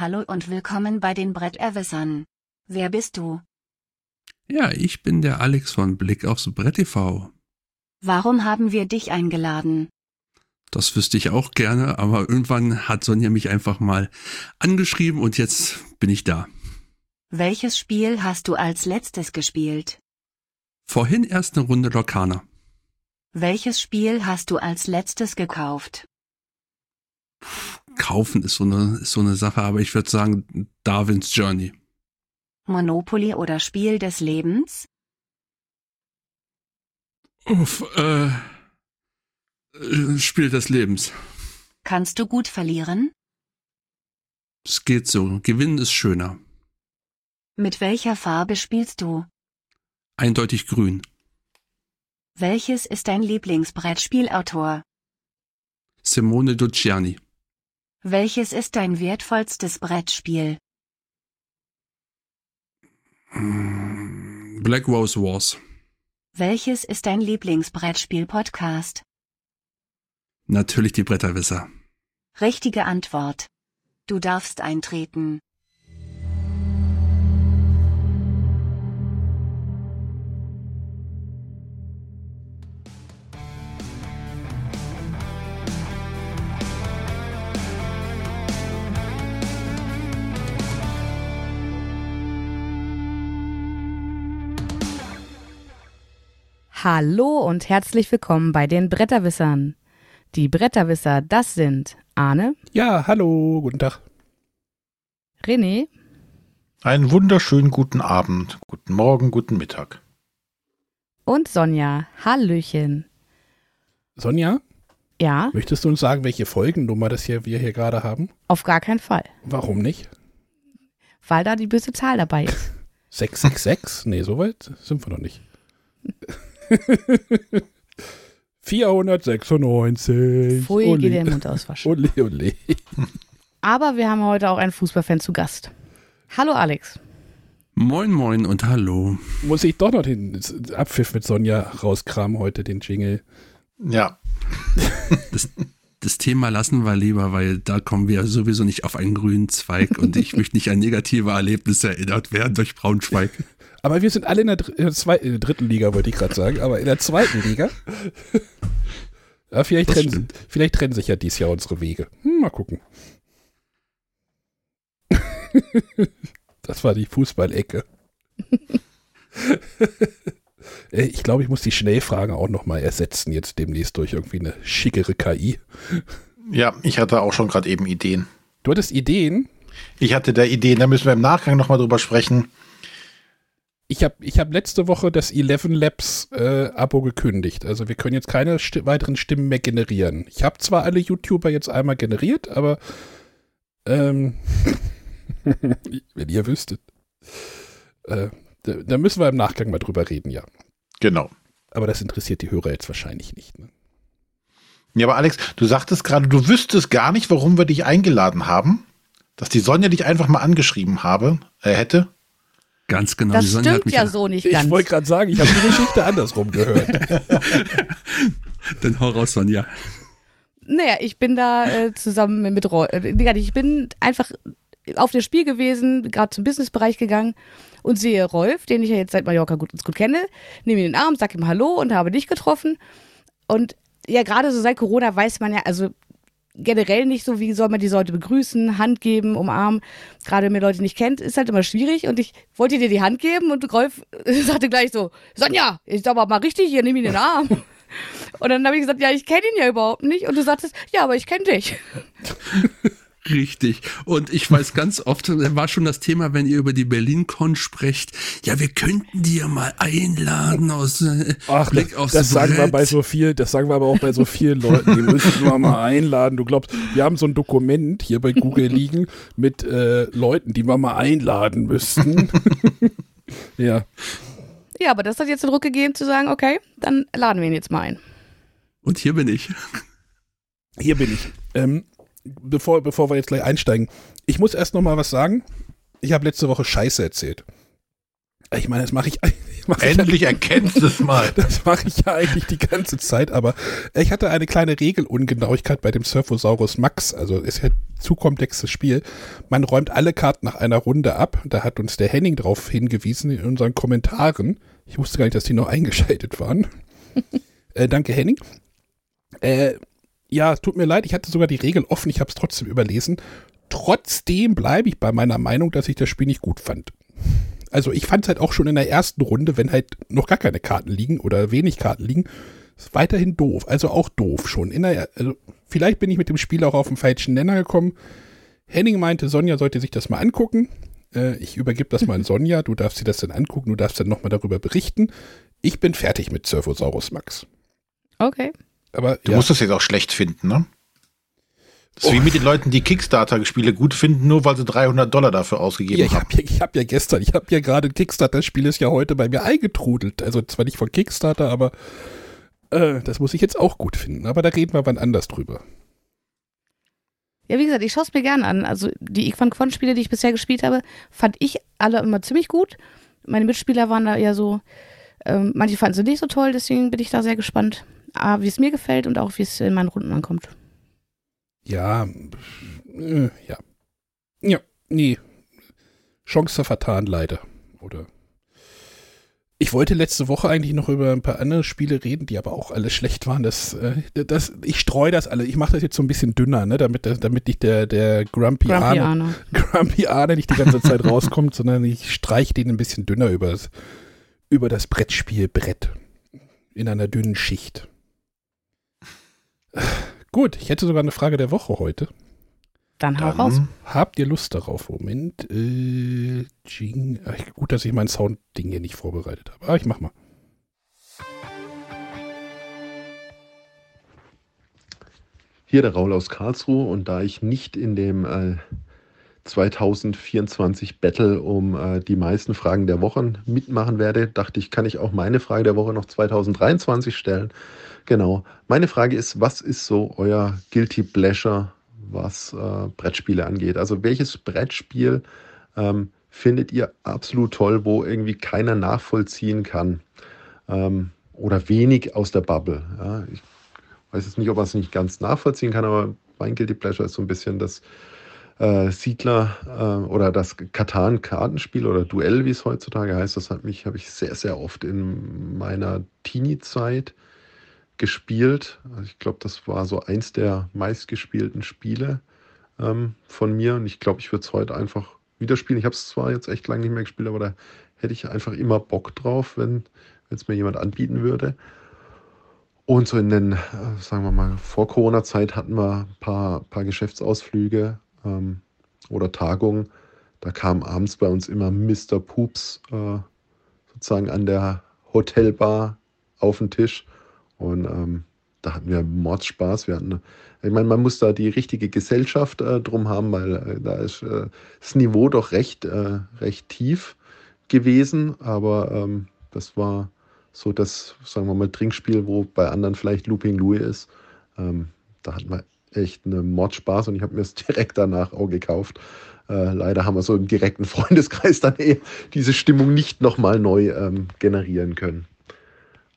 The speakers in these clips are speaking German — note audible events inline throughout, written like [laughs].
Hallo und willkommen bei den Bretterwissern. Wer bist du? Ja, ich bin der Alex von Blick aufs Brett TV. Warum haben wir dich eingeladen? Das wüsste ich auch gerne, aber irgendwann hat Sonja mich einfach mal angeschrieben und jetzt bin ich da. Welches Spiel hast du als letztes gespielt? Vorhin erst eine Runde Lokana. Welches Spiel hast du als letztes gekauft? Kaufen ist so eine, ist so eine Sache, aber ich würde sagen Darwins Journey. Monopoly oder Spiel des Lebens? Uff, äh, äh, Spiel des Lebens. Kannst du gut verlieren? Es geht so. Gewinnen ist schöner. Mit welcher Farbe spielst du? Eindeutig grün. Welches ist dein Lieblingsbrettspielautor? Simone Luciani. Welches ist dein wertvollstes Brettspiel? Mm, Black Rose Wars. Welches ist dein Lieblingsbrettspiel-Podcast? Natürlich die Bretterwisser. Richtige Antwort. Du darfst eintreten. Hallo und herzlich willkommen bei den Bretterwissern. Die Bretterwisser, das sind Arne, Ja, hallo, guten Tag. René, Einen wunderschönen guten Abend, guten Morgen, guten Mittag. und Sonja. Hallöchen. Sonja, Ja, möchtest du uns sagen, welche Folgennummer das hier wir hier gerade haben? auf gar keinen Fall, Warum nicht? weil da die böse Zahl dabei ist. [laughs] 666? nee, so weit sind wir noch nicht. [laughs] [laughs] 496. Pfui, Ole. geh den Mund auswaschen. Ole, ole. Aber wir haben heute auch einen Fußballfan zu Gast. Hallo Alex. Moin moin und hallo. Muss ich doch noch den Abpfiff mit Sonja rauskramen heute, den Jingle. Ja, [laughs] Das, das Thema lassen wir lieber, weil da kommen wir sowieso nicht auf einen grünen Zweig und ich möchte nicht an negative Erlebnisse erinnert werden durch Braunschweig. Aber wir sind alle in der, dr in der, zwei in der dritten Liga, wollte ich gerade sagen, aber in der zweiten Liga. [laughs] ja, vielleicht, trennen, vielleicht trennen sich ja dieses Jahr unsere Wege. Hm, mal gucken. [laughs] das war die Fußballecke. [laughs] Ich glaube, ich muss die Schnellfragen auch nochmal ersetzen, jetzt demnächst durch irgendwie eine schickere KI. ja, ich hatte auch schon gerade eben Ideen. Du hattest Ideen? Ich hatte da Ideen, da müssen wir im Nachgang nochmal drüber sprechen. Ich habe ich hab letzte Woche das 11 Labs äh, Abo gekündigt. Also wir können jetzt keine sti weiteren Stimmen mehr generieren. Ich habe zwar alle YouTuber jetzt einmal generiert, aber ähm, [laughs] wenn ihr wüsstet. Äh, da, da müssen wir im Nachgang mal drüber reden, ja. Genau. Aber das interessiert die Hörer jetzt wahrscheinlich nicht. Ne? Ja, aber Alex, du sagtest gerade, du wüsstest gar nicht, warum wir dich eingeladen haben. Dass die Sonja dich einfach mal angeschrieben habe, äh, hätte. Ganz genau. Das die Sonja hat stimmt mich ja so nicht ganz. Ich wollte gerade sagen, ich habe die Geschichte andersrum gehört. [laughs] Dann hau raus, Sonja. Naja, ich bin da äh, zusammen mit Roy. Äh, ich bin einfach auf das Spiel gewesen, gerade zum Businessbereich gegangen und sehe Rolf, den ich ja jetzt seit Mallorca gut, gut kenne, nehme ihn in den Arm, sag ihm Hallo und habe dich getroffen. Und ja, gerade so seit Corona weiß man ja, also generell nicht so, wie soll man die Leute begrüßen, Hand geben, umarmen. Gerade wenn man Leute nicht kennt, ist halt immer schwierig. Und ich wollte dir die Hand geben und Rolf [laughs] sagte gleich so, Sonja, ich sag aber mal richtig, hier, nimm ihn den Arm. [laughs] Und dann habe ich gesagt, ja, ich kenne ihn ja überhaupt nicht. Und du sagtest, ja, aber ich kenne dich. [laughs] Richtig. Und ich weiß [laughs] ganz oft, da war schon das Thema, wenn ihr über die BerlinCon sprecht, ja, wir könnten die ja mal einladen aus äh, Ach, Blick das, aufs das sagen wir Brett. bei so viel, das sagen wir aber auch bei so vielen Leuten, die müssen wir mal einladen. Du glaubst, wir haben so ein Dokument hier bei Google [laughs] liegen mit äh, Leuten, die wir mal einladen müssten. [laughs] ja. Ja, aber das hat jetzt den Ruck gegeben zu sagen, okay, dann laden wir ihn jetzt mal ein. Und hier bin ich. Hier bin ich. Ähm, bevor, bevor wir jetzt gleich einsteigen, ich muss erst noch mal was sagen. Ich habe letzte Woche Scheiße erzählt. Ich meine, das mache ich, [laughs] mache ich, Endlich erkennst du es mal. [laughs] das mache ich ja eigentlich die ganze Zeit, aber ich hatte eine kleine Regelungenauigkeit bei dem Surfosaurus Max. Also ist ja ein zu komplexes Spiel. Man räumt alle Karten nach einer Runde ab. Da hat uns der Henning darauf hingewiesen in unseren Kommentaren. Ich wusste gar nicht, dass die noch eingeschaltet waren. [laughs] äh, danke, Henning. Äh, ja, tut mir leid, ich hatte sogar die Regel offen, ich habe es trotzdem überlesen. Trotzdem bleibe ich bei meiner Meinung, dass ich das Spiel nicht gut fand. Also ich fand es halt auch schon in der ersten Runde, wenn halt noch gar keine Karten liegen oder wenig Karten liegen, weiterhin doof. Also auch doof schon. Der, also vielleicht bin ich mit dem Spiel auch auf den falschen Nenner gekommen. Henning meinte, Sonja sollte sich das mal angucken. Äh, ich übergebe das mal an Sonja. Du darfst dir das dann angucken. Du darfst dann nochmal darüber berichten. Ich bin fertig mit Surfosaurus Max. Okay. Aber Du ja, musst es jetzt auch schlecht finden, ne? Das ist wie Oh. mit den Leuten, die Kickstarter-Spiele gut finden, nur weil sie 300 Dollar dafür ausgegeben Ja, ich haben. habe ja, ich hab ja gestern, ich habe ja gerade Kickstarter-Spiel ist ja heute bei mir eingetrudelt. Also zwar nicht von Kickstarter, aber äh, das muss ich jetzt auch gut finden. Aber da reden wir wann anders drüber. Ja, wie gesagt, ich schaue es mir gerne an. Also die Iquan Quon Spiele, die ich bisher gespielt habe, fand ich alle immer ziemlich gut. Meine Mitspieler waren da eher so, ähm, manche fanden sie nicht so toll, deswegen bin ich da sehr gespannt, wie es mir gefällt und auch wie es in meinen Runden ankommt. Ja, äh, ja. Ja, nee. Chance vertan, leider. Oder. Ich wollte letzte Woche eigentlich noch über ein paar andere Spiele reden, die aber auch alle [laughs] schlecht waren. Das, äh, das, ich streue das alle. Ich mache das jetzt so ein bisschen dünner, ne, damit, damit nicht der, der Grumpy, Grumpy Arne, Arne. [laughs] Grumpy Arne nicht die ganze Zeit rauskommt, sondern ich streiche den ein bisschen dünner über das, über das Brettspielbrett. In einer dünnen Schicht. Gut, ich hätte sogar eine Frage der Woche heute. Dann hau raus. Habt ihr Lust darauf? Moment. Äh, Jing. Ach, gut, dass ich mein Sound-Ding hier nicht vorbereitet habe. Aber ich mach mal. Hier der Raul aus Karlsruhe und da ich nicht in dem äh, 2024 Battle um äh, die meisten Fragen der Wochen mitmachen werde, dachte ich, kann ich auch meine Frage der Woche noch 2023 stellen. Genau. Meine Frage ist, was ist so euer Guilty Pleasure, was äh, Brettspiele angeht? Also welches Brettspiel ähm, findet ihr absolut toll, wo irgendwie keiner nachvollziehen kann? Ähm, oder wenig aus der Bubble. Ja? Ich weiß jetzt nicht, ob man es nicht ganz nachvollziehen kann, aber mein Guilty Pleasure ist so ein bisschen das äh, Siedler äh, oder das Katan-Kartenspiel oder Duell, wie es heutzutage heißt. Das hat mich, habe ich sehr, sehr oft in meiner Teenie-Zeit gespielt. Also ich glaube, das war so eins der meistgespielten Spiele ähm, von mir und ich glaube, ich würde es heute einfach wieder spielen. Ich habe es zwar jetzt echt lange nicht mehr gespielt, aber da hätte ich einfach immer Bock drauf, wenn es mir jemand anbieten würde. Und so in den, äh, sagen wir mal, vor Corona-Zeit hatten wir ein paar, paar Geschäftsausflüge ähm, oder Tagungen. Da kam abends bei uns immer Mr. Poops äh, sozusagen an der Hotelbar auf den Tisch. Und ähm, da hatten wir Mordspaß. Wir hatten, ich meine, man muss da die richtige Gesellschaft äh, drum haben, weil äh, da ist äh, das Niveau doch recht, äh, recht tief gewesen. Aber ähm, das war so das, sagen wir mal, Trinkspiel, wo bei anderen vielleicht Looping Louis ist. Ähm, da hatten wir echt eine Mordspaß und ich habe mir es [laughs] direkt danach auch gekauft. Äh, leider haben wir so im direkten Freundeskreis dann eh diese Stimmung nicht nochmal neu ähm, generieren können.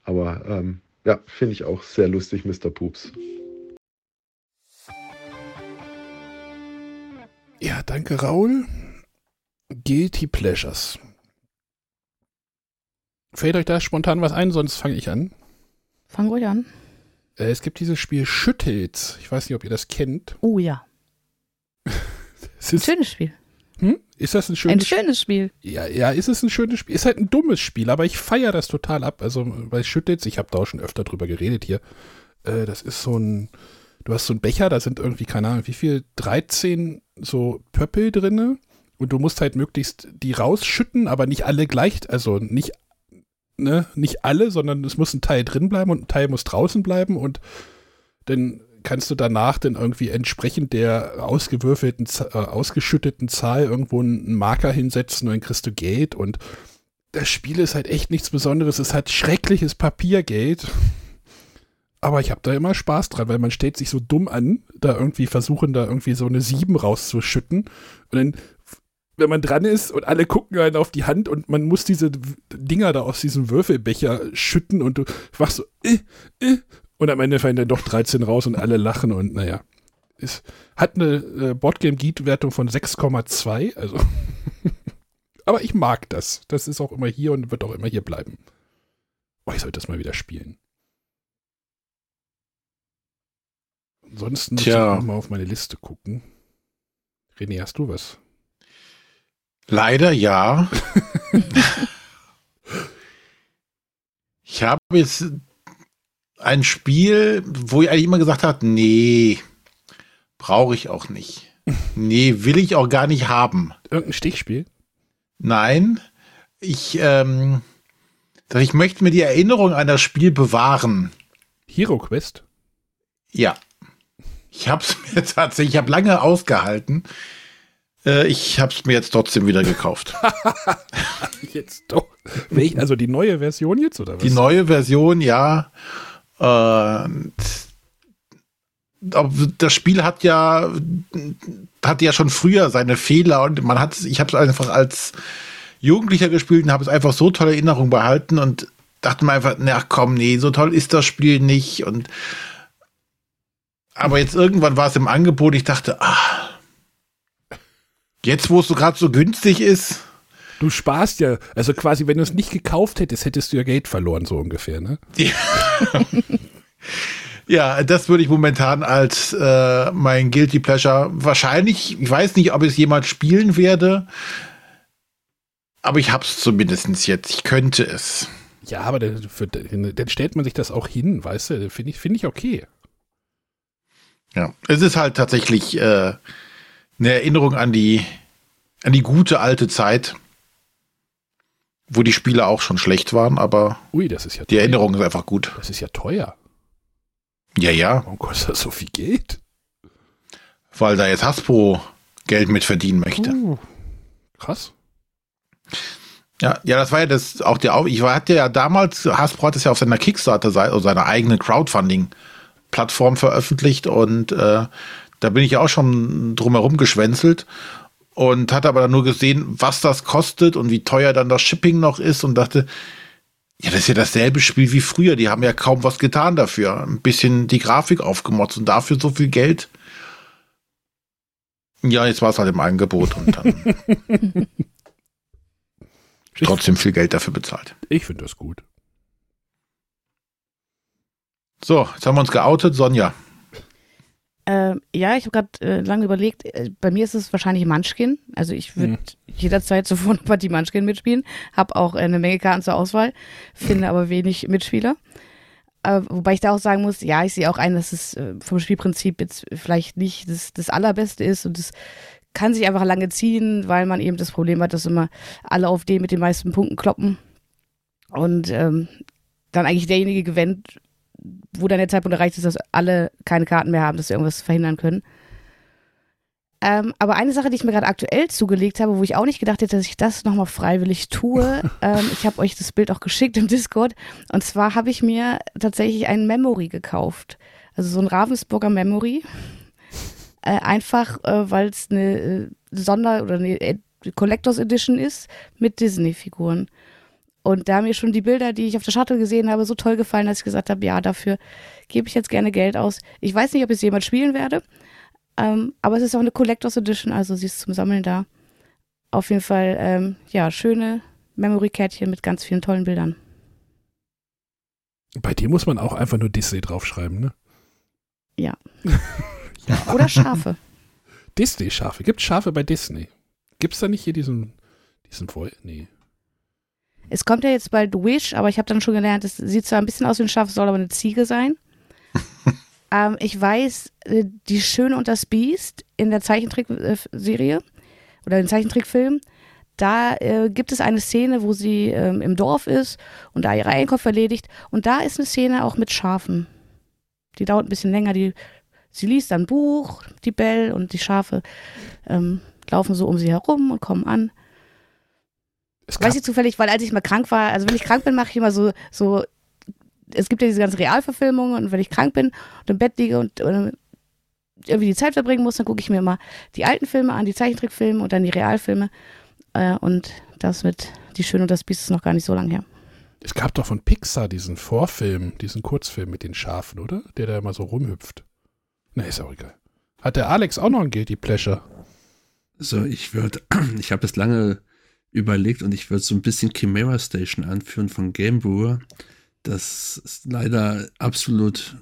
Aber ähm, ja, finde ich auch sehr lustig, Mr. Poops. Ja, danke, Raul. Guilty Pleasures. Fällt euch da spontan was ein, sonst fange ich an. Fang ruhig an. Äh, es gibt dieses Spiel Schüttels. Ich weiß nicht, ob ihr das kennt. Oh ja. [laughs] Es Ein ist, schönes Spiel. hm? ist das ein Ein schönes Spiel? schönes Spiel. Ja, ja, ist es ein schönes Spiel. Ist halt ein dummes Spiel, aber ich feiere das total ab. Also bei Schüttels, ich habe da auch schon öfter drüber geredet hier. Äh, das ist so ein, du hast so einen Becher, da sind irgendwie, keine Ahnung, wie viel, 13 so Pöppel drinne und du musst halt möglichst die rausschütten, aber nicht alle gleich, also nicht, ne, nicht alle, sondern es muss ein Teil drin bleiben und ein Teil muss draußen bleiben und dann kannst du danach dann irgendwie entsprechend der ausgewürfelten, äh, ausgeschütteten Zahl irgendwo einen Marker hinsetzen und dann kriegst du Geld und das Spiel ist halt echt nichts Besonderes. Es hat schreckliches Papiergeld. Aber ich habe da immer Spaß dran, weil man stellt sich so dumm an, da irgendwie versuchen, da irgendwie so eine 7 rauszuschütten. Und dann wenn man dran ist und alle gucken einen auf die Hand und man muss diese Dinger da aus diesem Würfelbecher schütten und du machst so, äh, äh, und am Ende fallen dann doch 13 raus und alle lachen und naja. Ist, hat eine äh, Boardgame Geek-Wertung von 6,2, also. [laughs] Aber ich mag das. Das ist auch immer hier und wird auch immer hier bleiben. Oh, ich sollte das mal wieder spielen. Ansonsten muss Tja. ich noch mal auf meine Liste gucken. René, hast du was? Leider ja. [laughs] ich habe jetzt ein Spiel, wo ich eigentlich immer gesagt habe, nee, brauche ich auch nicht. [laughs] Nee, will ich auch gar nicht haben. Irgendein Stichspiel? Nein, ich, ähm, ich möchte mir die Erinnerung an das Spiel bewahren. Hero Quest? Ja. Ich habe es [laughs] mir tatsächlich, ich habe lange ausgehalten. Äh, ich habe es mir jetzt trotzdem wieder gekauft. [laughs] Jetzt doch. Welch, also die neue Version jetzt oder was? Die neue Version, ja. Und aber das Spiel hat ja hat ja schon früher seine Fehler und man hat ich habe es einfach als Jugendlicher gespielt und habe es einfach so tolle Erinnerungen behalten und dachte mir einfach, na komm, nee, so toll ist das Spiel nicht und aber jetzt irgendwann war es im Angebot, ich dachte, ah, jetzt wo es so gerade so günstig ist, Du sparst ja, also quasi, wenn du es nicht gekauft hättest, hättest du ja Geld verloren, so ungefähr, ne? Ja, [laughs] das würde ich momentan als äh, mein Guilty Pleasure wahrscheinlich, ich weiß nicht, ob ich es jemals spielen werde, aber ich hab's zumindest jetzt. Ich könnte es. Ja, aber dann, für, dann stellt man sich das auch hin, weißt du? Finde ich, finde ich okay. Ja, es ist halt tatsächlich äh, eine Erinnerung an die an die gute alte Zeit, wo die Spiele auch schon schlecht waren, aber Ui, das ist ja die teuer. Erinnerung ist einfach gut. Das ist ja teuer. Ja, ja, Warum kostet das so viel Geld? weil da jetzt Hasbro Geld mit verdienen möchte. Uh, krass. Ja, ja, das war ja das auch der ich war hatte ja damals Hasbro hat es ja auf seiner Kickstarter Seite also seiner eigenen Crowdfunding Plattform veröffentlicht und äh, da bin ich ja auch schon drumherum geschwänzelt und hatte aber dann nur gesehen, was das kostet und wie teuer dann das Shipping noch ist und dachte, ja, das ist ja dasselbe Spiel wie früher. Die haben ja kaum was getan dafür. Ein bisschen die Grafik aufgemotzt und dafür so viel Geld. Ja, jetzt war es halt im Angebot und dann [laughs] trotzdem viel Geld dafür bezahlt. Ich finde das gut. So, jetzt haben wir uns geoutet. Sonja. Ähm, ja, ich habe gerade äh, lange überlegt. Äh, bei mir ist es wahrscheinlich Munchkin. Also ich würde jederzeit [laughs] sofort eine Partie Munchkin mitspielen. Habe auch äh, eine Menge Karten zur Auswahl, finde aber wenig Mitspieler. Äh, wobei ich da auch sagen muss, ja, ich sehe auch ein, dass es äh, vom Spielprinzip jetzt vielleicht nicht das, das Allerbeste ist und es kann sich einfach lange ziehen, weil man eben das Problem hat, dass immer alle auf den mit den meisten Punkten kloppen und ähm, dann eigentlich derjenige gewinnt, wo dann der Zeitpunkt erreicht ist, dass alle keine Karten mehr haben, dass sie irgendwas verhindern können. Ähm, aber eine Sache, die ich mir gerade aktuell zugelegt habe, wo ich auch nicht gedacht hätte, dass ich das nochmal freiwillig tue, [laughs] ähm, ich habe euch das Bild auch geschickt im Discord. Und zwar habe ich mir tatsächlich ein Memory gekauft. Also so ein Ravensburger Memory. Äh, einfach, äh, weil es eine äh, Sonder- oder eine Collectors Edition ist mit Disney-Figuren. Und da mir schon die Bilder, die ich auf der Shuttle gesehen habe, so toll gefallen, dass ich gesagt habe, ja, dafür gebe ich jetzt gerne Geld aus. Ich weiß nicht, ob ich es jemals spielen werde, ähm, aber es ist auch eine Collectors Edition, also sie ist zum Sammeln da. Auf jeden Fall, ähm, ja, schöne Memory-Kärtchen mit ganz vielen tollen Bildern. Bei dir muss man auch einfach nur Disney draufschreiben, ne? Ja. [laughs] ja. Oder Schafe. Disney-Schafe. Gibt Schafe bei Disney? Gibt es da nicht hier diesen, diesen Voll? Nee. Es kommt ja jetzt bald Wish, aber ich habe dann schon gelernt, es sieht zwar ein bisschen aus wie ein Schaf, soll aber eine Ziege sein. [laughs] ähm, ich weiß, äh, die Schöne und das Biest in der Zeichentrickserie oder im Zeichentrickfilm, da äh, gibt es eine Szene, wo sie ähm, im Dorf ist und da ihre Einkäufe erledigt. Und da ist eine Szene auch mit Schafen. Die dauert ein bisschen länger. Die, sie liest ein Buch, die Belle und die Schafe ähm, laufen so um sie herum und kommen an. Weiß ich zufällig, weil als ich mal krank war, also wenn ich krank bin, mache ich immer so, so, es gibt ja diese ganzen Realverfilmungen und wenn ich krank bin und im Bett liege und, und irgendwie die Zeit verbringen muss, dann gucke ich mir immer die alten Filme an, die Zeichentrickfilme und dann die Realfilme. Äh, und das mit Die Schöne und das Biest ist noch gar nicht so lange her. Es gab doch von Pixar diesen Vorfilm, diesen Kurzfilm mit den Schafen, oder? Der da immer so rumhüpft. Na, ist auch egal. Hat der Alex auch noch ein Guilty Pleasure? So, ich würde, [clears throat] ich habe das lange überlegt und ich würde so ein bisschen Chimera Station anführen von Game Brewer. Das ist leider absolut,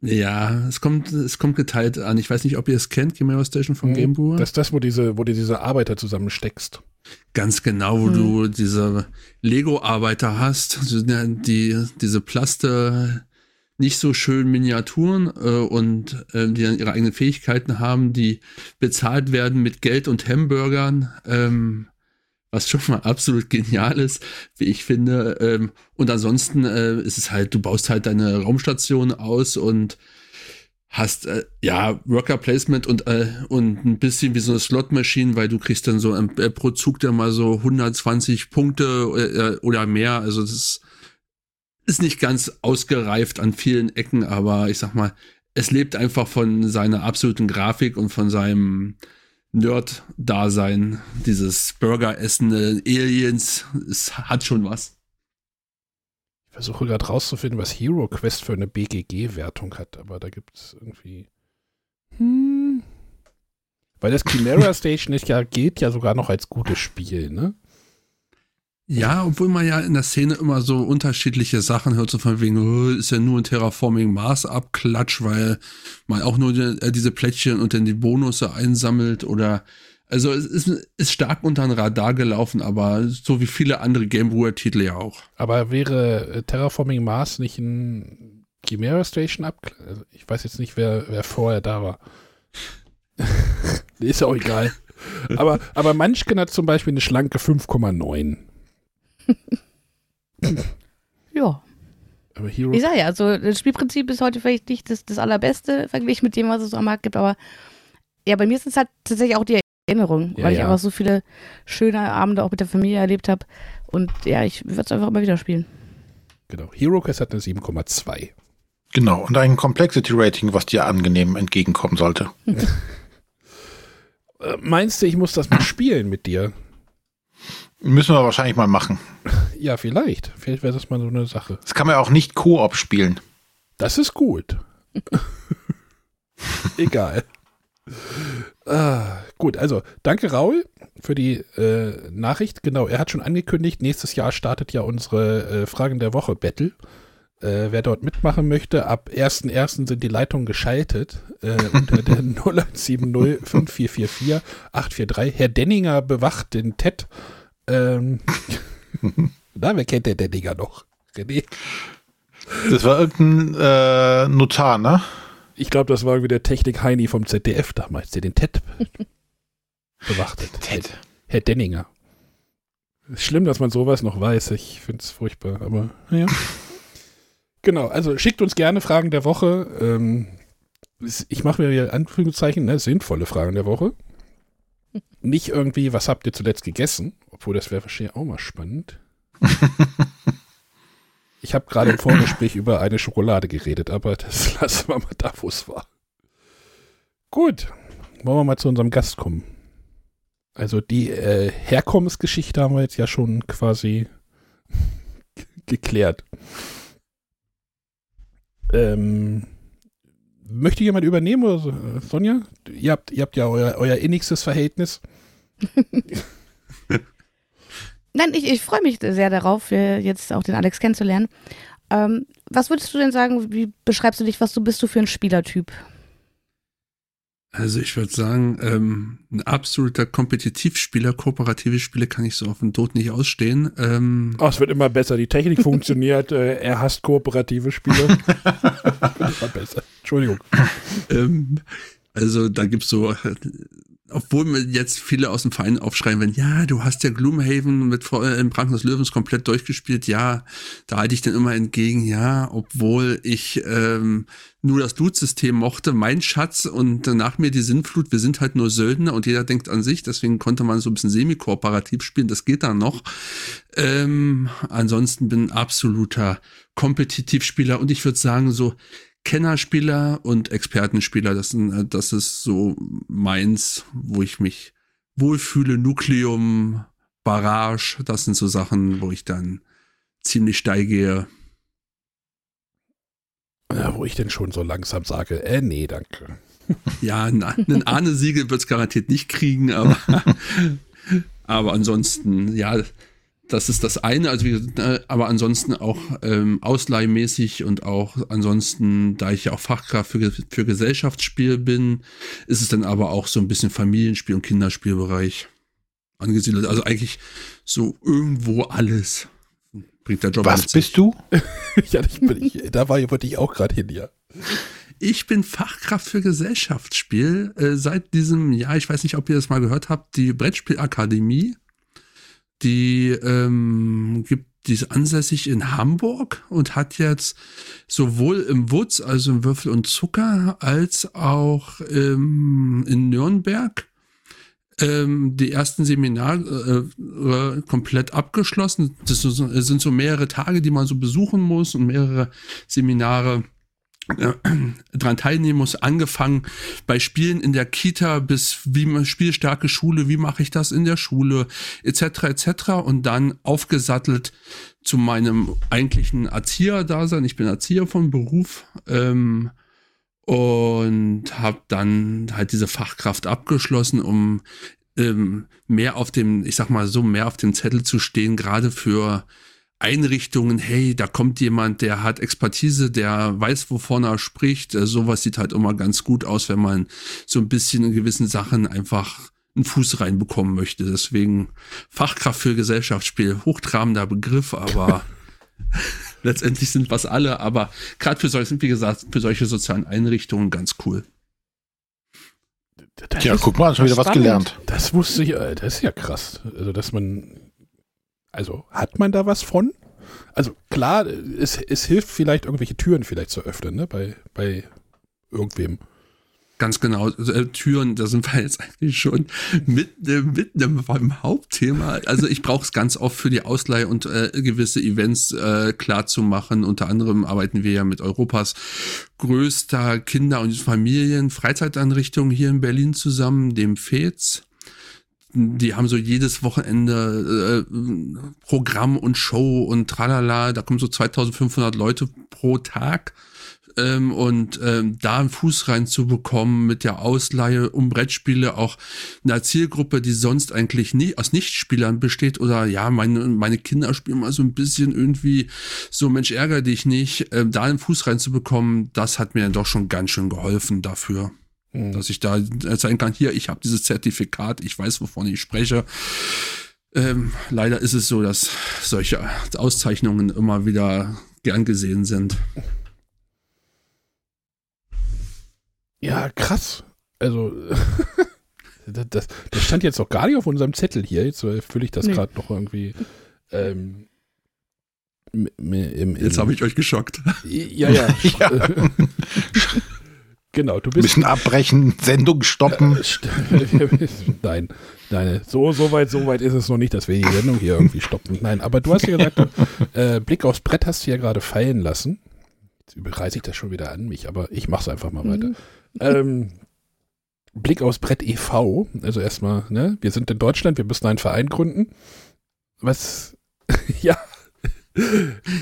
ja, es kommt, es kommt geteilt an. Ich weiß nicht, ob ihr es kennt, Chimera Station von Game Brewer. Das ist das, wo diese, wo du diese Arbeiter zusammensteckst. Ganz genau, wo Hm. du diese Lego-Arbeiter hast, die, diese Plaste, nicht so schön Miniaturen äh, und äh, die dann ihre eigenen Fähigkeiten haben, die bezahlt werden mit Geld und Hamburgern, ähm, was schon mal absolut genial ist, wie ich finde. Ähm, und ansonsten äh, ist es halt, du baust halt deine Raumstation aus und hast äh, ja Worker Placement und äh, und ein bisschen wie so eine Slot Machine, weil du kriegst dann so ähm, äh, pro Zug dann mal so 120 Punkte äh, oder mehr. Also das ist, ist nicht ganz ausgereift an vielen Ecken, aber ich sag mal, es lebt einfach von seiner absoluten Grafik und von seinem Nerd-Dasein. Dieses Burger-essende Aliens, es hat schon was. Ich versuche gerade rauszufinden, was Hero Quest für eine BGG-Wertung hat, aber da gibt es irgendwie. Hm. Weil das Chimera Station ist ja, gilt ja sogar noch als gutes Spiel, ne? Ja, obwohl man ja in der Szene immer so unterschiedliche Sachen hört, so von wegen, oh, ist ja nur ein Terraforming Mars Abklatsch, weil man auch nur die, äh, diese Plättchen und dann die Bonusse einsammelt oder also es ist, ist stark unter den Radar gelaufen, aber so wie viele andere Game Brewer Titel ja auch. Aber wäre äh, Terraforming Mars nicht ein Chimera Station ab? Also ich weiß jetzt nicht, wer, wer vorher da war. [laughs] ist ja auch egal. Aber, aber Munchkin hat zum Beispiel eine schlanke 5,9. [laughs] Ja. Aber Hero Ich sag ja, also das Spielprinzip ist heute vielleicht nicht das, das allerbeste verglichen mit dem, was es so am Markt gibt, aber ja, bei mir sind es halt tatsächlich auch die Erinnerungen, Ja, weil ich ja. einfach so viele schöne Abende auch mit der Familie erlebt habe. Und ja, ich würde es einfach immer wieder spielen. Genau. Hero Quest hat eine 7,2. Genau, und ein Complexity Rating, was dir angenehm entgegenkommen sollte. [laughs] Äh, meinst du, ich muss das mal spielen mit dir? Müssen wir wahrscheinlich mal machen. Ja, vielleicht. Vielleicht wäre das mal so eine Sache. Das kann man ja auch nicht Koop spielen. Das ist gut. [laughs] Egal. Ah, gut, also danke Raul für die äh, Nachricht. Genau, er hat schon angekündigt, nächstes Jahr startet ja unsere äh, Fragen der Woche Battle. Äh, wer dort mitmachen möchte, ab 1.1. sind die Leitungen geschaltet äh, [laughs] unter der 0170 5444 843. Herr Denninger bewacht den TED. Ähm, [laughs] na, wer kennt den Denninger noch? René? Das war irgendein äh, Notar, ne? Ich glaube, das war irgendwie der Technik-Heini vom ZDF damals, der den TED bewachtet. Ted. Herr Denninger. Ist schlimm, dass man sowas noch weiß. Ich finde es furchtbar, aber naja. [laughs] genau, also schickt uns gerne Fragen der Woche. Ähm, ich mache mir hier Anführungszeichen, ne, sinnvolle Fragen der Woche. [laughs] Nicht irgendwie, was habt ihr zuletzt gegessen? Obwohl, das wäre wahrscheinlich auch mal spannend. [laughs] Ich habe gerade im Vorgespräch über eine Schokolade geredet, aber das [laughs] lassen wir mal da, wo es war. Gut, wollen wir mal zu unserem Gast kommen. Also die äh, Herkommensgeschichte haben wir jetzt ja schon quasi [laughs] geklärt. Ähm, möchte jemand übernehmen oder so? Äh, Sonja? Ihr habt, ihr habt ja euer, euer innigstes Verhältnis. Nein, ich, ich freue mich sehr darauf, jetzt auch den Alex kennenzulernen. Ähm, was würdest du denn sagen, wie beschreibst du dich, was du bist du für ein Spielertyp? Also ich würde sagen, ähm, ein absoluter Kompetitivspieler, kooperative Spiele kann ich so auf den Tod nicht ausstehen. Ähm, Oh, es wird immer besser. Die Technik funktioniert. [laughs] Äh, er hasst kooperative Spiele. [laughs] wird immer besser. Entschuldigung. ähm, also da gibt's so, äh, obwohl mir jetzt viele aus dem Verein aufschreien, wenn ja, du hast ja Gloomhaven mit äh, im Pranken des Löwens komplett durchgespielt, ja, da halte ich dann immer entgegen, ja, obwohl ich ähm, nur das Loot-System mochte, mein Schatz und nach mir die Sinnflut, wir sind halt nur Söldner und jeder denkt an sich, deswegen konnte man so ein bisschen semi-kooperativ spielen, das geht dann noch. Ähm, ansonsten bin absoluter Kompetitivspieler und ich würde sagen, so Kennerspieler und Expertenspieler. Das, sind, das ist so meins, wo ich mich wohlfühle. Nukleum, Barrage, das sind so Sachen, wo ich dann ziemlich steil gehe. Ja, wo ich denn schon so langsam sage, äh, nee, danke. Ja, ein, ein Ahne-Siegel wird es garantiert nicht kriegen, aber, [laughs] aber ansonsten, ja, das ist das eine, also wie, äh, aber ansonsten auch ähm, ausleihmäßig und auch ansonsten, da ich ja auch Fachkraft für, für Gesellschaftsspiel bin, ist es dann aber auch so ein bisschen Familienspiel und Kinderspielbereich angesiedelt. Also eigentlich so irgendwo alles bringt der Job. Was bist du? [laughs] ja, ich bin, ich, da war, wollte ich auch gerade hin, ja. Ich bin Fachkraft für Gesellschaftsspiel äh, seit diesem Jahr. Ich weiß nicht, ob ihr das mal gehört habt. Die Brettspielakademie die ähm, gibt die ist ansässig in Hamburg und hat jetzt sowohl im Wutz, also im Würfel und Zucker, als auch ähm, in Nürnberg ähm, die ersten Seminare äh, komplett abgeschlossen. Das sind so mehrere Tage, die man so besuchen muss und mehrere Seminare dran teilnehmen muss, angefangen bei Spielen in der Kita bis wie spielstarke Schule, wie mache ich das in der Schule, etc. etc. und dann aufgesattelt zu meinem eigentlichen Erzieher-Dasein. Ich bin Erzieher von Beruf ähm, und habe dann halt diese Fachkraft abgeschlossen, um ähm, mehr auf dem, ich sag mal so, mehr auf dem Zettel zu stehen, gerade für Einrichtungen, hey, da kommt jemand, der hat Expertise, der weiß, wovon er spricht. Äh, sowas sieht halt immer ganz gut aus, wenn man so ein bisschen in gewissen Sachen einfach einen Fuß reinbekommen möchte. Deswegen Fachkraft für Gesellschaftsspiel, hochtrabender Begriff, aber [laughs] letztendlich sind was alle, aber gerade für solche, wie gesagt, für solche sozialen Einrichtungen ganz cool. Das ja, guck mal, schon wieder spannend. was gelernt. Das wusste ich, äh, das ist ja krass. Also, dass man also hat man da was von? Also klar, es, es hilft vielleicht irgendwelche Türen vielleicht zu öffnen, ne? Bei, bei irgendwem. Ganz genau, äh, Türen, da sind wir jetzt eigentlich schon mitten, mitten beim Hauptthema. Also ich brauche es ganz oft für die Ausleihe und äh, gewisse Events äh, klar. Unter anderem arbeiten wir ja mit Europas größter Kinder- und Familien-Freizeiteinrichtung hier in Berlin zusammen, dem FEZ die haben so jedes Wochenende äh, Programm und Show und tralala, da kommen so 2500 Leute pro Tag. Ähm, und ähm, da einen Fuß reinzubekommen mit der Ausleihe um Brettspiele, auch eine Zielgruppe, die sonst eigentlich nie aus Nichtspielern besteht oder ja, meine, meine Kinder spielen mal so ein bisschen irgendwie so, Mensch, ärger dich nicht, ähm, da einen Fuß reinzubekommen, das hat mir doch schon ganz schön geholfen dafür. Mhm. Dass ich da zeigen kann, hier, ich habe dieses Zertifikat, ich weiß, wovon ich spreche. Ähm, leider ist es so, dass solche Auszeichnungen immer wieder gern gesehen sind. Ja, krass. Also, [laughs] das, das, das, stand jetzt auch gar nicht auf unserem Zettel hier. Jetzt fülle ich das nee. gerade noch irgendwie. Ähm, im, im, jetzt habe ich euch geschockt. Ja, ja. [laughs] ja. [laughs] Genau, du bist. Müssen abbrechen, Sendung stoppen. [laughs] nein, nein, so, so weit, so weit ist es noch nicht, dass wir die Sendung hier irgendwie stoppen. Nein, aber du hast ja gesagt, äh, Blick aufs Brett hast du ja gerade fallen lassen. Jetzt überreiße ich das schon wieder an mich, aber ich mache es einfach mal mhm. weiter. Ähm, Blick aufs Brett e.V., also erstmal, ne, wir sind in Deutschland, wir müssen einen Verein gründen. Was, [laughs] ja,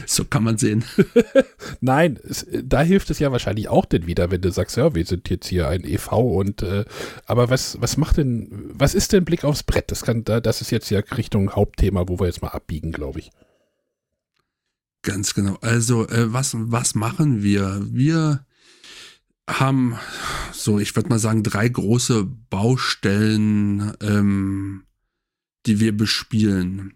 so kann man sehen. [laughs] Nein, es, da hilft es ja wahrscheinlich auch denn wieder, wenn du sagst, ja, wir sind jetzt hier ein EV und äh, aber was, was macht denn, was ist denn Blick aufs Brett? Das kann, das ist jetzt ja Richtung Hauptthema, wo wir jetzt mal abbiegen, glaube ich. Ganz genau. Also, äh, was, was machen wir? Wir haben so, ich würde mal sagen, drei große Baustellen, ähm, die wir bespielen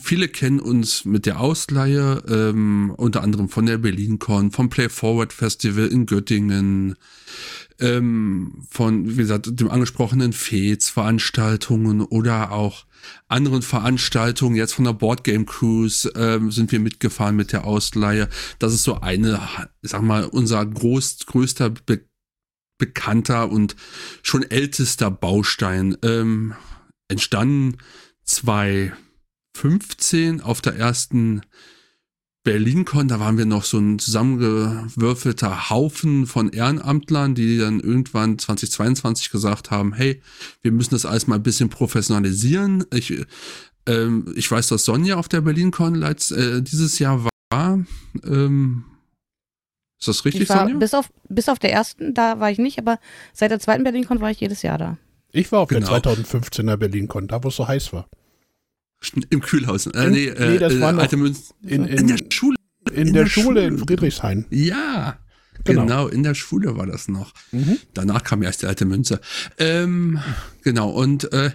viele kennen uns mit der Ausleihe, ähm, unter anderem von der BerlinCon, vom Play Forward Festival in Göttingen, ähm, von, wie gesagt, dem angesprochenen FEZ Veranstaltungen oder auch anderen Veranstaltungen, jetzt von der Board Game Cruise ähm, sind wir mitgefahren mit der Ausleihe. Das ist so eine, sag mal, unser groß, größter be bekannter und schon ältester Baustein. Ähm, entstanden zwei 15 auf der ersten BerlinCon, da waren wir noch so ein zusammengewürfelter Haufen von Ehrenamtlern, die dann irgendwann 2022 gesagt haben, hey, wir müssen das alles mal ein bisschen professionalisieren. Ich, ähm, ich weiß, dass Sonja auf der BerlinCon äh, dieses Jahr war. Ähm, ist das richtig, Ich war Sonja? bis auf, bis auf der ersten, da war ich nicht, aber seit der zweiten BerlinCon war ich jedes Jahr da. Ich war auf Genau. der 2015er BerlinCon, da wo es so heiß war. Im Kühlhaus. Äh, In- nee, äh, nee, das äh, war noch In, in in, der Schule. in in der der Schule in. Friedrichshain. Ja, Genau. genau. in der Schule war das noch. Mhm. Danach kam erst die alte Münze. Ähm, genau, und äh,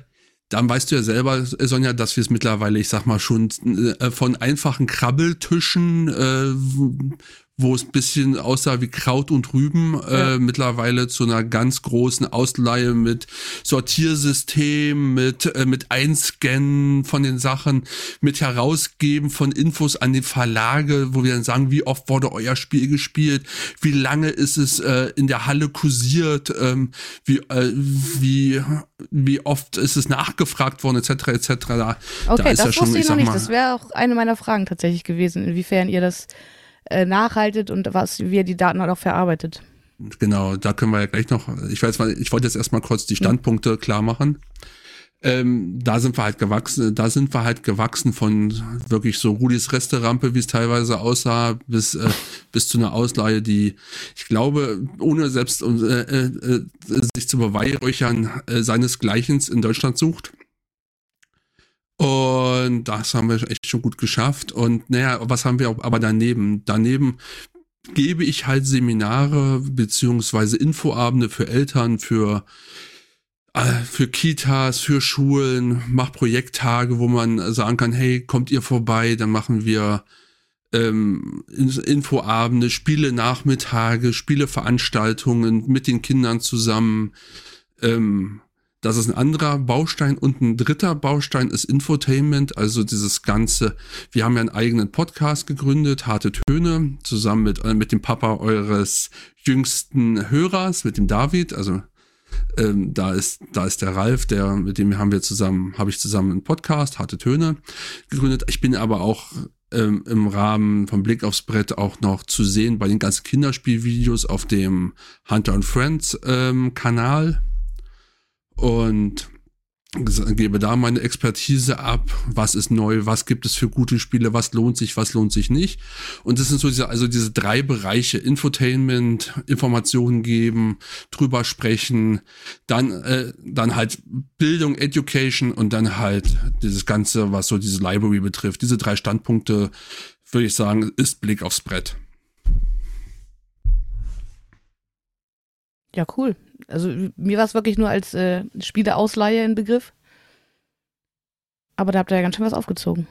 dann weißt du ja selber, Sonja, dass wir es mittlerweile, ich sag mal, schon äh, von einfachen Krabbeltischen, äh, wo es ein bisschen aussah wie Kraut und Rüben, äh, mittlerweile zu einer ganz großen Ausleihe mit Sortiersystem, mit, äh, mit Einscannen von den Sachen, mit Herausgeben von Infos an die Verlage, wo wir dann sagen, wie oft wurde euer Spiel gespielt, wie lange ist es äh, in der Halle kursiert, ähm, wie, äh, wie, wie oft ist es nachgefragt worden, etc. etc. Da, Okay, da das ja schon, wusste ich ich noch nicht. mal, Das wäre auch eine meiner Fragen tatsächlich gewesen, inwiefern ihr das äh, nachhaltet und was, wie ihr die Daten halt auch verarbeitet. Genau, da können wir ja gleich noch, ich weiß mal, ich wollte jetzt erstmal kurz die Standpunkte klar machen. Ähm, da sind wir halt gewachsen, da sind wir halt gewachsen von wirklich so Rudis Resterampe, wie es teilweise aussah, bis, äh, [laughs] bis zu einer Ausleihe, die, ich glaube, ohne selbst äh, äh, äh, sich zu beweihräuchern, äh, seinesgleichen in Deutschland sucht. Und das haben wir echt schon gut geschafft. Und naja, was haben wir aber daneben? Daneben gebe ich halt Seminare beziehungsweise Infoabende für Eltern, für äh, für Kitas, für Schulen, mach Projekttage, wo man sagen kann, hey, kommt ihr vorbei, dann machen wir ähm, In- Infoabende, Spiele Nachmittage, Spieleveranstaltungen mit den Kindern zusammen. Ähm, das ist ein anderer Baustein und ein dritter Baustein ist Infotainment, also dieses ganze, wir haben ja einen eigenen Podcast gegründet, Harte Töne, zusammen mit, äh, mit dem Papa eures jüngsten Hörers, mit dem David, also ähm, da ist, da ist der Ralf, der, mit dem haben wir zusammen, habe ich zusammen einen Podcast, Harte Töne, gegründet. Ich bin aber auch ähm, im Rahmen vom Blick aufs Brett auch noch zu sehen bei den ganzen Kinderspielvideos auf dem Hunter and Friends ähm, Kanal und gebe da meine Expertise ab, was ist neu, was gibt es für gute Spiele, was lohnt sich, was lohnt sich nicht. Und das sind so diese, also diese drei Bereiche, Infotainment, Informationen geben, drüber sprechen, dann, äh, dann halt Bildung, Education und dann halt dieses Ganze, was so diese Library betrifft. Diese drei Standpunkte, würde ich sagen, ist Blick aufs Brett. Ja, cool. Also mir war es wirklich nur als äh, Spieleausleihe ein Begriff. Aber da habt ihr ja ganz schön was aufgezogen.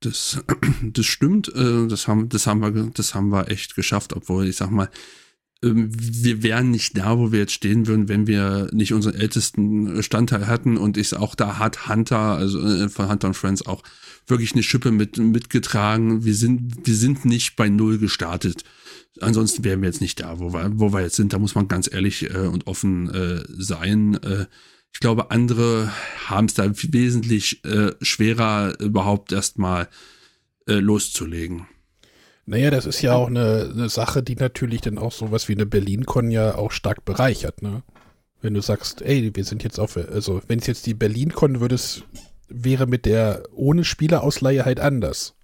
Das, [clears throat] das stimmt, äh, das haben, das haben wir, das haben wir echt geschafft, obwohl ich sag mal, ähm, wir wären nicht da, wo wir jetzt stehen würden, wenn wir nicht unseren ältesten Standteil hatten und ich auch da hat Hunter, also äh, von Hunter und Friends auch wirklich eine Schippe mit, mitgetragen. Wir sind, wir sind nicht bei Null gestartet. Ansonsten wären wir jetzt nicht da, wo wir, wo wir jetzt sind. Da muss man ganz ehrlich äh, und offen äh, sein. Äh, ich glaube, andere haben es da wesentlich äh, schwerer, überhaupt erstmal äh, loszulegen. Naja, das ist ja auch eine, eine Sache, die natürlich dann auch sowas wie eine BerlinCon ja auch stark bereichert, ne? Wenn du sagst, ey, wir sind jetzt auf, also wenn es jetzt die BerlinCon würde, wäre mit der ohne Spielerausleihe halt anders.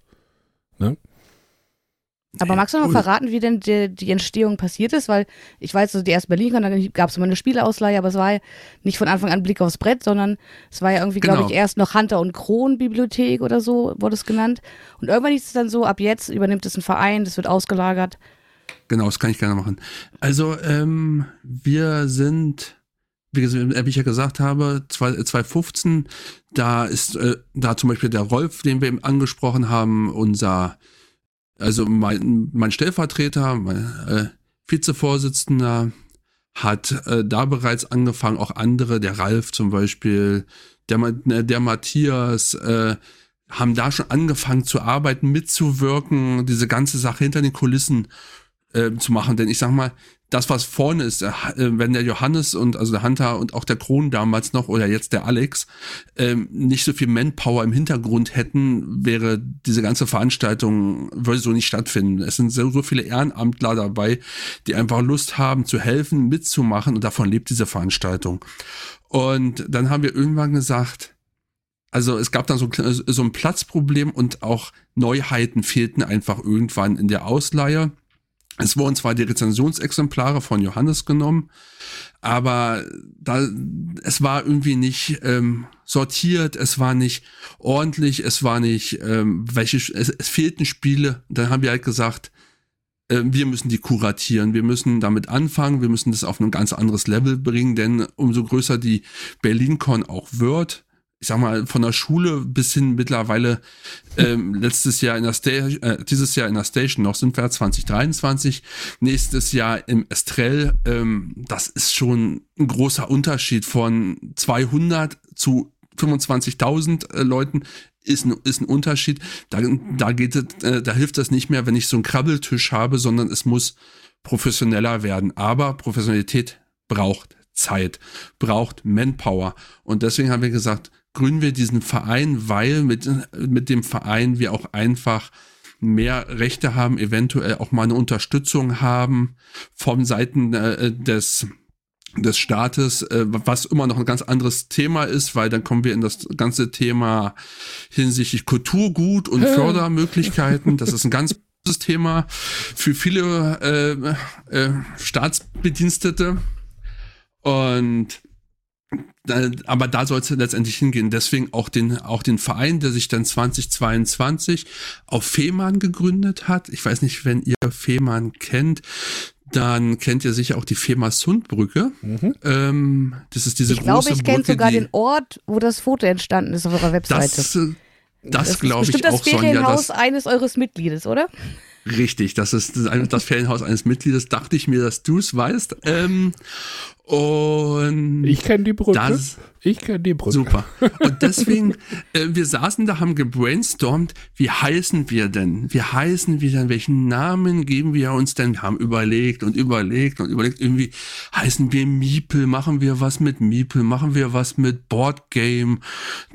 Ne? Aber magst du noch Cool. verraten, wie denn die, die Entstehung passiert ist? Weil ich weiß, also die erste berlin dann gab es immer eine Spieleausleihe, aber es war ja nicht von Anfang an Blick aufs Brett, sondern es war ja irgendwie, glaube Genau. ich, erst noch Hunter und Kron Bibliothek oder so wurde es genannt. Und irgendwann hieß es dann so, ab jetzt übernimmt es ein Verein, das wird ausgelagert. Genau, das kann ich gerne machen. Also, ähm, wir sind, wie wie ich ja gesagt habe, zwei- 2015, da ist, äh, da zum Beispiel der Rolf, den wir eben angesprochen haben, unser, also mein, mein Stellvertreter, mein äh, Vizevorsitzender, hat äh, da bereits angefangen, auch andere, der Ralf zum Beispiel, der, äh, der Matthias, äh, haben da schon angefangen zu arbeiten, mitzuwirken, diese ganze Sache hinter den Kulissen äh, zu machen. Denn ich sag mal, das, was vorne ist, äh, wenn der Johannes und also der Hunter und auch der Kron damals noch oder jetzt der Alex ähm, nicht so viel Manpower im Hintergrund hätten, wäre diese ganze Veranstaltung, würde so nicht stattfinden. Es sind so, so viele Ehrenamtler dabei, die einfach Lust haben zu helfen, mitzumachen und davon lebt diese Veranstaltung. Und dann haben wir irgendwann gesagt, also es gab dann so, so ein Platzproblem und auch Neuheiten fehlten einfach irgendwann in der Ausleihe. Es wurden zwar die Rezensionsexemplare von Johannes genommen, aber da, es war irgendwie nicht ähm, sortiert, es war nicht ordentlich, es war nicht, ähm, welche, es, es fehlten Spiele. Dann haben wir halt gesagt, äh, wir müssen die kuratieren, wir müssen damit anfangen, wir müssen das auf ein ganz anderes Level bringen, denn umso größer die BerlinCon auch wird, ich sag mal, von der Schule bis hin mittlerweile ähm, letztes Jahr in der Station, äh, dieses Jahr in der Station noch sind wir 2023, nächstes Jahr im Estrell, ähm, das ist schon ein großer Unterschied von 200 zu 25.000 äh, Leuten ist ein, ist ein Unterschied. Da, da geht äh, da hilft das nicht mehr, wenn ich so einen Krabbeltisch habe, sondern es muss professioneller werden. Aber Professionalität braucht Zeit, braucht Manpower. Und deswegen haben wir gesagt, gründen wir diesen Verein, weil mit, mit dem Verein wir auch einfach mehr Rechte haben, eventuell auch mal eine Unterstützung haben von Seiten äh, des des Staates, äh, was immer noch ein ganz anderes Thema ist, weil dann kommen wir in das ganze Thema hinsichtlich Kulturgut und Fördermöglichkeiten. Das ist ein ganz [laughs] großes Thema für viele äh, äh, Staatsbedienstete. Und aber da soll es letztendlich hingehen. Deswegen auch den, auch den Verein, der sich dann 2022 auf Fehmarn gegründet hat. Ich weiß nicht, wenn ihr Fehmarn kennt, dann kennt ihr sicher auch die Fehmarn-Sundbrücke. Mhm. Ähm, das ist diese ich glaube, große ich kenne sogar die, den Ort, wo das Foto entstanden ist auf eurer Webseite. Das, äh, das, das glaube ich auch, das Sonja. Ferienhaus Das, eines eures Mitgliedes, oder? richtig, das ist das, das Ferienhaus eines Mitgliedes. Dachte ich mir, dass du es weißt. Ähm, und Ich kenne die Brücke. das, ich kenne die Brücke. Super. [laughs] Und deswegen, äh, wir saßen da, haben gebrainstormt, wie heißen wir denn? Wie heißen wir denn? Welchen Namen geben wir uns denn? Wir haben überlegt und überlegt und überlegt, irgendwie heißen wir Miepel, machen wir was mit Miepel, machen wir was mit Boardgame?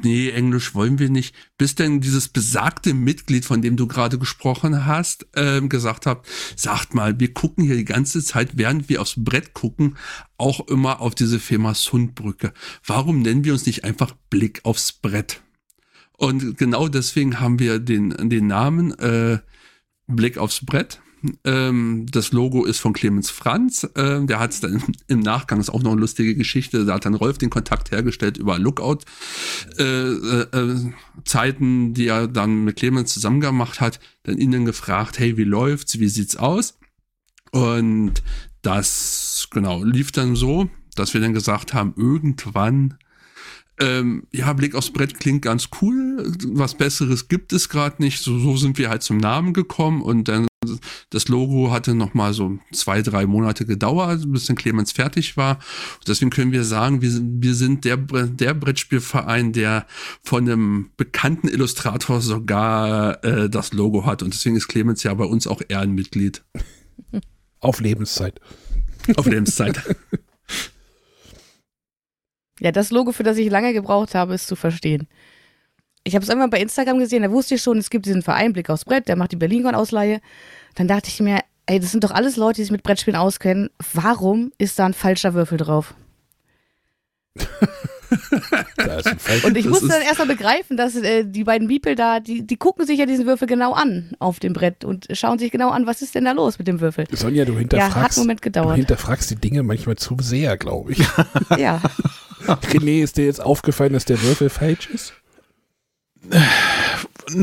Nee, Englisch wollen wir nicht. Bis denn dieses besagte Mitglied, von dem du gerade gesprochen hast, ähm, gesagt hat, sagt mal, wir gucken hier die ganze Zeit, während wir aufs Brett gucken, auch immer auf diese Firma Sundbrücke. Warum nennen wir uns nicht einfach Blick aufs Brett? Und genau deswegen haben wir den, den Namen äh, Blick aufs Brett. Ähm, das Logo ist von Clemens Franz. Äh, der hat es dann im Nachgang, ist auch noch eine lustige Geschichte, da hat dann Rolf den Kontakt hergestellt über Lookout äh, äh, äh, die er dann mit Clemens zusammen gemacht hat, dann ihnen gefragt, hey, wie läuft's, wie sieht's aus? Und das, genau, lief dann so, dass wir dann gesagt haben, irgendwann, ähm, ja, Blick aufs Brett klingt ganz cool, was Besseres gibt es gerade nicht, so, so sind wir halt zum Namen gekommen und dann das Logo hatte noch mal so zwei, drei Monate gedauert, bis dann Clemens fertig war. Und deswegen können wir sagen, wir, wir sind der, der Brettspielverein, der von einem bekannten Illustrator sogar äh, das Logo hat. Und deswegen ist Clemens ja bei uns auch Ehrenmitglied Auf Lebenszeit. auf Lebenszeit. [laughs] Ja, das Logo, für das ich lange gebraucht habe, ist zu verstehen. Ich habe es irgendwann bei Instagram gesehen, da wusste ich schon, es gibt diesen Verein Blick aufs Brett, der macht die BerlinCon-Ausleihe. Dann dachte ich mir, ey, das sind doch alles Leute, die sich mit Brettspielen auskennen. Warum ist da ein falscher Würfel drauf? [laughs] Da ist ein Fall. Und ich musste dann erstmal begreifen, dass äh, die beiden Beeple da, die, die gucken sich ja diesen Würfel genau an auf dem Brett und schauen sich genau an, was ist denn da los mit dem Würfel. Sonja, du Ja, hat hinterfragst, einen Moment du gedauert. hinterfragst die Dinge manchmal zu sehr, glaube ich. Ja, [laughs] [laughs] René, ist dir jetzt aufgefallen, dass der Würfel falsch ist?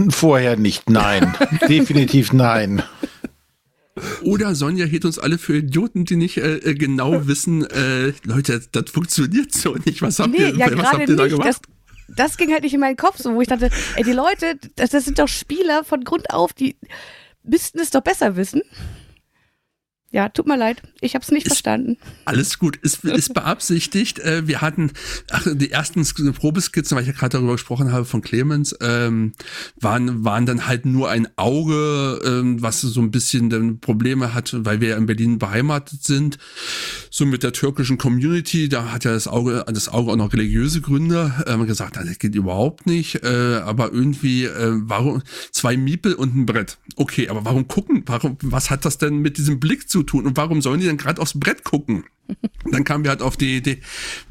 Vorher nicht, nein. [laughs] Definitiv nein. Oder Sonja hält uns alle für Idioten, die nicht äh, äh, genau wissen, äh, Leute, das funktioniert so nicht. Was habt nee, ihr, ja was gerade habt ihr da nicht. gemacht? Das, das ging halt nicht in meinen Kopf so, wo ich dachte, ey, die Leute, das, das sind doch Spieler von Grund auf, die müssten es doch besser wissen. Ja, tut mir leid. Ich habe es nicht Ist- verstanden. Alles gut, ist, ist [laughs] beabsichtigt. Äh, wir hatten ach, die ersten Sk- Probeskizzen, weil ich ja gerade darüber gesprochen habe von Clemens, ähm, waren, waren dann halt nur ein Auge, ähm, was so ein bisschen dann Probleme hat, weil wir ja in Berlin beheimatet sind. So mit der türkischen Community, da hat ja das Auge, das Auge auch noch religiöse Gründe. Ähm, gesagt, das geht überhaupt nicht. Äh, aber irgendwie, äh, warum zwei Miepel und ein Brett? Okay, aber warum gucken? Warum? Was hat das denn mit diesem Blick zu tun? Und warum sollen die denn gerade aufs Brett gucken? [laughs] Dann kamen wir halt auf die Idee,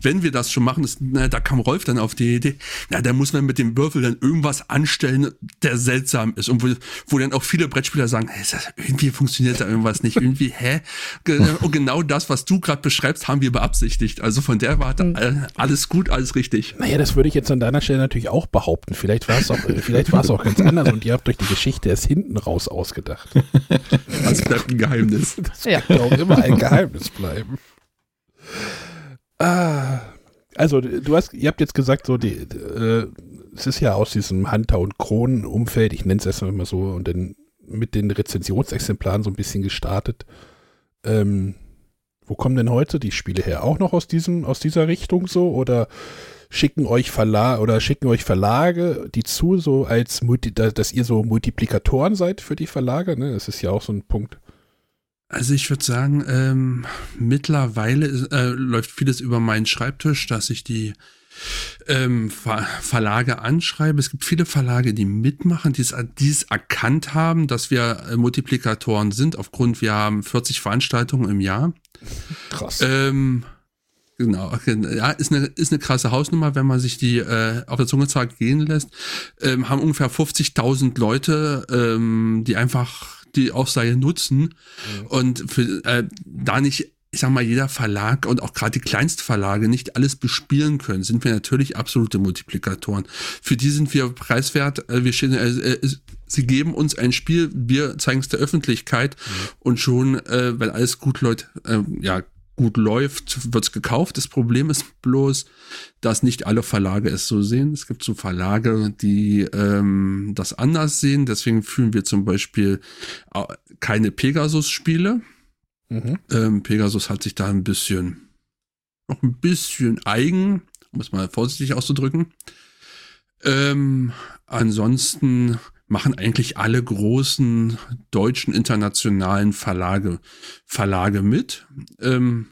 wenn wir das schon machen, das, na, da kam Rolf dann auf die Idee, na, da muss man mit dem Würfel dann irgendwas anstellen, der seltsam ist und wo, wo dann auch viele Brettspieler sagen, hey, das, irgendwie funktioniert da irgendwas nicht, irgendwie, hä? [laughs] Und genau das, was du gerade beschreibst, haben wir beabsichtigt. Also von der Warte, äh, alles gut, alles richtig. Naja, das würde ich jetzt an deiner Stelle natürlich auch behaupten. Vielleicht war es auch, äh, vielleicht war es auch ganz anders und ihr habt euch die Geschichte erst hinten raus ausgedacht. [laughs] Das bleibt ein Geheimnis. Das Ja. auch immer ein Geheimnis bleiben. Ah, also du hast, ihr habt jetzt gesagt, so die, äh, es ist ja aus diesem Hunter- und Kronen-Umfeld, ich nenne es erstmal immer so, und dann mit den Rezensionsexemplaren so ein bisschen gestartet. Ähm, wo kommen denn heute die Spiele her? Auch noch aus diesem, aus dieser Richtung so? Oder schicken euch Verlage oder schicken euch Verlage die zu, so als Multi, da- dass ihr so Multiplikatoren seid für die Verlage? Ne? Das ist ja auch so ein Punkt. Also ich würde sagen, ähm, mittlerweile äh, läuft vieles über meinen Schreibtisch, dass ich die ähm, Ver Verlage anschreibe. Es gibt viele Verlage, die mitmachen, die es, die es erkannt haben, dass wir äh, Multiplikatoren sind, aufgrund, wir haben 40 Veranstaltungen im Jahr. Krass. Ähm, genau, ja, ist eine, ist eine krasse Hausnummer, wenn man sich die äh, auf der Zunge zart gehen lässt. Ähm, haben ungefähr 50.000 Leute, ähm, die einfach die Aufseite nutzen und für, äh, da nicht ich sag mal, jeder Verlag und auch gerade die Kleinstverlage nicht alles bespielen können, sind wir natürlich absolute Multiplikatoren. Für die sind wir preiswert. Äh, Wir stehen, äh, äh, sie geben uns ein Spiel, wir zeigen es der Öffentlichkeit und schon, äh, wenn alles gut läuft, äh, ja, gut läuft, wird's gekauft. Das Problem ist bloß, dass nicht alle Verlage es so sehen. Es gibt so Verlage, die ähm, das anders sehen. Deswegen führen wir zum Beispiel äh, keine Pegasus-Spiele. Mhm. Ähm, Pegasus hat sich da ein bisschen, noch ein bisschen eigen, um es mal vorsichtig auszudrücken. Ähm, ansonsten machen eigentlich alle großen deutschen internationalen Verlage, Verlage mit. Ähm,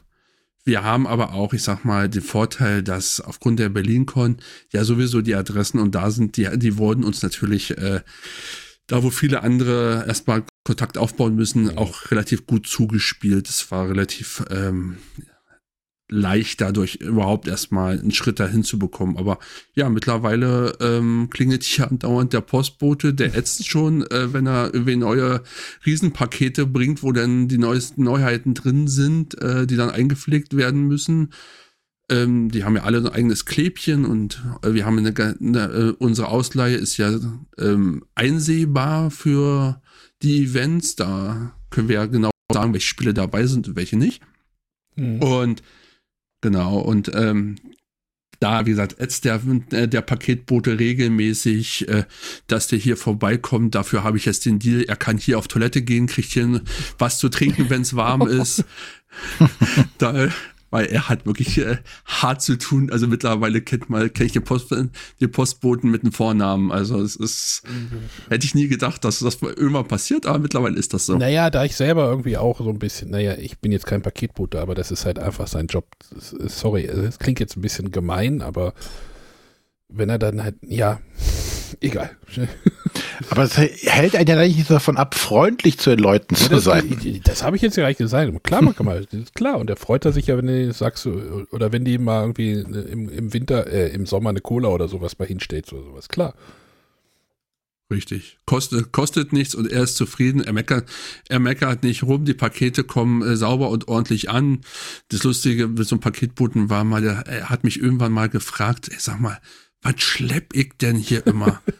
wir haben aber auch, ich sag mal, den Vorteil, dass aufgrund der BerlinCon ja sowieso die Adressen und da sind, die, die wurden uns natürlich, äh, da wo viele andere erstmal Kontakt aufbauen müssen, auch relativ gut zugespielt. Es war relativ ähm, leicht dadurch überhaupt erstmal einen Schritt dahin zu bekommen. Aber ja, mittlerweile ähm, klingelt hier [laughs] andauernd der Postbote, der ätzt schon, äh, wenn er irgendwie neue Riesenpakete bringt, wo dann die neuesten Neuheiten drin sind, äh, die dann eingepflegt werden müssen. Ähm, die haben ja alle ein eigenes Klebchen und äh, wir haben eine, eine äh, unsere Ausleihe ist ja ähm, einsehbar für die Events. Da können wir ja genau sagen, welche Spiele dabei sind und welche nicht. Mhm. Und genau, und ähm, da, wie gesagt, jetzt der, äh, der Paketbote regelmäßig, äh, dass der hier vorbeikommt. Dafür habe ich jetzt den Deal. Er kann hier auf Toilette gehen, kriegt hier was zu trinken, wenn es warm ist. [laughs] da, weil er hat wirklich äh, hart zu tun. Also mittlerweile kennt mal kenne ich den, Post, den Postboten mit dem Vornamen. Also es ist, hätte ich nie gedacht, dass das irgendwann passiert, aber mittlerweile ist das so. Naja, da ich selber irgendwie auch so ein bisschen, naja, ich bin jetzt kein Paketbote, aber das ist halt einfach sein Job. Sorry, es klingt jetzt ein bisschen gemein, aber wenn er dann halt, ja, [laughs] egal. Aber es hält einen ja nicht davon ab, freundlich zu den Leuten zu Das, sein. das habe ich jetzt ja gleich gesagt. Klar, man kann mal, klar. Und er freut er sich ja, wenn du sagst, oder wenn die ihm mal irgendwie im, im Winter, äh, im Sommer eine Cola oder sowas mal hinstellt oder sowas. Klar. Richtig. Kostet, kostet nichts und er ist zufrieden. Er meckert, er meckert nicht rum. Die Pakete kommen äh, sauber und ordentlich an. Das Lustige mit so einem Paketboten war mal, der, er hat mich irgendwann mal gefragt, ey, sag mal, was schlepp ich denn hier immer? [laughs]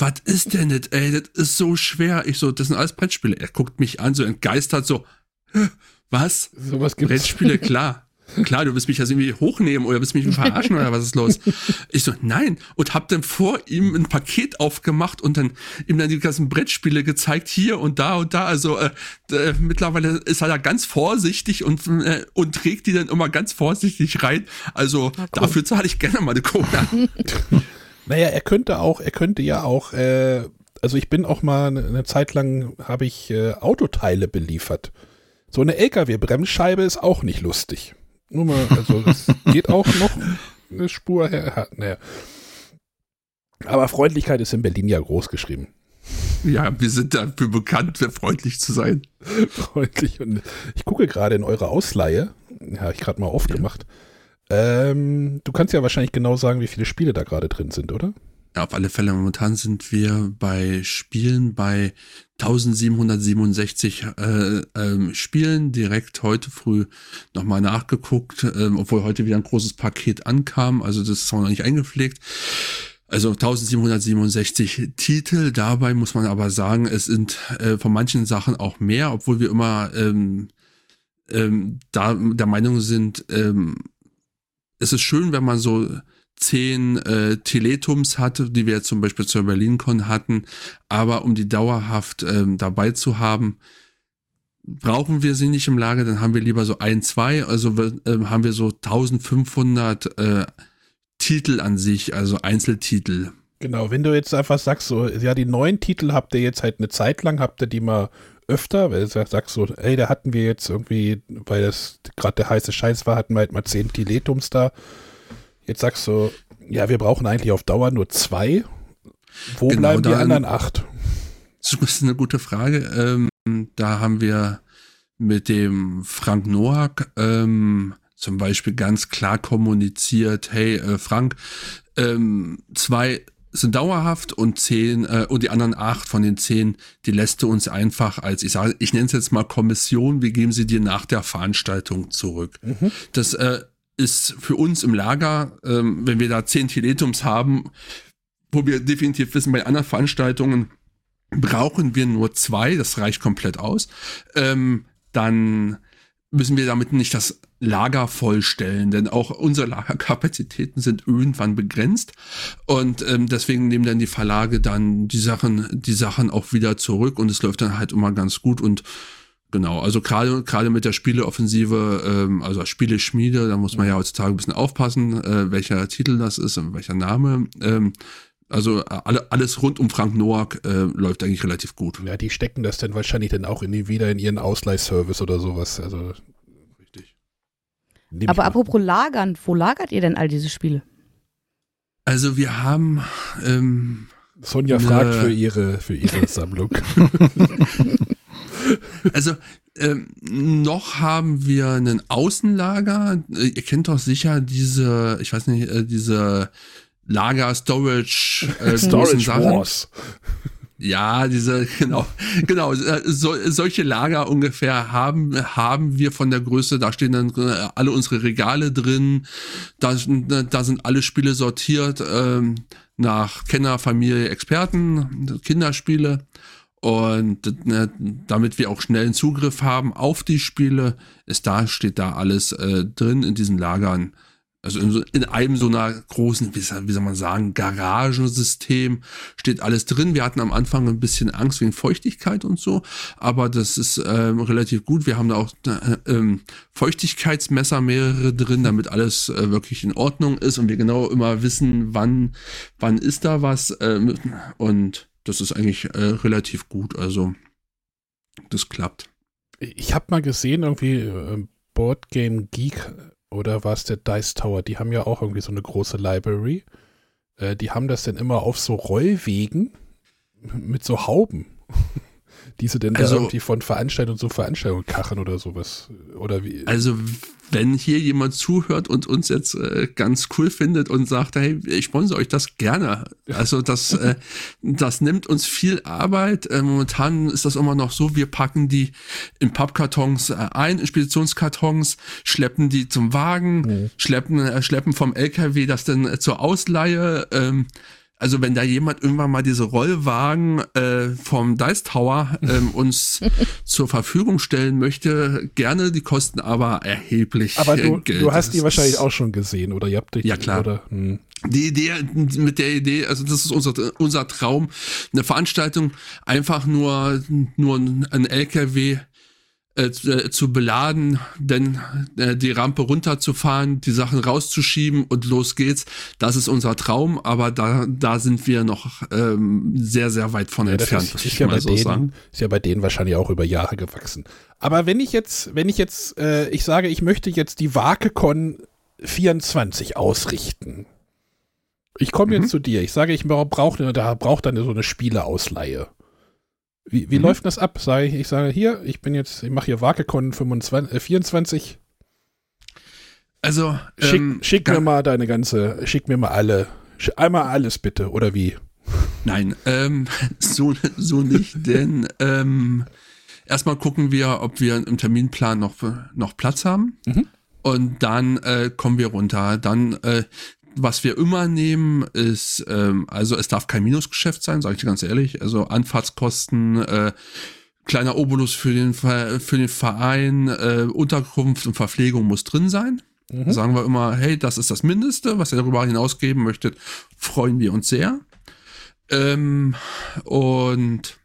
was ist denn das, ey? Das ist so schwer. Ich so, das sind alles Brettspiele. Er guckt mich an, so entgeistert, so, "Hä, was? Sowas gibt's. Brettspiele, klar. klar, du willst mich jetzt irgendwie hochnehmen oder willst mich verarschen oder was ist los? [laughs] Ich so, nein. Und hab dann vor ihm ein Paket aufgemacht und dann ihm dann die ganzen Brettspiele gezeigt, hier und da und da. Also äh, äh, mittlerweile ist er da ganz vorsichtig und, äh, und trägt die dann immer ganz vorsichtig rein. Also dafür zahle ich gerne mal eine Cola. [laughs] Naja, er könnte auch, er könnte ja auch, äh, also ich bin auch mal eine, eine Zeit lang, habe ich äh, Autoteile beliefert. So eine LKW-Bremsscheibe ist auch nicht lustig. Nur mal, also [laughs] das geht auch noch eine Spur her. Naja. Aber Freundlichkeit ist in Berlin ja groß geschrieben. Ja, wir sind dafür bekannt, freundlich zu sein. [laughs] Freundlich. Und ich gucke gerade in eure Ausleihe. Ja, habe ich gerade mal aufgemacht. Ähm, du kannst ja wahrscheinlich genau sagen, wie viele Spiele da gerade drin sind, oder? Ja, auf alle Fälle. Momentan sind wir bei Spielen bei 1767 äh, ähm, Spielen. Direkt heute früh nochmal nachgeguckt, ähm, obwohl heute wieder ein großes Paket ankam. Also das ist auch noch nicht eingepflegt. Also 1767 Titel. Dabei muss man aber sagen, es sind äh, von manchen Sachen auch mehr, obwohl wir immer ähm, ähm, da der Meinung sind, ähm, es ist schön, wenn man so zehn äh, Teletums hatte, die wir zum Beispiel zur BerlinCon hatten, aber um die dauerhaft ähm, dabei zu haben, brauchen wir sie nicht im Lager, dann haben wir lieber so ein, zwei, also äh, haben wir so 1500 äh, Titel an sich, also Einzeltitel. Genau, wenn du jetzt einfach sagst, so, ja, die neuen Titel habt ihr jetzt halt eine Zeit lang, habt ihr die mal öfter, weil du sagst so, ey, da hatten wir jetzt irgendwie, weil das gerade der heiße Scheiß war, hatten wir halt mal zehn Teletums da. Jetzt sagst du, ja, wir brauchen eigentlich auf Dauer nur zwei. Wo Genau, bleiben die anderen acht? Das ist eine gute Frage. Ähm, da haben wir mit dem Frank Noack ähm, zum Beispiel ganz klar kommuniziert, hey äh, Frank, ähm, zwei sind dauerhaft und zehn äh, und die anderen acht von den zehn, die lässt du uns einfach als, ich sage, ich nenne es jetzt mal Kommission, wir geben sie dir nach der Veranstaltung zurück. Das äh, ist für uns im Lager, ähm, wenn wir da zehn Teletums haben, wo wir definitiv wissen, bei anderen Veranstaltungen brauchen wir nur zwei, das reicht komplett aus, ähm, dann müssen wir damit nicht das Lager vollstellen, denn auch unsere Lagerkapazitäten sind irgendwann begrenzt und ähm, deswegen nehmen dann die Verlage dann die Sachen, die Sachen auch wieder zurück und es läuft dann halt immer ganz gut und Genau, also gerade gerade mit der Spieleoffensive, ähm, also Spieleschmiede, da muss man ja heutzutage ein bisschen aufpassen, äh, welcher Titel das ist und welcher Name. Ähm, also äh, alle, alles rund um Frank Noack äh, läuft eigentlich relativ gut. Ja, die stecken das dann wahrscheinlich dann auch in die, wieder in ihren Ausleihservice oder sowas. Also, Aber apropos Lagern, wo lagert ihr denn all diese Spiele? Also wir haben ähm, Sonja Nö. fragt für ihre, für ihre [laughs] Sammlung. Also ähm, noch haben wir einen Außenlager. Ihr kennt doch sicher diese, ich weiß nicht, äh, diese Lager Storage äh, Storage Sachen. Wars. Ja, diese [laughs] genau, genau äh, so, solche Lager ungefähr haben haben wir von der Größe. Da stehen dann äh, alle unsere Regale drin. Da, sind- da sind alle Spiele sortiert ähm, nach Kenner, Familie, Experten, Kinderspiele. Und äh, damit wir auch schnellen Zugriff haben auf die Spiele, ist da, steht da alles äh, drin in diesen Lagern. Also in, so, in einem so einer großen, wie soll, wie soll man sagen, Garagensystem steht alles drin. Wir hatten am Anfang ein bisschen Angst wegen Feuchtigkeit und so, aber das ist ähm, relativ gut. Wir haben da auch äh, ähm, Feuchtigkeitsmesser mehrere drin, damit alles äh, wirklich in Ordnung ist und wir genau immer wissen, wann, wann ist da was. Ähm, und das ist eigentlich äh, relativ gut. Also das klappt. Ich habe mal gesehen, irgendwie äh, Board Game Geek oder war es der Dice Tower, die haben ja auch irgendwie so eine große Library. Äh, die haben das dann immer auf so Rollwegen mit so Hauben. Die sie denn Also- da irgendwie von Veranstaltung zu Veranstaltung kachen oder sowas. Oder wie? Also wenn hier jemand zuhört und uns jetzt äh, ganz cool findet und sagt, hey, ich sponsere euch das gerne. Also das, äh, das nimmt uns viel Arbeit. Äh, momentan ist das immer noch so, wir packen die in Pappkartons äh, ein, in Speditionskartons, schleppen die zum Wagen, schleppen, äh, schleppen vom LKW das dann zur Ausleihe. Ähm, Also wenn da jemand irgendwann mal diese Rollwagen äh, vom Dice Tower ähm, [laughs] uns zur Verfügung stellen möchte, gerne, die kosten aber erheblich Aber du, Geld. du hast die Das wahrscheinlich auch schon gesehen oder ihr habt dich Ja, klar. Oder, hm. Die Idee, mit der Idee, also das ist unser, unser Traum, eine Veranstaltung einfach nur, nur ein LKW äh, zu- äh, zu beladen, denn äh, die Rampe runterzufahren, die Sachen rauszuschieben und los geht's. Das ist unser Traum, aber da, da sind wir noch ähm, sehr, sehr weit von Ja, das entfernt, ist, muss ist, ich ja bei so denen, sagen. ist ja bei denen wahrscheinlich auch über Jahre gewachsen. Aber wenn ich jetzt, wenn ich jetzt, äh, ich sage, ich möchte jetzt die WakeCon 24 ausrichten. Ich komme Mhm. jetzt zu dir. Ich sage, ich brauche da braucht dann so eine Spieleausleihe. Wie, wie Mhm. läuft das ab? Sage ich, ich sage hier, ich bin jetzt, ich mache hier WakeCon 25, äh, 24. Also, Schick, ähm, schick mir mal deine ganze, schick mir mal alle, einmal alles bitte, oder wie? Nein, ähm, [laughs] so, so nicht, denn ähm, erstmal gucken wir, ob wir im Terminplan noch, noch Platz haben. Mhm. Und dann äh, kommen wir runter. Dann, äh, was wir immer nehmen, ist, ähm, also es darf kein Minusgeschäft sein, sage ich dir ganz ehrlich. Also Anfahrtskosten, äh, kleiner Obolus für den, für den Verein, äh, Unterkunft und Verpflegung muss drin sein. Mhm. Sagen wir immer, hey, das ist das Mindeste, was ihr darüber hinausgeben möchtet, freuen wir uns sehr. Ähm, und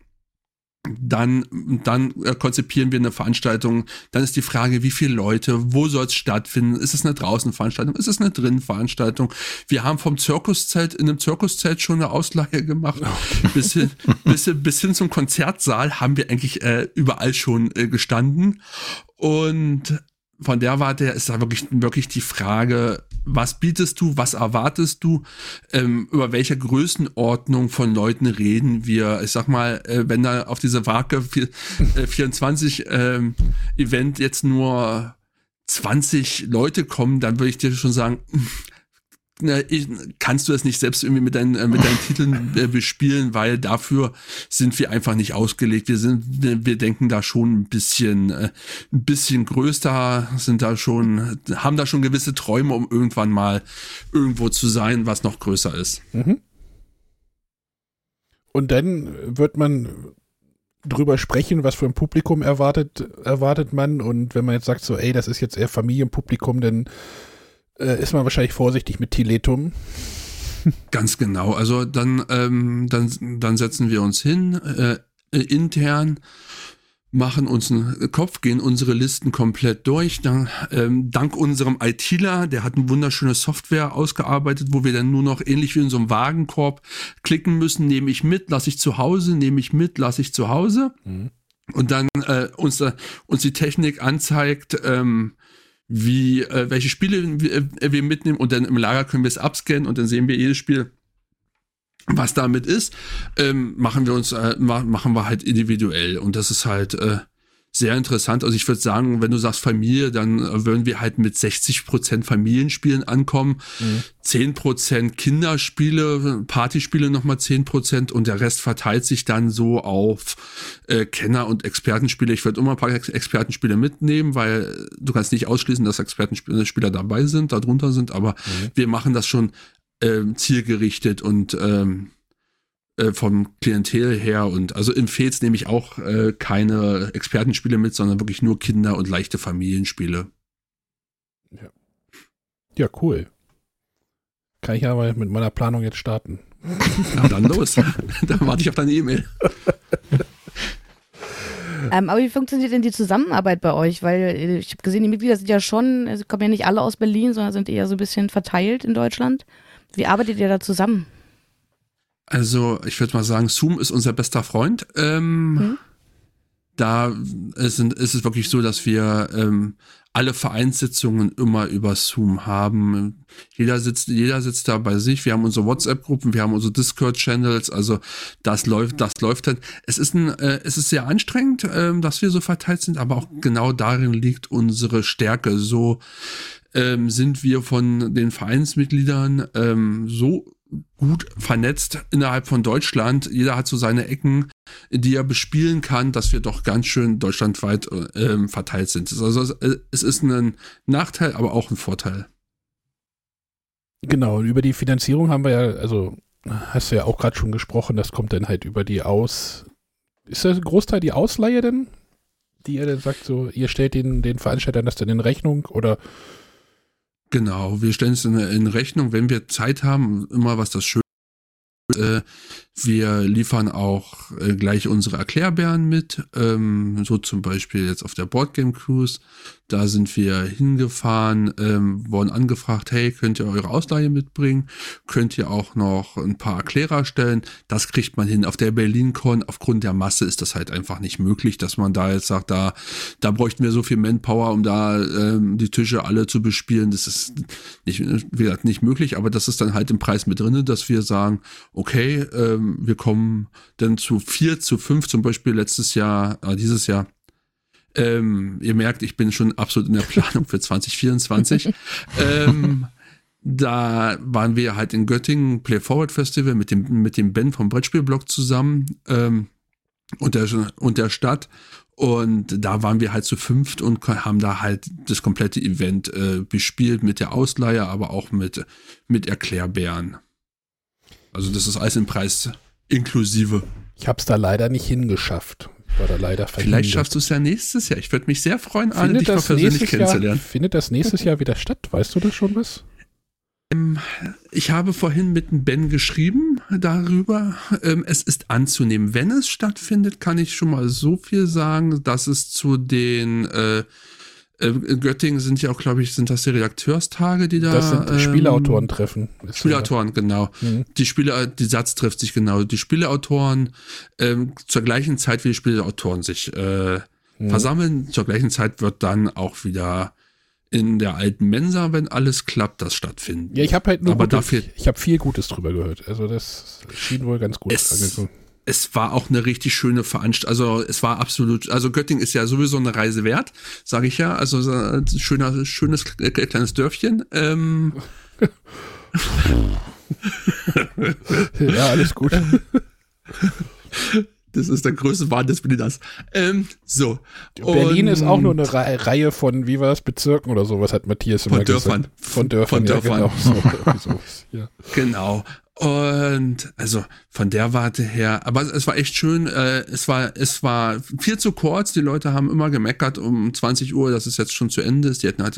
dann, dann äh, konzipieren wir eine Veranstaltung. Dann ist die Frage, wie viele Leute, wo soll es stattfinden? Ist es eine Draußenveranstaltung? Ist es eine Drinnenveranstaltung? Wir haben vom Zirkuszelt, in einem Zirkuszelt schon eine Ausleihe gemacht. [laughs] Bis, hin, bis, hin, bis hin zum Konzertsaal haben wir eigentlich äh, überall schon äh, gestanden. Und von der Warte her ist da wirklich, wirklich die Frage, was bietest du, was erwartest du, ähm, über welche Größenordnung von Leuten reden wir? Ich sag mal, äh, wenn da auf diese Wake vier- äh, 24 ähm, Event jetzt nur 20 Leute kommen, dann würde ich dir schon sagen, na, ich, kannst du das nicht selbst irgendwie mit deinen, äh, mit deinen Titeln äh, bespielen, weil dafür sind wir einfach nicht ausgelegt. Wir sind, wir, denken da schon ein bisschen, äh, ein bisschen größer, sind da schon, haben da schon gewisse Träume, um irgendwann mal irgendwo zu sein, was noch größer ist. Mhm. Und dann wird man drüber sprechen, was für ein Publikum erwartet, erwartet man. Und wenn man jetzt sagt, so, ey, das ist jetzt eher Familienpublikum, dann äh, ist man wahrscheinlich vorsichtig mit Tiletum. Ganz genau. Also dann, ähm, dann, dann setzen wir uns hin, äh, äh, intern, machen uns einen Kopf, gehen unsere Listen komplett durch. Dann, ähm, dank unserem ITler, der hat eine wunderschöne Software ausgearbeitet, wo wir dann nur noch ähnlich wie in so einem Wagenkorb klicken müssen, nehme ich mit, lasse ich zu Hause, nehme ich mit, lasse ich zu Hause. Mhm. Und dann äh, uns, äh, uns die Technik anzeigt, ähm, wie äh, welche Spiele wir, äh, wir mitnehmen und dann im Lager können wir es abscannen und dann sehen wir jedes Spiel, was damit ist, ähm, machen wir uns äh, ma machen wir halt individuell und das ist halt äh, sehr interessant. Also ich würde sagen, wenn du sagst Familie, dann äh, würden wir halt mit 60% Familienspielen ankommen, Mhm. 10% Kinderspiele, Partyspiele nochmal 10% und der Rest verteilt sich dann so auf äh, Kenner- und Expertenspiele. Ich würde immer ein paar Ex Expertenspiele mitnehmen, weil du kannst nicht ausschließen, dass Expertenspieler dabei sind, darunter sind, aber wir machen das schon ähm, zielgerichtet und ähm, äh, vom Klientel her und also im Fez nehme ich auch äh, keine Expertenspiele mit, sondern wirklich nur Kinder- und leichte Familienspiele. Ja, cool. Kann ich ja mal mit meiner Planung jetzt starten. Na dann los. [laughs] dann warte ich auf deine E-Mail. Ähm, aber wie funktioniert denn die Zusammenarbeit bei euch? Weil äh, ich habe gesehen, die Mitglieder sind ja schon, also kommen ja nicht alle aus Berlin, sondern sind eher so ein bisschen verteilt in Deutschland. Wie arbeitet ihr da zusammen? Also, ich würde mal sagen, Zoom ist unser bester Freund. Ähm, Mhm. Da ist, ist es wirklich so, dass wir ähm, alle Vereinssitzungen immer über Zoom haben. Jeder sitzt, jeder sitzt da bei sich. Wir haben unsere WhatsApp-Gruppen, wir haben unsere Discord-Channels. Also das läuft, das läuft dann. Es ist ein, äh, es ist sehr anstrengend, ähm, dass wir so verteilt sind, aber auch genau darin liegt unsere Stärke. So ähm, sind wir von den Vereinsmitgliedern ähm, so gut vernetzt innerhalb von Deutschland. Jeder hat so seine Ecken, die er bespielen kann, dass wir doch ganz schön deutschlandweit ähm, verteilt sind. Also es ist ein Nachteil, aber auch ein Vorteil. Genau, über die Finanzierung haben wir ja, also hast du ja auch gerade schon gesprochen, das kommt dann halt über die Aus. Ist das ein Großteil die Ausleihe denn? Die ihr dann sagt, so, ihr stellt den, den Veranstaltern das dann in Rechnung oder Genau, wir stellen es in, in Rechnung, wenn wir Zeit haben, immer was das Schöne äh, wir liefern auch äh, gleich unsere Erklärbären mit, ähm, so zum Beispiel jetzt auf der Boardgame Cruise. Da sind wir hingefahren, ähm, wurden angefragt, hey, könnt ihr eure Ausleihe mitbringen? Könnt ihr auch noch ein paar Erklärer stellen? Das kriegt man hin. Auf der BerlinCon, aufgrund der Masse ist das halt einfach nicht möglich, dass man da jetzt sagt, da, da bräuchten wir so viel Manpower, um da ähm, die Tische alle zu bespielen. Das ist nicht, wie gesagt, nicht möglich, aber das ist dann halt im Preis mit drinne, dass wir sagen, okay, ähm, wir kommen dann zu vier, zu fünf, zum Beispiel letztes Jahr, äh, dieses Jahr. Ähm, ihr merkt, ich bin schon absolut in der Planung für 2024. [laughs] ähm, da waren wir halt in Göttingen Play Forward Festival mit dem, mit dem Ben vom Brettspielblog zusammen ähm, und, der, und der Stadt. Und da waren wir halt zu fünft und haben da halt das komplette Event äh, bespielt mit der Ausleihe, aber auch mit, mit Erklärbären. Also das ist alles im Preis inklusive. Ich habe es da leider nicht hingeschafft. War da leider verhindert. Vielleicht schaffst du es ja nächstes Jahr. Ich würde mich sehr freuen, alle dich mal persönlich kennenzulernen. Jahr, findet das nächstes Jahr wieder statt? Weißt du da schon was? Ähm, ich habe vorhin mit Ben geschrieben darüber. Ähm, es ist anzunehmen, wenn es stattfindet, kann ich schon mal so viel sagen, dass es zu den äh, in Göttingen sind ja auch, glaube ich, sind das die Redakteurstage, die da. Das sind ähm, Spieleautoren-Treffen. Spieleautoren, genau. Mhm. Die Spieler, die Satz trifft sich genau. Die Spieleautoren ähm, zur gleichen Zeit wie die Spieleautoren sich äh, mhm. versammeln. Zur gleichen Zeit wird dann auch wieder in der alten Mensa, wenn alles klappt, das stattfinden. Ja, ich habe halt nur Aber Gutes, dafür, ich habe viel Gutes drüber gehört. Also das schien wohl ganz gut es, es war auch eine richtig schöne Veranstaltung. Also es war absolut, also Göttingen ist ja sowieso eine Reise wert, sage ich ja. Also ein schöner, schönes kleines Dörfchen. Ähm. [laughs] ja, alles gut. Das ist der größte Wahn des Blinders. Ähm, so. Berlin und ist auch nur eine Reihe von, wie war das, Bezirken oder sowas, hat Matthias immer von Dörfern. gesagt. Von Dörfern. Von Dörfern. Ja, genau. [laughs] So, ja. genau. Und also von der Warte her, aber es war echt schön. Äh, es war es war viel zu kurz. Die Leute haben immer gemeckert um 20 Uhr, dass es jetzt schon zu Ende ist. Die hätten halt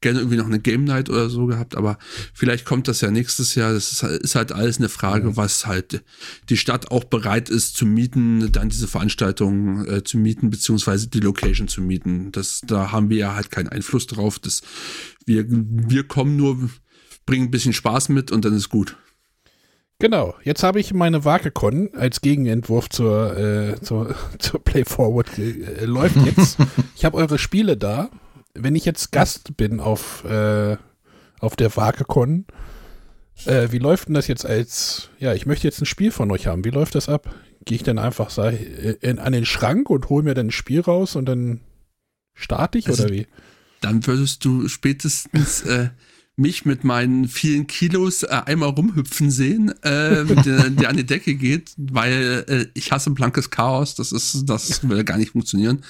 gerne irgendwie noch eine Game Night oder so gehabt, aber vielleicht kommt das ja nächstes Jahr. Das ist, ist halt alles eine Frage, mhm. was halt die Stadt auch bereit ist zu mieten, dann diese Veranstaltung äh, zu mieten beziehungsweise die Location zu mieten. Das da haben wir ja halt keinen Einfluss drauf. Das wir wir kommen nur bringen ein bisschen Spaß mit und dann ist gut. Genau, jetzt habe ich meine Wakecon als Gegenentwurf zur, äh, zur, [laughs] zur Play Forward äh, läuft [laughs] jetzt. ich habe eure Spiele da. Wenn ich jetzt Gast bin auf, äh, auf der Wakecon, äh, wie läuft denn das jetzt als, ja, ich möchte jetzt ein Spiel von euch haben. Wie läuft das ab? Gehe ich dann einfach sag, in, an den Schrank und hole mir dann ein Spiel raus und dann starte ich also, oder wie? Dann würdest du spätestens äh, mich mit meinen vielen Kilos äh, einmal rumhüpfen sehen, äh, der, der an die Decke geht, weil äh, ich hasse blankes Chaos. Das ist, das will gar nicht funktionieren.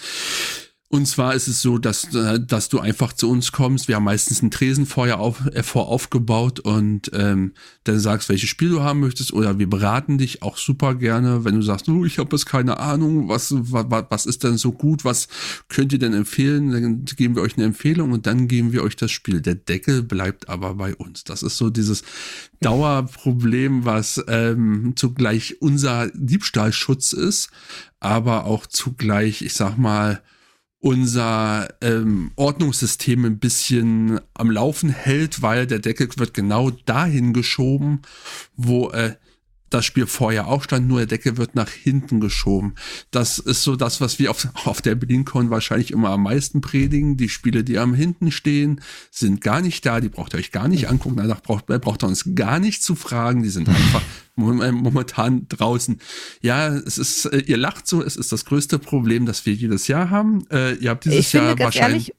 Und zwar ist es so, dass, äh, dass du einfach zu uns kommst. Wir haben meistens ein Tresenfeuer auf, äh, vor aufgebaut und ähm, dann sagst, welches Spiel du haben möchtest oder wir beraten dich auch super gerne, wenn du sagst, oh, ich habe jetzt keine Ahnung, was, was, was ist denn so gut, was könnt ihr denn empfehlen? Dann geben wir euch eine Empfehlung und dann geben wir euch das Spiel. Der Deckel bleibt aber bei uns. Das ist so dieses Dauerproblem, was ähm, zugleich unser Diebstahlschutz ist, aber auch zugleich, ich sag mal, unser ähm, Ordnungssystem ein bisschen am Laufen hält, weil der Deckel wird genau dahin geschoben, wo äh, das Spiel vorher auch stand, nur der Deckel wird nach hinten geschoben. Das ist so das, was wir auf, [laughs] auf der BerlinCon wahrscheinlich immer am meisten predigen. Die Spiele, die am hinten stehen, sind gar nicht da, die braucht ihr euch gar nicht angucken, danach braucht, braucht ihr uns gar nicht zu fragen, die sind einfach [laughs] momentan draußen. Ja, es ist, äh, ihr lacht so, es ist das größte Problem, das wir jedes Jahr haben. Äh, ihr habt dieses ich Jahr finde, wahrscheinlich. Ehrlich,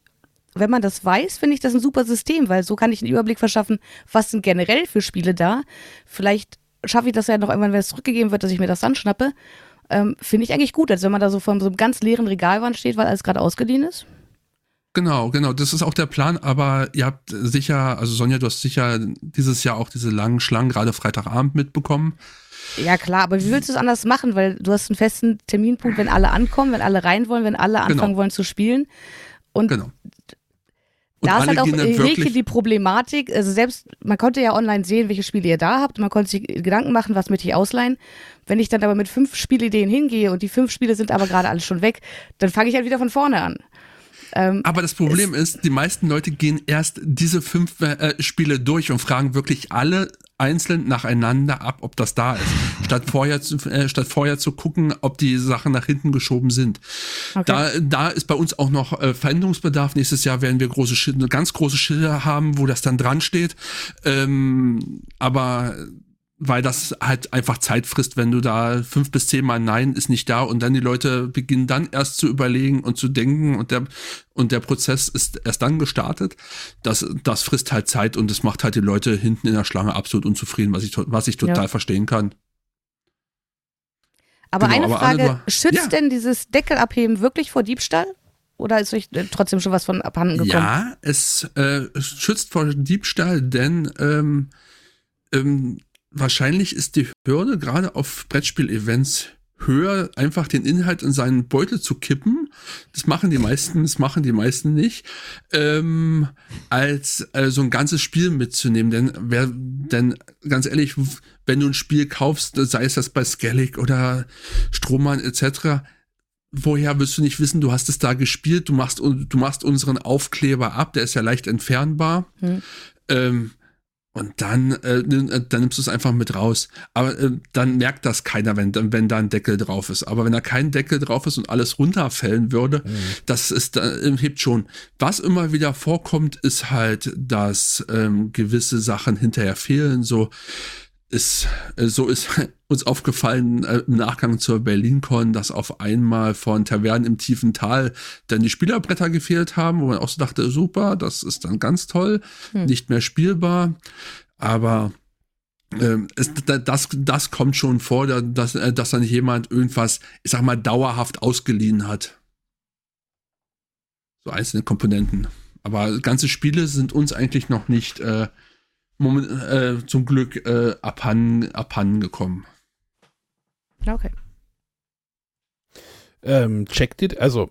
wenn man das weiß, finde ich das ein super System, weil so kann ich einen Überblick verschaffen, was sind generell für Spiele da. Vielleicht schaffe ich das ja noch irgendwann, wenn es zurückgegeben wird, dass ich mir das dann schnappe. Ähm, Finde ich eigentlich gut, als wenn man da so von so einem ganz leeren Regalwand steht, weil alles gerade ausgeliehen ist. Genau, genau. Das ist auch der Plan, aber ihr habt sicher, also Sonja, du hast sicher dieses Jahr auch diese langen Schlangen gerade Freitagabend mitbekommen. Ja, klar, aber wie willst du es anders machen? Weil du hast einen festen Terminpunkt, wenn alle ankommen, wenn alle rein wollen, wenn alle anfangen Genau. wollen zu spielen. Und Genau. Und da ist halt auch wirklich- die Problematik, also selbst, man konnte ja online sehen, welche Spiele ihr da habt man konnte sich Gedanken machen, was möchte ich ausleihen. Wenn ich dann aber mit fünf Spielideen hingehe und die fünf Spiele sind aber gerade alle schon weg, dann fange ich halt wieder von vorne an. Ähm, Aber das Problem ist, die meisten Leute gehen erst diese fünf äh, Spiele durch und fragen wirklich alle einzeln nacheinander ab, ob das da ist, [laughs] statt vorher zu, äh, statt vorher zu gucken, ob die Sachen nach hinten geschoben sind. Okay. Da, da ist bei uns auch noch äh, Veränderungsbedarf. Nächstes Jahr werden wir große Schilder, ganz große Schilder haben, wo das dann dran steht. Ähm, aber weil das halt einfach Zeit frisst, wenn du da fünf bis zehn Mal Nein ist nicht da und dann die Leute beginnen dann erst zu überlegen und zu denken und der und der Prozess ist erst dann gestartet. Das das frisst halt Zeit und das macht halt die Leute hinten in der Schlange absolut unzufrieden, was ich was ich total Ja. verstehen kann. aber genau, eine aber Frage, Anne, schützt Ja. denn dieses Deckelabheben wirklich vor Diebstahl? Oder ist euch trotzdem schon was von abhanden gekommen? Ja, es, äh, es schützt vor Diebstahl, denn ähm, ähm, wahrscheinlich ist die Hürde gerade auf Brettspiel-Events höher, einfach den Inhalt in seinen Beutel zu kippen. Das machen die meisten, das machen die meisten nicht, ähm, als äh, so ein ganzes Spiel mitzunehmen. Denn wer, denn ganz ehrlich, wenn du ein Spiel kaufst, sei es das bei Skellig oder Strohmann etc., woher willst du nicht wissen, du hast es da gespielt, du machst, du machst unseren Aufkleber ab, der ist ja leicht entfernbar. Hm. Ähm, und dann, äh, äh, dann nimmst du es einfach mit raus. Aber äh, dann merkt das keiner, wenn, wenn da ein Deckel drauf ist. Aber wenn da kein Deckel drauf ist und alles runterfällen würde, das ist, äh, hebt schon. Was immer wieder vorkommt, ist halt, dass ähm, gewisse Sachen hinterher fehlen. So ist, äh, so ist [laughs] uns aufgefallen äh, im Nachgang zur BerlinCon, dass auf einmal von Tavernen im tiefen Tal dann die Spielerbretter gefehlt haben, wo man auch so dachte, super, das ist dann ganz toll, Hm. nicht mehr spielbar. Aber ähm, es, da- das, das kommt schon vor, da- dass, äh, dass dann jemand irgendwas, ich sag mal, dauerhaft ausgeliehen hat. So einzelne Komponenten. Aber ganze Spiele sind uns eigentlich noch nicht äh, moment, äh, zum Glück äh, abhanden, abhanden gekommen. Okay. Ähm, checkt ihr, also,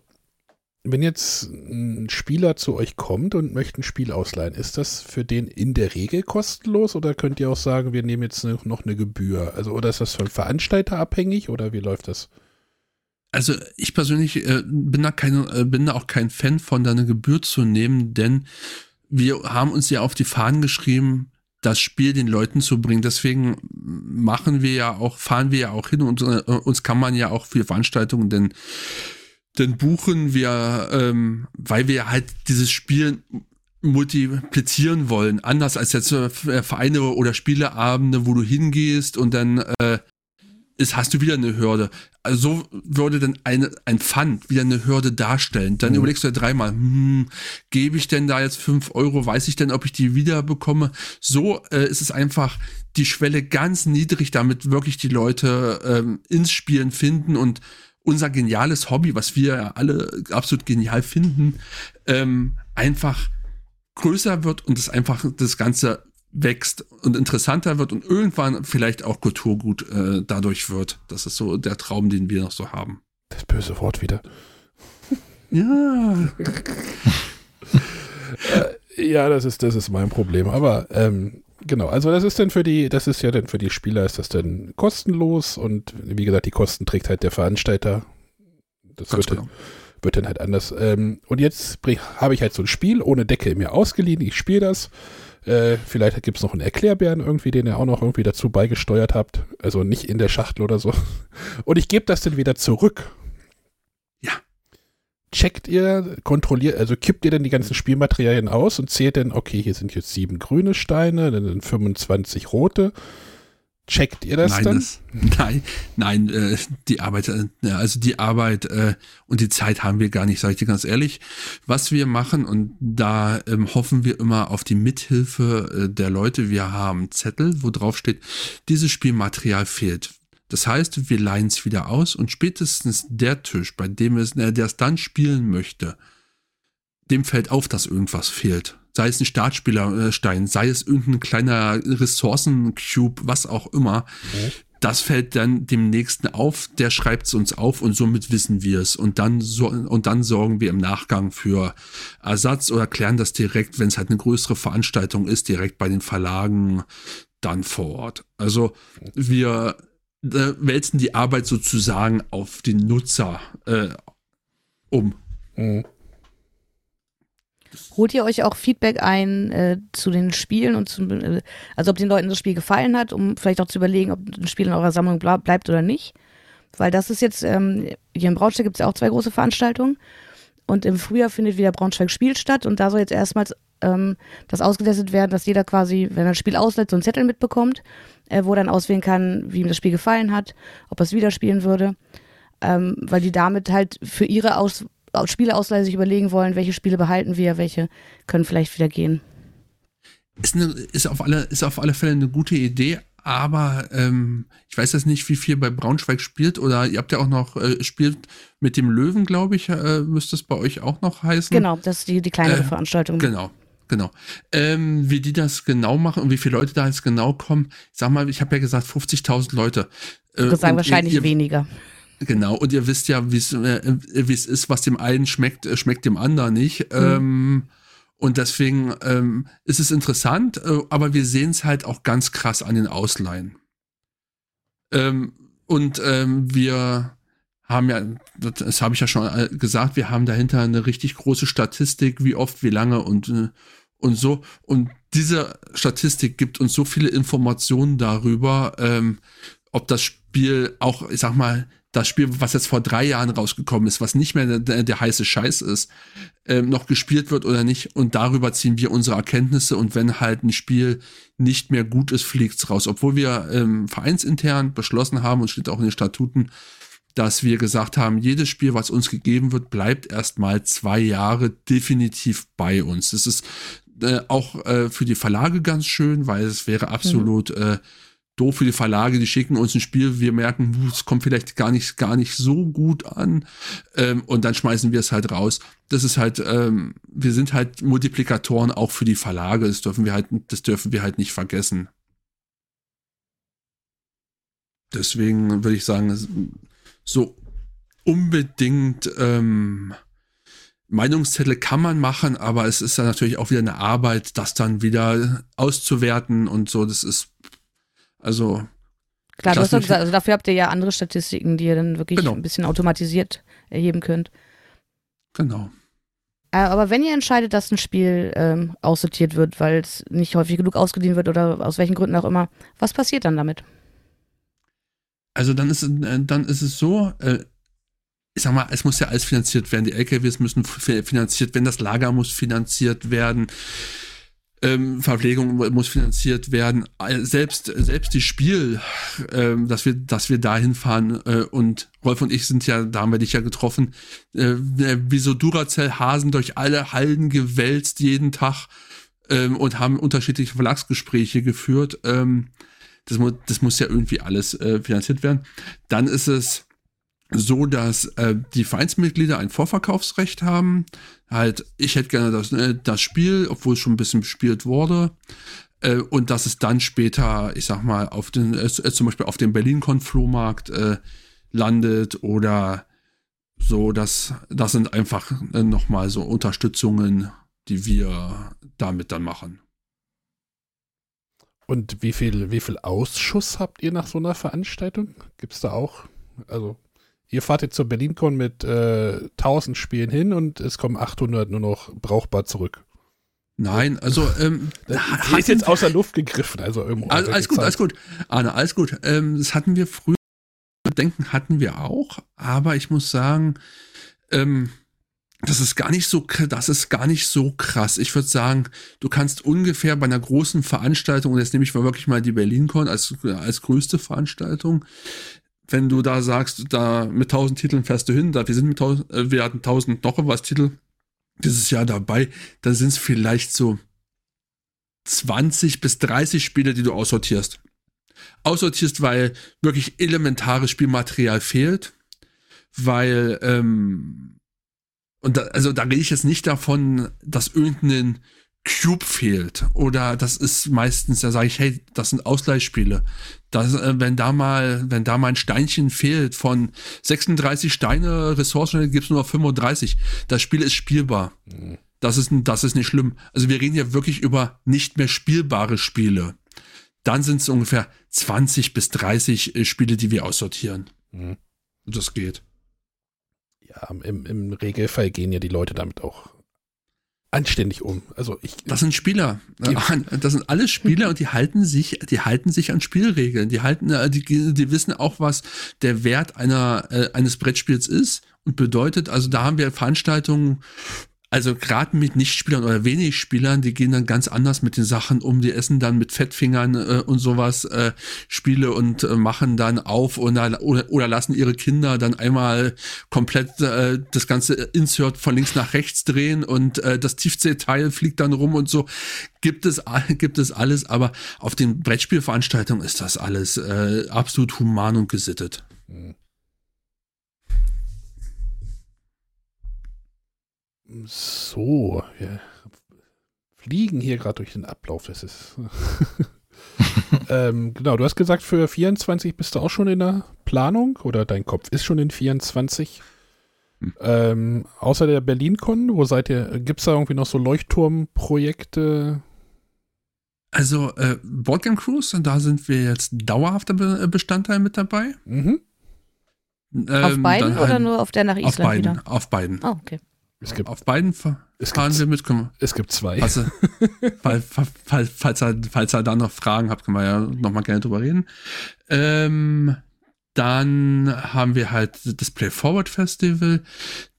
wenn jetzt ein Spieler zu euch kommt und möchte ein Spiel ausleihen, ist das für den in der Regel kostenlos oder könnt ihr auch sagen, wir nehmen jetzt noch eine Gebühr? Also, oder ist das von Veranstalter abhängig oder wie läuft das? Also ich persönlich äh, bin, da keine, äh, bin da auch kein Fan von, da eine Gebühr zu nehmen, denn wir haben uns ja auf die Fahnen geschrieben, das Spiel den Leuten zu bringen. Deswegen machen wir ja auch, fahren wir ja auch hin und äh, uns kann man ja auch für Veranstaltungen denn, denn buchen wir, ähm, weil wir halt dieses Spiel multiplizieren wollen. Anders als jetzt äh, Vereine oder Spieleabende, wo du hingehst und dann äh, ist, hast du wieder eine Hürde. Also so würde dann eine, ein Pfand wieder eine Hürde darstellen. Dann Mhm. überlegst du ja dreimal, hm, gebe ich denn da jetzt fünf Euro? Weiß ich denn, ob ich die wieder bekomme? So äh, ist es einfach die Schwelle ganz niedrig, damit wirklich die Leute ähm, ins Spielen finden und unser geniales Hobby, was wir ja alle absolut genial finden, ähm, einfach größer wird und es einfach das Ganze wächst und interessanter wird und irgendwann vielleicht auch Kulturgut äh, dadurch wird. Das ist so der Traum, den wir noch so haben. Das böse Wort wieder. Ja. Ja, das ist, das ist mein Problem. Aber ähm, genau, also das ist dann für die, das ist ja dann für die Spieler ist das dann kostenlos und wie gesagt, die Kosten trägt halt der Veranstalter. Das Ganz wird, genau. wird dann halt anders. Ähm, und jetzt habe ich halt so ein Spiel ohne Deckel mir ausgeliehen. Ich spiele das. Äh, vielleicht gibt es noch einen Erklärbären irgendwie, den ihr auch noch irgendwie dazu beigesteuert habt. Also nicht in der Schachtel oder so. [laughs] Und ich gebe das dann wieder zurück. Ja. Checkt ihr, kontrolliert, also kippt ihr dann die ganzen Spielmaterialien aus und zählt dann, okay, hier sind jetzt sieben grüne Steine, dann sind 25 rote. Checkt ihr das nein, dann? das, [laughs] nein, nein, äh, die Arbeit, äh, also die Arbeit äh, und die Zeit haben wir gar nicht, sage ich dir ganz ehrlich. Was wir machen und da ähm, hoffen wir immer auf die Mithilfe äh, der Leute. Wir haben Zettel, wo drauf steht, dieses Spielmaterial fehlt. Das heißt, wir leihen es wieder aus und spätestens der Tisch, bei dem es, äh, der es dann spielen möchte, dem fällt auf, dass irgendwas fehlt. Sei es ein Startspielerstein, sei es irgendein kleiner Ressourcencube, was auch immer. Mhm. Das fällt dann dem Nächsten auf, der schreibt es uns auf und somit wissen wir es. Und dann, so, und dann sorgen wir im Nachgang für Ersatz oder klären das direkt, wenn es halt eine größere Veranstaltung ist, direkt bei den Verlagen dann vor Ort. Also wir äh, wälzen die Arbeit sozusagen auf den Nutzer äh, um. Mhm. Holt ihr euch auch Feedback ein äh, zu den Spielen und zum, äh, also ob den Leuten das Spiel gefallen hat, um vielleicht auch zu überlegen, ob ein Spiel in eurer Sammlung bleibt oder nicht? Weil das ist jetzt, ähm, hier in Braunschweig gibt es ja auch zwei große Veranstaltungen und im Frühjahr findet wieder Braunschweig Spiel statt und da soll jetzt erstmals ähm, das ausgetestet werden, dass jeder quasi, wenn er ein Spiel auslädt, so einen Zettel mitbekommt, äh, wo er dann auswählen kann, wie ihm das Spiel gefallen hat, ob er es wieder spielen würde, ähm, weil die damit halt für ihre Aus Spieleausleihe sich überlegen wollen, welche Spiele behalten wir, welche können vielleicht wieder gehen. Ist, eine, ist, auf, alle, ist auf alle Fälle eine gute Idee, aber ähm, ich weiß jetzt nicht, wie viel bei Braunschweig spielt oder ihr habt ja auch noch äh, spielt mit dem Löwen, glaube ich, äh, müsste es bei euch auch noch heißen. Genau, das ist die, die kleinere äh, Veranstaltung. Genau, genau. Ähm, wie die das genau machen und wie viele Leute da jetzt genau kommen, ich sag mal, ich habe ja gesagt 50.000 Leute. Äh, ich würde sagen, wahrscheinlich ihr, weniger. Genau, und ihr wisst ja, wie es äh, es ist, was dem einen schmeckt, äh, schmeckt dem anderen nicht. Mhm. Ähm, und deswegen ähm, ist es interessant, äh, aber wir sehen es halt auch ganz krass an den Ausleihen. Ähm, und ähm, wir haben ja, das habe ich ja schon äh, gesagt, wir haben dahinter eine richtig große Statistik, wie oft, wie lange und, und so. Und diese Statistik gibt uns so viele Informationen darüber, ähm, ob das Spiel auch, ich sag mal, das Spiel, was jetzt vor drei Jahren rausgekommen ist, was nicht mehr der, der heiße Scheiß ist, ähm, noch gespielt wird oder nicht. Und darüber ziehen wir unsere Erkenntnisse. Und wenn halt ein Spiel nicht mehr gut ist, fliegt's raus. Obwohl wir ähm, vereinsintern beschlossen haben, und steht auch in den Statuten, dass wir gesagt haben, jedes Spiel, was uns gegeben wird, bleibt erstmal zwei Jahre definitiv bei uns. Das ist äh, auch äh, für die Verlage ganz schön, weil es wäre absolut mhm. äh, doof für die Verlage, die schicken uns ein Spiel, wir merken, es kommt vielleicht gar nicht, gar nicht so gut an ähm, und dann schmeißen wir es halt raus. Das ist halt, ähm, wir sind halt Multiplikatoren auch für die Verlage, das dürfen wir halt, das dürfen wir halt nicht vergessen. Deswegen würde ich sagen, so unbedingt ähm, Meinungszettel kann man machen, aber es ist dann natürlich auch wieder eine Arbeit, das dann wieder auszuwerten und so. Das ist also. Klar, du hast gesagt, also dafür habt ihr ja andere Statistiken, die ihr dann wirklich genau. ein bisschen automatisiert erheben könnt. Genau. Äh, aber wenn ihr entscheidet, dass ein Spiel ähm, aussortiert wird, weil es nicht häufig genug ausgeliehen wird oder aus welchen Gründen auch immer, was passiert dann damit? Also dann ist, äh, dann ist es so, äh, ich sag mal, es muss ja alles finanziert werden. Die LKWs müssen finanziert werden, das Lager muss finanziert werden ähm, Verpflegung muss finanziert werden. Selbst, selbst die Spiel, ähm, dass wir, dass wir da hinfahren äh, und Rolf und ich sind ja, da haben wir dich ja getroffen, äh, wie so Duracell-Hasen durch alle Hallen gewälzt jeden Tag ähm, und haben unterschiedliche Verlagsgespräche geführt. Ähm, das, mu das muss ja irgendwie alles äh, finanziert werden. Dann ist es so, dass äh, die Vereinsmitglieder ein Vorverkaufsrecht haben. Halt, ich hätte gerne das, äh, das Spiel, obwohl es schon ein bisschen gespielt wurde. Äh, und dass es dann später, ich sag mal, auf den, äh, äh zum Beispiel auf dem Berlin-Con-Flohmarkt äh, landet oder so, das, das sind einfach äh, nochmal so Unterstützungen, die wir damit dann machen. Und wie viel, wie viel Ausschuss habt ihr nach so einer Veranstaltung? Gibt es da auch? Also ihr fahrt jetzt zur BerlinCon mit äh, 1000 Spielen hin und es kommen 800 nur noch brauchbar zurück. Nein, also ähm, [laughs] das ist jetzt außer Luft gegriffen, also irgendwo. Also, alles gut, alles gut, Arne, alles gut. Ähm, das hatten wir früher. Denken hatten wir auch, aber ich muss sagen, ähm, das ist gar nicht so, das ist gar nicht so krass. Ich würde sagen, du kannst ungefähr bei einer großen Veranstaltung, und jetzt nehme ich mal wirklich mal die BerlinCon als, als größte Veranstaltung, wenn du da sagst, da mit 1000 Titeln fährst du hin, da wir sind mit 1000, äh, wir hatten 1000 noch was Titel dieses Jahr dabei, dann sind es vielleicht so 20 bis 30 Spiele, die du aussortierst. Aussortierst, weil wirklich elementares Spielmaterial fehlt, weil ähm, Und da, also da rede ich jetzt nicht davon, dass irgendein Cube fehlt oder das ist meistens, da sage ich, hey, das sind Ausgleichsspiele. Das, äh, wenn da mal, wenn da mal ein Steinchen fehlt von 36 Steine Ressourcen, gibt's nur noch 35. Das Spiel ist spielbar. Das ist, das ist nicht schlimm. Also wir reden ja wirklich über nicht mehr spielbare Spiele. Dann sind es ungefähr 20 bis 30 äh, Spiele, die wir aussortieren. Mhm. Das geht. Ja, im, im Regelfall gehen ja die Leute damit auch anständig um. Also ich. Das sind Spieler. Das sind alles Spieler und die halten sich, die halten sich an Spielregeln. Die halten, äh, die, die wissen auch, was der Wert einer, äh, eines Brettspiels ist und bedeutet, also da haben wir Veranstaltungen, also gerade mit Nichtspielern oder wenig Spielern, die gehen dann ganz anders mit den Sachen um. Die essen dann mit Fettfingern äh, und sowas äh, Spiele und äh, machen dann auf oder, oder, oder lassen ihre Kinder dann einmal komplett äh, das ganze Insert von links nach rechts drehen und äh, das Tiefseeteil fliegt dann rum und so. Gibt es, [laughs] gibt es alles, aber auf den Brettspielveranstaltungen ist das alles äh, absolut human und gesittet. Hm. So, wir fliegen hier gerade durch den Ablauf. Das ist. [laughs] ähm, genau, du hast gesagt, für 24 bist du auch schon in der Planung oder dein Kopf ist schon in 24. Hm. Ähm, außer der BerlinCon, wo seid ihr? Gibt es da irgendwie noch so Leuchtturmprojekte? Also, äh, Boardgame Cruise, da sind wir jetzt dauerhafter Be Bestandteil mit dabei. Mhm. Ähm, auf beiden oder halt nur auf der nach Island auf beiden, wieder? Auf beiden. Oh, okay. Es gibt, auf beiden fahren es gibt, wir mit. Können wir, es gibt zwei. Also, falls, [laughs] falls, falls, ihr, falls ihr da noch Fragen habt, können wir ja nochmal gerne drüber reden. Ähm, dann haben wir halt das Play Forward Festival.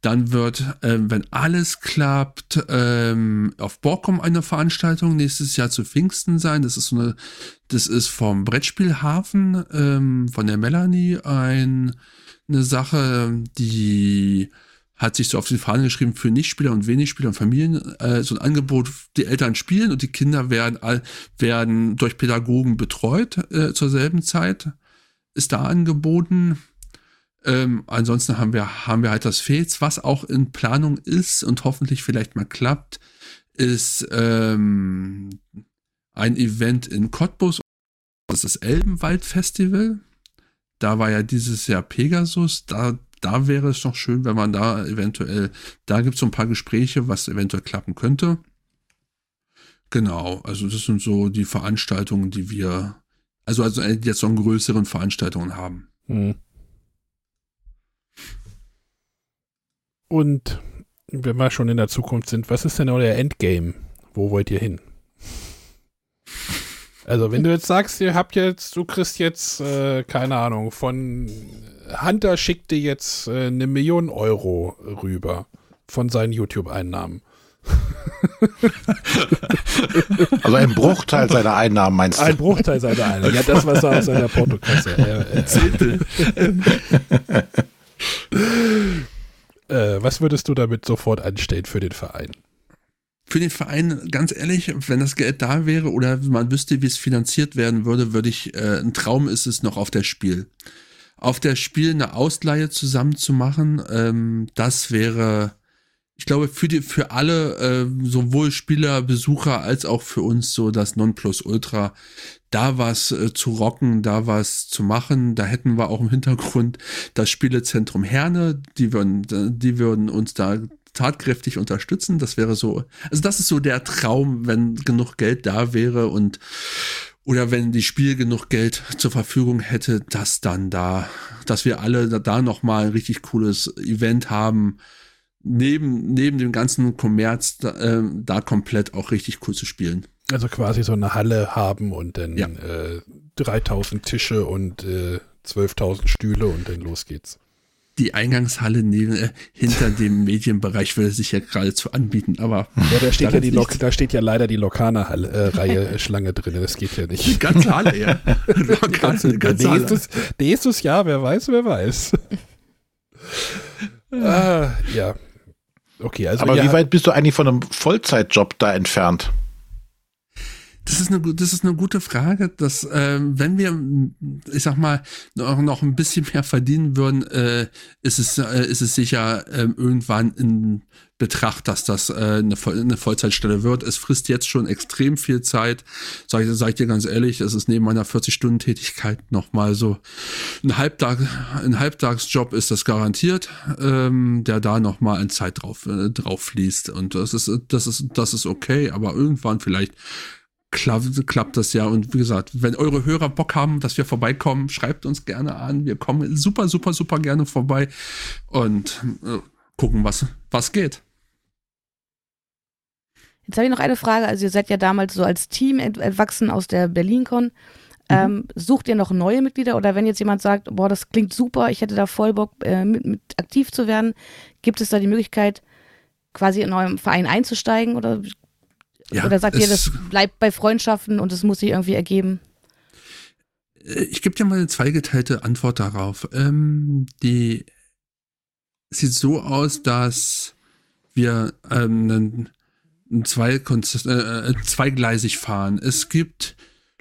Dann wird, ähm, wenn alles klappt, ähm, auf Borkum eine Veranstaltung nächstes Jahr zu Pfingsten sein. Das ist so eine, das ist vom Brettspielhafen ähm, von der Melanie ein, eine Sache, die hat sich so auf die Fahne geschrieben für Nichtspieler und Wenigspieler und Familien äh, so ein Angebot, die Eltern spielen und die Kinder werden, werden durch Pädagogen betreut äh, zur selben Zeit. Ist da angeboten. Ähm, ansonsten haben wir, haben wir halt das Fez, was auch in Planung ist und hoffentlich vielleicht mal klappt, ist ähm, ein Event in Cottbus. Das ist das Elbenwald Festival. Da war ja dieses Jahr Pegasus. Da da wäre es doch schön, wenn man da eventuell, da gibt es so ein paar Gespräche, was eventuell klappen könnte. Genau, also das sind so die Veranstaltungen, die wir, also, also jetzt so einen größeren Veranstaltungen haben. Hm. Und wenn wir schon in der Zukunft sind, was ist denn euer Endgame? Wo wollt ihr hin? Also, wenn du jetzt sagst, ihr habt jetzt, du kriegst jetzt, äh, keine Ahnung, von Hunter schickt dir jetzt äh, eine Million Euro rüber von seinen YouTube-Einnahmen. [laughs] Also ein Bruchteil seiner Einnahmen meinst du? Ein Bruchteil seiner Einnahmen. Ja, das, was er aus seiner Portokasse erzählte. [laughs] äh, was würdest du damit sofort anstellen für den Verein? Für den Verein, ganz ehrlich, wenn das Geld da wäre oder man wüsste, wie es finanziert werden würde, würde ich, äh, ein Traum ist es noch auf das Spiel auf der Spiel eine Ausleihe zusammen zu machen, ähm, das wäre, ich glaube, für die, für alle, äh, sowohl Spieler, Besucher als auch für uns so das Nonplusultra, da was äh, zu rocken, da was zu machen. Da hätten wir auch im Hintergrund das Spielezentrum Herne, die würden, die würden uns da tatkräftig unterstützen. Das wäre so, also das ist so der Traum, wenn genug Geld da wäre und oder wenn die Spiel genug Geld zur Verfügung hätte, dass dann da, dass wir alle da, da nochmal ein richtig cooles Event haben, neben, neben dem ganzen Kommerz da, äh, da komplett auch richtig cool zu spielen. Also quasi so eine Halle haben und dann Ja. äh, 3000 Tische und äh, 12.000 Stühle und dann los geht's. Die Eingangshalle neben, äh, hinter dem Medienbereich würde sich ja geradezu anbieten, aber Ja, da steht, ja, die Lok da steht ja leider die Lokana-Reihe äh, Schlange drin. Das geht ja die nicht. ganze Halle, ja. [laughs] Die ganze, die ganze Halle. Nächstes, nächstes Jahr, wer weiß, wer weiß. [laughs] ah, ja. Okay, also Aber ja, wie weit bist du eigentlich von einem Vollzeitjob da entfernt? Das ist eine, das ist eine gute Frage, dass äh, wenn wir, ich sag mal, noch, ein bisschen mehr verdienen würden, äh, ist es, äh, ist es sicher äh, irgendwann in Betracht, dass das äh, eine, eine Vollzeitstelle wird. Es frisst jetzt schon extrem viel Zeit. Sag, sag ich dir ganz ehrlich, es ist neben meiner 40-Stunden-Tätigkeit nochmal so ein Halbtag, ein Halbtagsjob ist das garantiert, ähm, der da nochmal an Zeit drauf, äh, drauf fließt. Und das ist, das ist, das ist okay, aber irgendwann vielleicht klappt, klappt das ja. Und wie gesagt, wenn eure Hörer Bock haben, dass wir vorbeikommen, schreibt uns gerne an. Wir kommen super, super, super gerne vorbei und äh, gucken, was, was geht. Jetzt habe ich noch eine Frage. Also ihr seid ja damals so als Team entwachsen aus der BerlinCon. Mhm. Ähm, sucht ihr noch neue Mitglieder oder wenn jetzt jemand sagt, boah, das klingt super, ich hätte da voll Bock, äh, mit, mit aktiv zu werden, gibt es da die Möglichkeit, quasi in eurem Verein einzusteigen oder, ja, oder sagt ihr, das bleibt bei Freundschaften und es muss sich irgendwie ergeben? Äh, ich gebe dir mal eine zweigeteilte Antwort darauf. Ähm, die sieht so aus, dass wir ähm, zwei, äh, zweigleisig fahren. Es gibt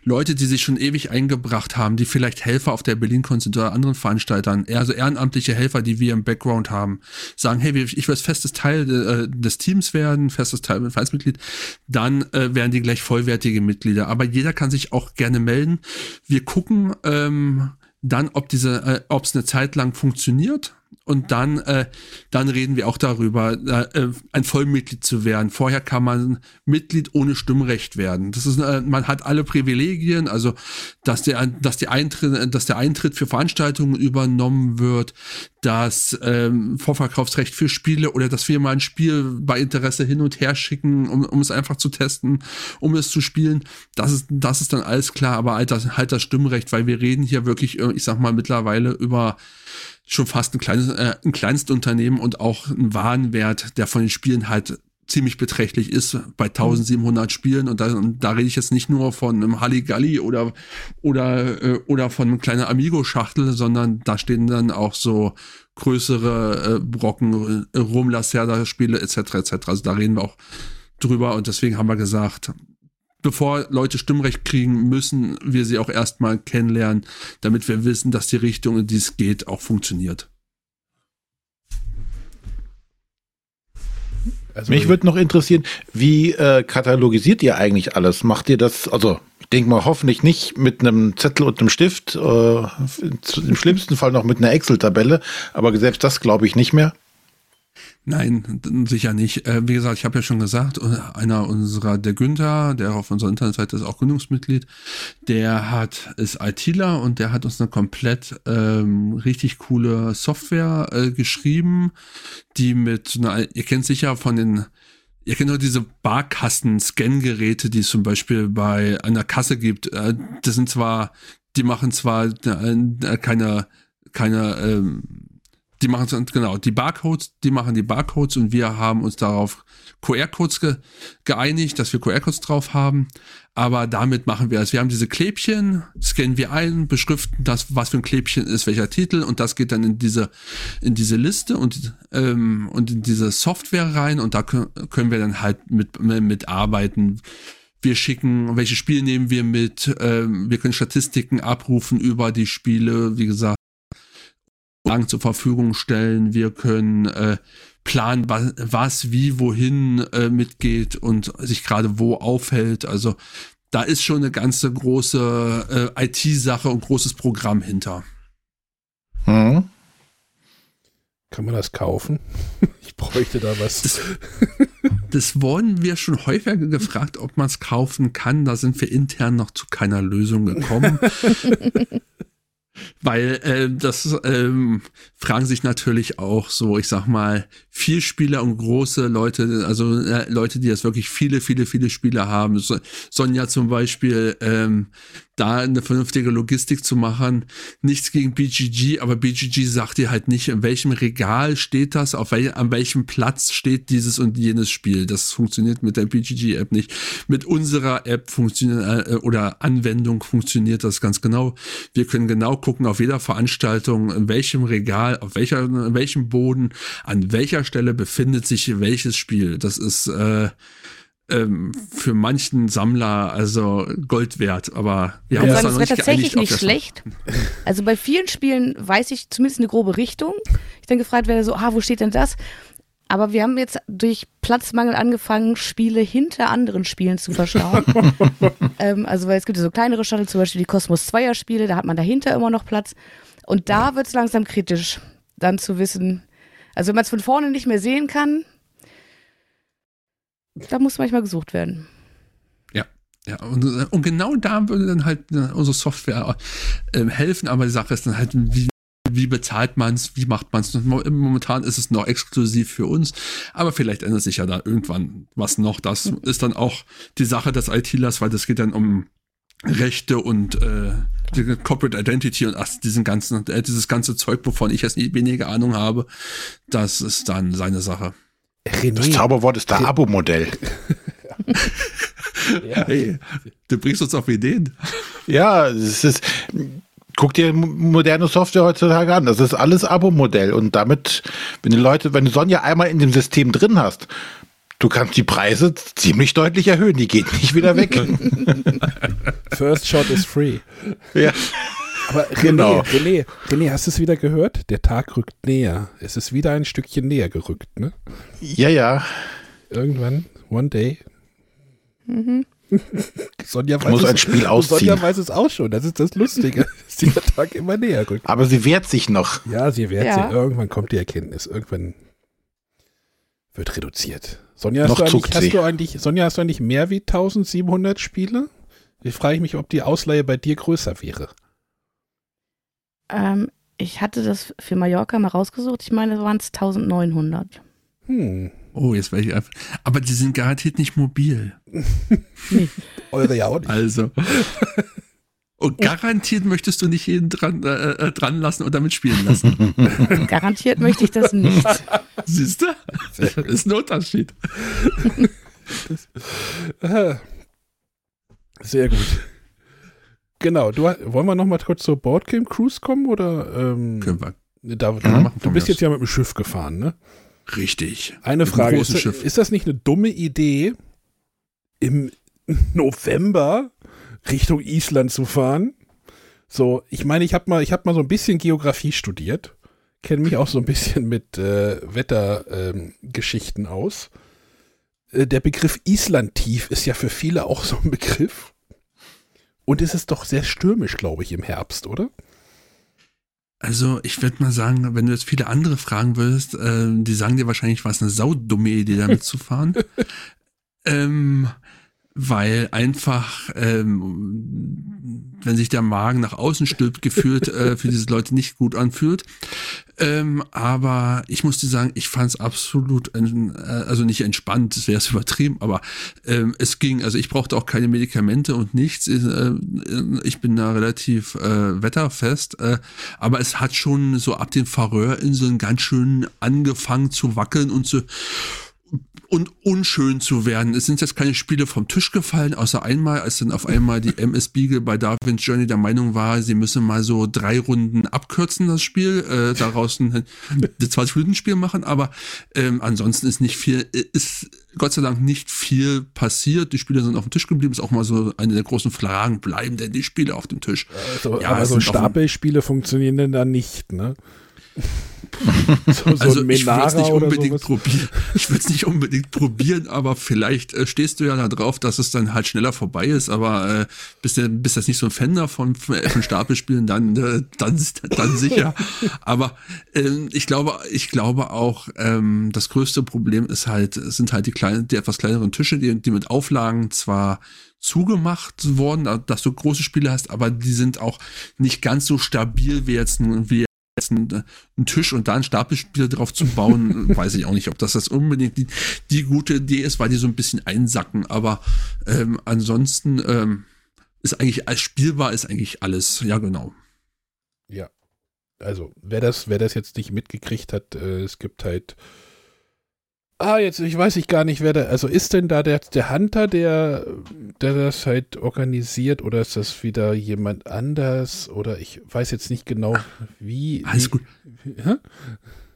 Leute, die sich schon ewig eingebracht haben, die vielleicht Helfer auf der Berlin-Kunst oder anderen Veranstaltern, also ehrenamtliche Helfer, die wir im Background haben, sagen, hey, ich will festes Teil äh, des Teams werden, festes Teil, Vereinsmitglied, dann äh, werden die gleich vollwertige Mitglieder. Aber jeder kann sich auch gerne melden. Wir gucken ähm, dann, ob diese, äh, ob es eine Zeit lang funktioniert und dann, äh, dann reden wir auch darüber, äh, ein Vollmitglied zu werden. Vorher kann man Mitglied ohne Stimmrecht werden. Das ist, äh, man hat alle Privilegien, also dass der, dass die Eintritt, dass der Eintritt für Veranstaltungen übernommen wird, dass ähm, Vorverkaufsrecht für Spiele oder dass wir mal ein Spiel bei Interesse hin und her schicken, um, um es einfach zu testen, um es zu spielen. Das ist, das ist dann alles klar, aber halt das, halt das Stimmrecht, weil wir reden hier wirklich, äh, ich sag mal, mittlerweile über schon fast ein kleines, äh, ein kleines Unternehmen und auch ein Warenwert, der von den Spielen halt ziemlich beträchtlich ist bei 1700 Spielen und da, und da rede ich jetzt nicht nur von einem Halligalli oder oder äh, oder von einem kleinen Amigo Schachtel, sondern da stehen dann auch so größere äh, Brocken äh, Rum Lacerda Spiele etc. etc. Also da reden wir auch drüber und deswegen haben wir gesagt, bevor Leute Stimmrecht kriegen, müssen wir sie auch erstmal kennenlernen, damit wir wissen, dass die Richtung, in die es geht, auch funktioniert. Also Mich würde noch interessieren, wie äh, katalogisiert ihr eigentlich alles? Macht ihr das, also ich denke mal hoffentlich nicht mit einem Zettel und einem Stift, äh, im schlimmsten Fall noch mit einer Excel-Tabelle, aber selbst das glaube ich nicht mehr. Nein, sicher nicht. Äh, wie gesagt, ich habe ja schon gesagt, äh, einer unserer, der Günther, der auf unserer Internetseite ist auch Gründungsmitglied, der hat, ist ITler und der hat uns eine komplett ähm, richtig coole Software äh, geschrieben, die mit einer, ihr kennt sicher von den Ihr kennt doch diese Barkassen-Scan-Geräte, die es zum Beispiel bei einer Kasse gibt. Äh, das sind zwar, die machen zwar keine, keine ähm, die machen genau die Barcodes, die machen die Barcodes und wir haben uns darauf QR-Codes ge geeinigt, dass wir QR-Codes drauf haben. Aber damit machen wir es. Wir haben diese Klebchen, scannen wir ein, beschriften das, was für ein Klebchen ist, welcher Titel und das geht dann in diese in diese Liste und ähm, und in diese Software rein und da können wir dann halt mit mit arbeiten. Wir schicken, welche Spiele nehmen wir mit? Ähm, wir können Statistiken abrufen über die Spiele. Wie gesagt, Fragen zur Verfügung stellen, wir können äh, planen, was, was wie, wohin äh, mitgeht und sich gerade wo aufhält. Also da ist schon eine ganze große äh, IT-Sache und großes Programm hinter. Hm. Kann man das kaufen? [laughs] Ich bräuchte da was. Das, das wurden wir schon häufiger gefragt, ob man es kaufen kann. Da sind wir intern noch zu keiner Lösung gekommen. [laughs] Weil äh, das ähm, fragen sich natürlich auch so, ich sag mal, viel Spieler und große Leute, also äh, Leute, die jetzt wirklich viele, viele, viele Spiele haben. So, Sonja zum Beispiel, ähm, da eine vernünftige Logistik zu machen. Nichts gegen BGG, aber BGG sagt dir halt nicht, in welchem Regal steht das, auf wel an welchem Platz steht dieses und jenes Spiel. Das funktioniert mit der BGG-App nicht. Mit unserer App funktioniert äh, oder Anwendung funktioniert das ganz genau. Wir können genau gucken auf jeder Veranstaltung, in welchem Regal, auf welcher, in welchem Boden, an welcher Stelle befindet sich welches Spiel. Das ist äh, ähm, für manchen Sammler also Gold wert. Aber wir Ich haben muss uns sagen, da es noch wäre tatsächlich nicht schlecht. Also bei vielen Spielen weiß ich zumindest eine grobe Richtung. Ich dann gefragt werde so, ah, wo steht denn das? Aber wir haben jetzt durch Platzmangel angefangen, Spiele hinter anderen Spielen zu verstauen. [laughs] ähm, also weil es gibt ja so kleinere Shuttle, zum Beispiel die Cosmos 2er Spiele, da hat man dahinter immer noch Platz. Und da wird es langsam kritisch, dann zu wissen, also wenn man es von vorne nicht mehr sehen kann, da muss manchmal gesucht werden. Ja, und, äh, und genau da würde dann halt äh, unsere Software äh, helfen, aber die Sache ist dann halt, wie, wie bezahlt man es, wie macht man es? Momentan ist es noch exklusiv für uns, aber vielleicht ändert sich ja da irgendwann was noch. Das ist dann auch die Sache des ITlers, weil das geht dann um Rechte und äh, Corporate Identity und ach, diesen ganzen, äh, dieses ganze Zeug, wovon ich jetzt nicht weniger Ahnung habe, das ist dann seine Sache. René, Das Zauberwort ist da Abo-Modell. [laughs] ja. Hey, du bringst uns auf Ideen. Ja, es ist. Guck dir moderne Software heutzutage an. Das ist alles Abo-Modell. Und damit, wenn die Leute, wenn du Sonja einmal in dem System drin hast, du kannst die Preise ziemlich deutlich erhöhen. Die geht nicht wieder weg. [laughs] First Shot is free. ja. Aber René, Genau. René, René, hast du es wieder gehört? Der Tag rückt näher. Es ist wieder ein Stückchen näher gerückt, ne? ja, ja. Irgendwann, one day. [laughs] Sonja weiß Muss es, ein Spiel ausziehen. Sonja weiß es auch schon. Das ist das Lustige, [laughs] dass dieser Tag immer näher rückt. Aber sie wehrt sich noch. Ja, sie wird Ja. sie. Irgendwann kommt die Erkenntnis. Irgendwann wird reduziert. Sonja, Noch hast, du zuckt eigentlich, hast sie. du eigentlich, Sonja, hast du eigentlich mehr wie 1700 Spiele? Ich frage mich, ob die Ausleihe bei dir größer wäre. Ähm, ich hatte das für Mallorca mal rausgesucht. Ich meine, waren es 1900. Hm. Oh, jetzt werde ich einfach. Aber die sind garantiert nicht mobil. Eure [laughs] ja auch nicht. Also. Und garantiert möchtest du nicht jeden dran, äh, äh, dran lassen und damit spielen lassen. [laughs] Garantiert möchte ich das nicht. [laughs] Siehst du? Das ist ein Unterschied. Ah. Sehr gut. Genau, du, wollen wir noch mal kurz zur Boardgame Cruise kommen oder ähm, Können wir. da, du, machen du bist jetzt ja mit dem Schiff gefahren, ne? Richtig. Eine Mit Frage, ist, ist das nicht eine dumme Idee, im [laughs] November Richtung Island zu fahren? So, ich meine, ich habe mal, ich habe mal so ein bisschen Geografie studiert, kenne mich auch so ein bisschen mit äh, Wettergeschichten ähm, aus. Äh, der Begriff Islandtief ist ja für viele auch so ein Begriff. Und es ist doch sehr stürmisch, glaube ich, im Herbst, oder? Also, ich würde mal sagen, wenn du jetzt viele andere fragen würdest, äh, die sagen dir wahrscheinlich, war es eine saudumme Idee, damit zu fahren. [laughs] ähm, weil einfach, ähm, wenn sich der Magen nach außen stülpt, gefühlt äh, für diese Leute nicht gut anfühlt. Ähm, aber ich muss dir sagen, ich fand es absolut, äh, also nicht entspannt, das wäre es übertrieben, aber ähm, es ging. Also ich brauchte auch keine Medikamente und nichts. Äh, ich bin da relativ äh, wetterfest, äh, aber es hat schon so ab den Färöerinseln ganz schön angefangen zu wackeln und zu und unschön zu werden. Es sind jetzt keine Spiele vom Tisch gefallen, außer einmal, als dann auf einmal die MS Beagle bei Darwin's Journey der Meinung war, sie müsse mal so drei Runden abkürzen, das Spiel, äh, daraus ein, ein 20-Minuten-Spiel machen, aber ähm, ansonsten ist nicht viel, ist Gott sei Dank nicht viel passiert. Die Spiele sind auf dem Tisch geblieben, ist auch mal so eine der großen Fragen, bleiben denn die Spiele auf dem Tisch? Also, Ja, aber so Stapelspiele funktionieren denn da nicht, ne? [laughs] so, so also ich würde es nicht unbedingt probieren. Ich würde es nicht unbedingt probieren, aber vielleicht äh, stehst du ja da drauf, dass es dann halt schneller vorbei ist. Aber äh, bist du bist jetzt nicht so ein Fan davon von von Stapelspielen, dann äh, dann dann sicher. [laughs] Aber ähm, ich glaube ich glaube auch ähm, das größte Problem ist halt sind halt die kleinen die etwas kleineren Tische, die die mit Auflagen zwar zugemacht worden, dass du große Spiele hast, aber die sind auch nicht ganz so stabil wie jetzt wie jetzt ein, ein Tisch und da ein Stapelspiel drauf zu bauen, [laughs] weiß ich auch nicht, ob das das unbedingt die, die gute Idee ist, weil die so ein bisschen einsacken. Aber ähm, ansonsten ähm, ist eigentlich als spielbar ist eigentlich alles. Ja, genau. Ja. Also, wer das, wer das jetzt nicht mitgekriegt hat, äh, es gibt halt. Ah, jetzt, ich weiß ich gar nicht, wer da. Also ist denn da der, der Hunter, der, der das halt organisiert, oder ist das wieder jemand anders? Oder ich weiß jetzt nicht genau, wie. Alles wie, gut. Hä?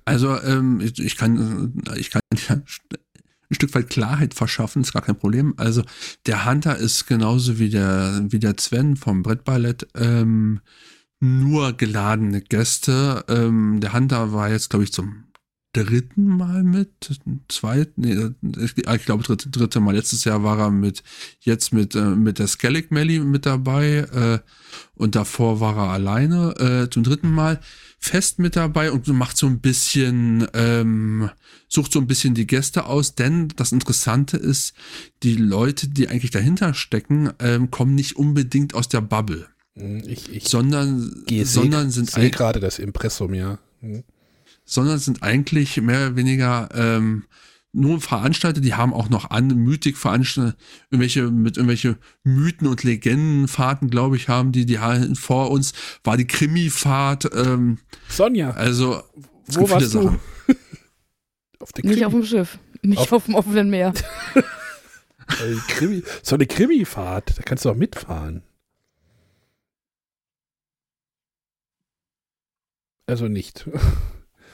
Also ähm, ich, ich kann ich kann ja ein Stück weit Klarheit verschaffen, ist gar kein Problem. Also der Hunter ist genauso wie der, wie der Sven vom Brettballett, ähm, nur geladene Gäste. Ähm, der Hunter war jetzt, glaube ich, zum dritten Mal mit, zweiten, nee, ich, ich glaube dritte, dritte Mal. Letztes Jahr war er mit, jetzt mit, äh, mit der Skellig Melly mit dabei äh, und davor war er alleine äh, zum dritten Mal fest mit dabei und macht so ein bisschen, ähm, sucht so ein bisschen die Gäste aus, denn das Interessante ist, die Leute, die eigentlich dahinter stecken, ähm, kommen nicht unbedingt aus der Bubble. Hm, Ich, ich sondern, sondern sind sehe ein- gerade das Impressum, ja. Hm. Sondern sind eigentlich mehr oder weniger ähm, nur Veranstalter, die haben auch noch an Mythik Veranstalter, irgendwelche mit irgendwelche Mythen und Legendenfahrten, glaube ich, haben die, die haben vor uns war die Krimi-Fahrt, ähm, Sonja, also wo warst du? Sachen. [laughs] auf der Nicht Krimi, auf dem Schiff. Nicht Auf- auf, dem offenen Meer. [laughs] äh, Krimi, so eine Krimi-Fahrt, da kannst du auch mitfahren. Also nicht. [laughs]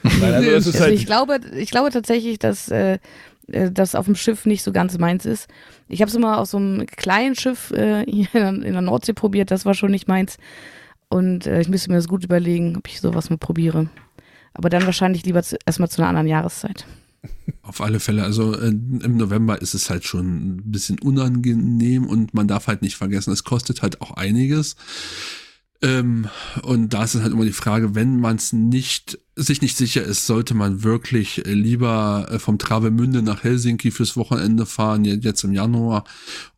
Nein, also Also halt, ich glaube, ich glaube tatsächlich, dass äh, äh, das auf dem Schiff nicht so ganz meins ist. Ich habe es immer auf so einem kleinen Schiff äh, hier in in der Nordsee probiert, das war schon nicht meins. Und äh, ich müsste mir das gut überlegen, ob ich sowas mal probiere. Aber dann wahrscheinlich lieber zu, erstmal zu einer anderen Jahreszeit. Auf alle Fälle, also äh, im November ist es halt schon ein bisschen unangenehm und man darf halt nicht vergessen, es kostet halt auch einiges. Ähm, und da ist es halt immer die Frage, wenn man es nicht, sich nicht sicher ist, sollte man wirklich äh, lieber äh, vom Travemünde nach Helsinki fürs Wochenende fahren, je- jetzt im Januar,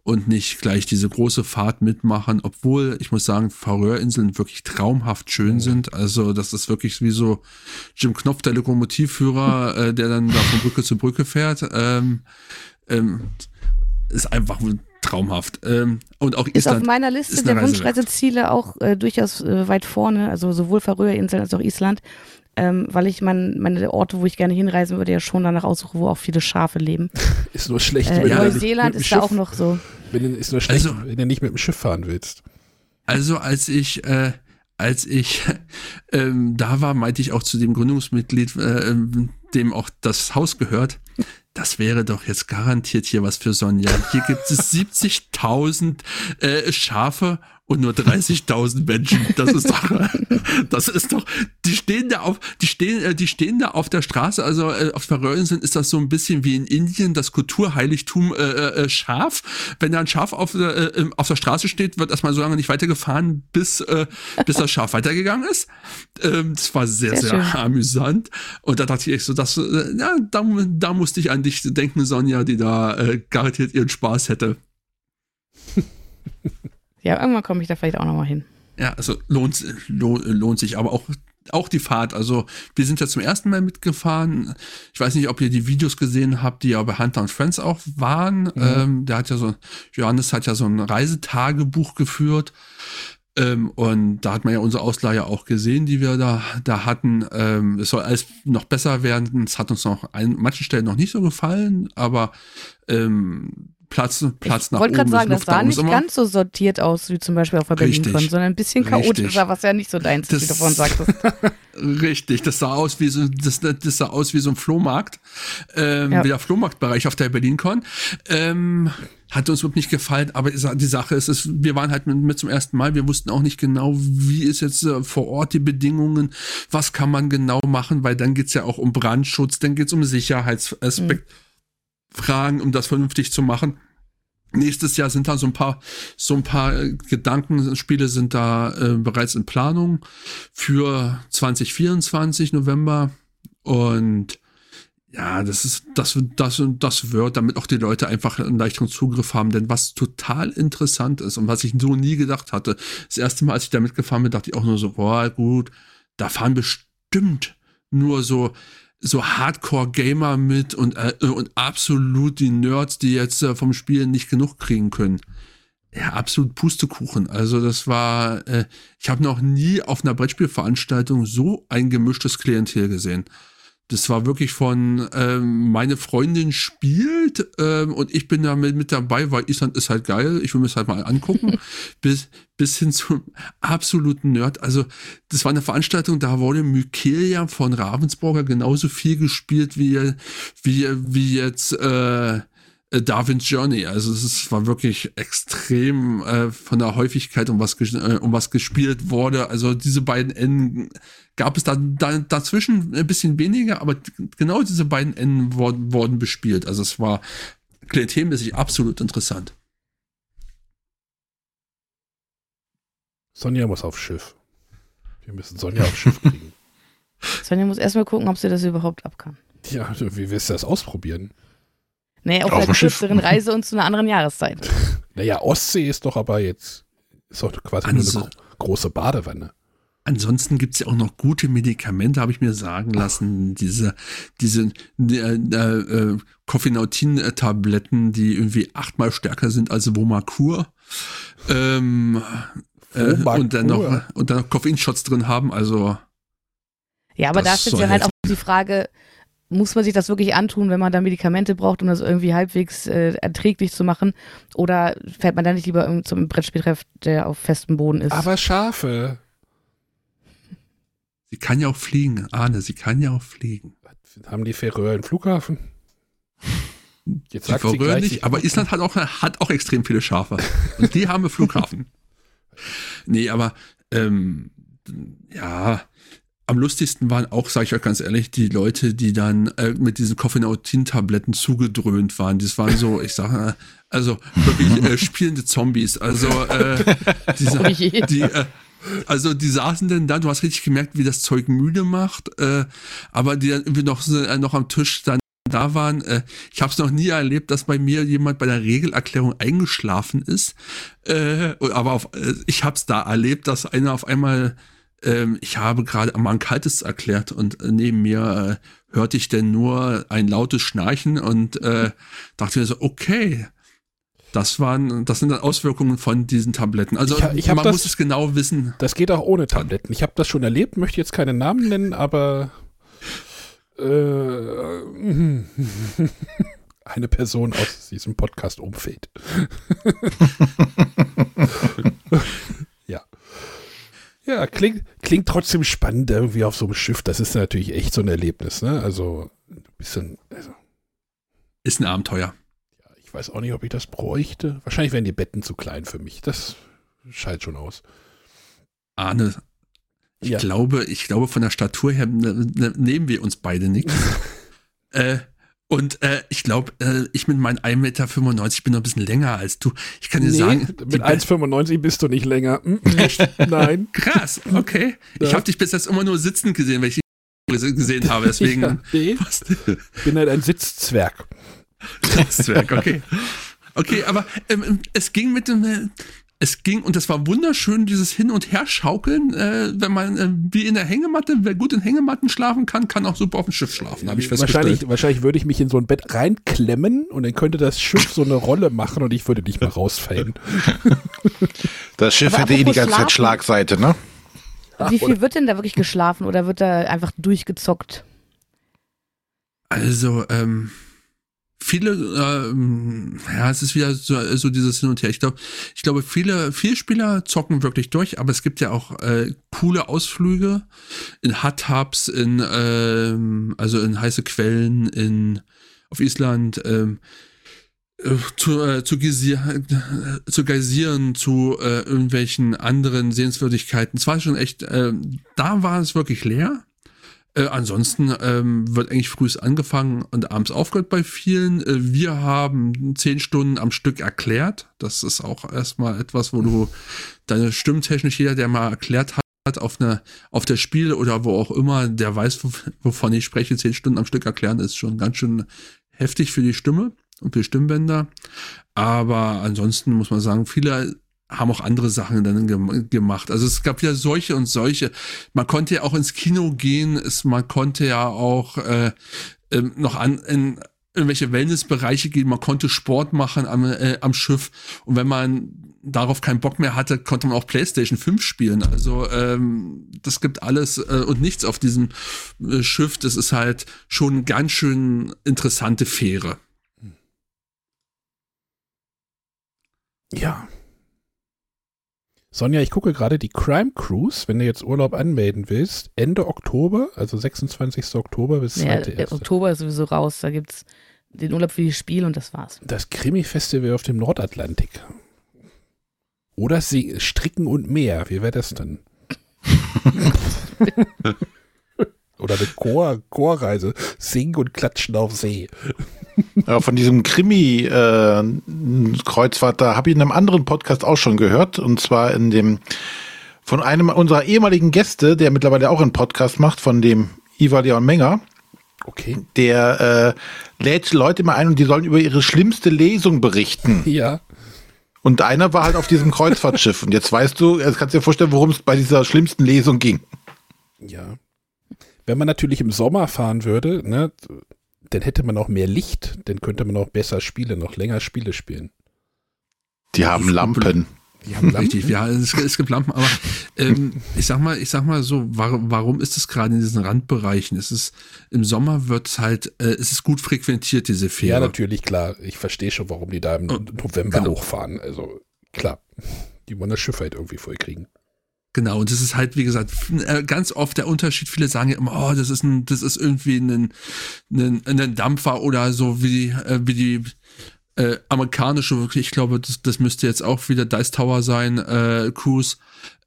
und nicht gleich diese große Fahrt mitmachen, obwohl ich muss sagen, Färöerinseln wirklich traumhaft schön sind. Also das ist wirklich wie so Jim Knopf, der Lokomotivführer, [laughs] äh, der dann da von Brücke zu Brücke fährt. Ähm, ähm, ist einfach traumhaft. Ähm, und auch Ist auf Island. meiner Liste der. Wunschreiseziele auch äh, durchaus äh, weit vorne, also sowohl Färöerinseln als auch Island, ähm, weil ich mein, meine Orte, wo ich gerne hinreisen würde, ja schon danach aussuche, wo auch viele Schafe leben. [laughs] ist nur schlecht, Äh, wenn, du nicht Neuseeland mit dem ist da Schiff- auch noch so. wenn du, ist nur schlecht, Also- wenn du nicht mit dem Schiff fahren willst. Also als ich, äh, als ich [laughs] ähm, da war, meinte ich auch zu dem Gründungsmitglied, äh, ähm, dem auch das Haus gehört, das wäre doch jetzt garantiert hier was für Sonja. Hier gibt es 70.000 äh, Schafe und nur 30.000 Menschen. Das ist doch, [laughs] das ist doch, die stehen da auf, die stehen, äh, die stehen da auf der Straße. Also äh, auf Färöerinseln ist das so ein bisschen wie in Indien das Kulturheiligtum äh, äh, Schaf. Wenn da ein Schaf auf, der, äh, ähm, auf der Straße steht, wird erstmal so lange nicht weitergefahren, bis äh, bis das Schaf weitergegangen ist. Ähm, das war sehr, Sehr sehr, amüsant. Und da dachte ich echt so, dass, äh, ja, da, da musste ich an dich denken, Sonja, die da äh, garantiert ihren Spaß hätte. [laughs] Ja, irgendwann komme ich da vielleicht auch nochmal hin. Ja, also lohnt, lohnt, lohnt sich, aber auch, auch die Fahrt. Also wir sind ja zum ersten Mal mitgefahren. Ich weiß nicht, ob ihr die Videos gesehen habt, die ja bei Hunter und Friends auch waren. Ähm, der hat ja so, Johannes hat ja so ein Reisetagebuch geführt. Ähm, und da hat man ja unsere Ausleihe auch gesehen, die wir da, da hatten. Ähm, es soll alles noch besser werden. Es hat uns noch an manchen Stellen noch nicht so gefallen, aber ähm, Platz, Platz ich nach wollte oben gerade sagen, das sah oben nicht ganz so sortiert aus wie zum Beispiel auf der Richtig. Berlin-Con, sondern ein bisschen Richtig. chaotischer, was ja nicht so deins ist, wie du vorhin sagtest. [laughs] Richtig, das sah aus wie so, das, das sah aus wie so ein Flohmarkt, ähm, Ja. wie der Flohmarktbereich auf der BerlinCon. Ähm, hat uns überhaupt nicht gefallen, aber die Sa- die Sache ist, ist, wir waren halt mit, mit zum ersten Mal, wir wussten auch nicht genau, wie ist jetzt äh, vor Ort die Bedingungen, was kann man genau machen, weil dann geht's ja auch um Brandschutz, dann geht's um Sicherheitsaspekt, Fragen, um das vernünftig zu machen. Nächstes Jahr sind da so ein paar, so ein paar äh, Gedankenspiele sind da äh, bereits in Planung für 2024 November und ja, das ist, das, das, das wird, damit auch die Leute einfach einen leichteren Zugriff haben. Denn was total interessant ist und was ich so nie gedacht hatte, das erste Mal, als ich da mitgefahren bin, dachte ich auch nur so, boah, gut, da fahren bestimmt nur so, so Hardcore-Gamer mit und, äh, und absolut die Nerds, die jetzt äh, vom Spielen nicht genug kriegen können. Ja, absolut Pustekuchen. Also das war, äh, ich habe noch nie auf einer Brettspielveranstaltung so ein gemischtes Klientel gesehen. Das war wirklich von ähm, meine Freundin spielt ähm, und ich bin da mit, mit dabei, weil Island ist halt geil. Ich will mir das halt mal angucken. [laughs] bis, bis hin zum absoluten Nerd. Also, das war eine Veranstaltung, da wurde Mykelia von Ravensburger genauso viel gespielt wie, wie, wie jetzt äh, äh, Darwin's Journey. Also es war wirklich extrem äh, von der Häufigkeit, um was, äh, um was gespielt wurde. Also diese beiden Enden gab es da, da dazwischen ein bisschen weniger, aber genau diese beiden Enden wurden, wurden bespielt. Also es war klientelmäßig absolut interessant. Sonja muss aufs Schiff. Wir müssen Sonja aufs Schiff kriegen. [laughs] Sonja muss erstmal gucken, ob sie das überhaupt ab kann. Ja, wie willst du das ausprobieren? Nee, auf, Auf einer kürzeren Reise und zu einer anderen Jahreszeit. [laughs] Naja, Ostsee ist doch aber jetzt, ist doch quasi Also- nur eine gro große Badewanne. Ansonsten gibt's ja auch noch gute Medikamente, habe ich mir sagen lassen. Diese, diese äh, äh, Coffeinautin-Tabletten, die irgendwie achtmal stärker sind als Womacur. Ähm, äh, und dann noch und dann noch Koffeinshots drin haben. Also Ja, aber da stellt sich halt auch die Frage, muss man sich das wirklich antun, wenn man da Medikamente braucht, um das irgendwie halbwegs äh, erträglich zu machen? Oder fährt man da nicht lieber irgend zum Brettspieltreff, der auf festem Boden ist? Aber Schafe. Sie kann ja auch fliegen, Arne, sie kann ja auch fliegen. Haben die Färöer einen Flughafen? Jetzt Sie sagt sie verrühren gleich, nicht, sie- aber Island hat auch, hat auch extrem viele Schafe. Und die haben einen Flughafen. [laughs] Nee, aber ähm, ja, am lustigsten waren auch, sage ich euch ganz ehrlich, die Leute, die dann äh, mit diesen Coffeinautin-Tabletten zugedröhnt waren. Das waren so, ich sage, äh, also wirklich äh, spielende Zombies. Also äh, diese, [laughs] Oh die, äh, also die saßen denn da, du hast richtig gemerkt, wie das Zeug müde macht, äh, aber die dann irgendwie noch, äh, noch am Tisch dann da waren. Äh, ich habe es noch nie erlebt, dass bei mir jemand bei der Regelerklärung eingeschlafen ist. Äh, aber auf, äh, ich habe es da erlebt, dass einer auf einmal, ähm, ich habe gerade ein kaltes erklärt und äh, neben mir äh, hörte ich denn nur ein lautes Schnarchen und äh, dachte mir so, okay. Das waren, das sind dann Auswirkungen von diesen Tabletten. Also Ich ich man das- muss es genau wissen. Das geht auch ohne Tabletten. Ich habe das schon erlebt, möchte jetzt keine Namen nennen, aber äh, [laughs] eine Person aus diesem Podcast-Umfeld. [laughs] ja. Ja, klingt, klingt trotzdem spannend irgendwie auf so einem Schiff. Das ist natürlich echt so ein Erlebnis, ne? Also ein bisschen, also, Ist ein Abenteuer. Ich weiß auch nicht, ob ich das bräuchte. Wahrscheinlich wären die Betten zu klein für mich. Das scheint schon aus. Arne, ich Ja. glaube, ich glaube, von der Statur her ne, ne, nehmen wir uns beide nichts. [laughs] äh, und äh, ich glaube, äh, ich mit meinen 1,95 Meter bin noch ein bisschen länger als du. Ich kann dir Nee, sagen, mit Be- 1,95 bist du nicht länger. Mm, mm, [laughs] Nein. krass, okay. Ich Ja. habe dich bis jetzt immer nur sitzend gesehen, weil ich [laughs] gesehen habe. Deswegen. Ja, nee, ich bin halt ein Sitzzwerg. Zwerg, okay. Okay, aber ähm, es ging mit dem, äh, es ging, und das war wunderschön, dieses Hin- und Herschaukeln, äh, wenn man äh, wie in der Hängematte, wer gut in Hängematten schlafen kann, kann auch super auf dem Schiff schlafen, habe ich festgestellt. Wahrscheinlich, wahrscheinlich würde ich mich in so ein Bett reinklemmen und dann könnte das Schiff so eine Rolle machen und ich würde nicht mal rausfallen. [laughs] Das Schiff Aber hätte eh die ganze Zeit Schlafen. Schlagseite, ne? Wie viel wird denn da wirklich geschlafen oder wird da einfach durchgezockt? Also, ähm, viele, ähm, ja, es ist wieder so, so dieses Hin und Her. Ich glaube, ich glaube, viele, viele Spieler zocken wirklich durch, aber es gibt ja auch äh, coole Ausflüge in Hot Tubs, in, ähm, also in heiße Quellen, in auf Island, ähm, äh, zu, äh, zu, Geysir, äh, zu Geysiren, zu äh, irgendwelchen anderen Sehenswürdigkeiten. Es war schon echt, äh, da war es wirklich leer. Äh, ansonsten ähm, wird eigentlich frühs angefangen und abends aufgehört bei vielen. Äh, wir haben zehn Stunden am Stück erklärt. Das ist auch erstmal etwas, wo du deine Stimmtechnik, jeder, der mal erklärt hat, auf einer, auf der Spiel oder wo auch immer, der weiß, wov- wovon ich spreche, zehn Stunden am Stück erklären, ist schon ganz schön heftig für die Stimme und für Stimmbänder. Aber ansonsten muss man sagen, viele haben auch andere Sachen dann gem gemacht. Also es gab ja solche und solche. Man konnte ja auch ins Kino gehen, es, man konnte ja auch äh, ähm, noch an, in, irgendwelche Wellnessbereiche gehen, man konnte Sport machen am, äh, am Schiff und wenn man darauf keinen Bock mehr hatte, konnte man auch PlayStation 5 spielen. Also ähm, das gibt alles äh, und nichts auf diesem äh, Schiff. Das ist halt schon ganz schön interessante Fähre. Ja. Sonja, ich gucke gerade die Crime Cruise, wenn du jetzt Urlaub anmelden willst, Ende Oktober, also 26. Oktober bis Ja, 2. der Oktober ist sowieso raus. Da gibt's den Urlaub für die Spiele und das war's. Das Krimi-Festival auf dem Nordatlantik. Oder Stricken und Meer, wie wäre das denn? [laughs] Oder eine Chor, Chorreise, Singen und Klatschen auf See. Ja, von diesem Krimi-Kreuzfahrt, da habe ich in einem anderen Podcast auch schon gehört. Und zwar in dem von einem unserer ehemaligen Gäste, der mittlerweile auch einen Podcast macht, von dem Ivar Leon Menger. Okay. Der äh, lädt Leute mal ein und die sollen über ihre schlimmste Lesung berichten. Ja. Und einer war halt auf diesem Kreuzfahrtschiff. Und jetzt weißt du, jetzt kannst du dir vorstellen, worum es bei dieser schlimmsten Lesung ging. Ja. Wenn man natürlich im Sommer fahren würde, ne, dann hätte man auch mehr Licht, dann könnte man auch besser Spiele, noch länger Spiele spielen. Die haben Lampen. Die haben Lampen. Richtig, ja, es, es gibt Lampen, aber ähm, ich sag mal, ich sag mal so, warum, warum ist es gerade in diesen Randbereichen? Es ist im Sommer wird es halt, äh, es ist gut frequentiert diese Fähre. Ja, natürlich, klar. Ich verstehe schon, warum die da im November genau. hochfahren. Also, klar. Die wollen das Schiff halt irgendwie voll kriegen. Genau, und das ist halt, wie gesagt, äh, ganz oft der Unterschied. Viele sagen ja immer, oh, das ist ein, das ist irgendwie ein, ein, ein Dampfer oder so wie, äh, wie die äh, amerikanische, ich glaube, das, das müsste jetzt auch wieder Dice Tower sein, äh, Cruise,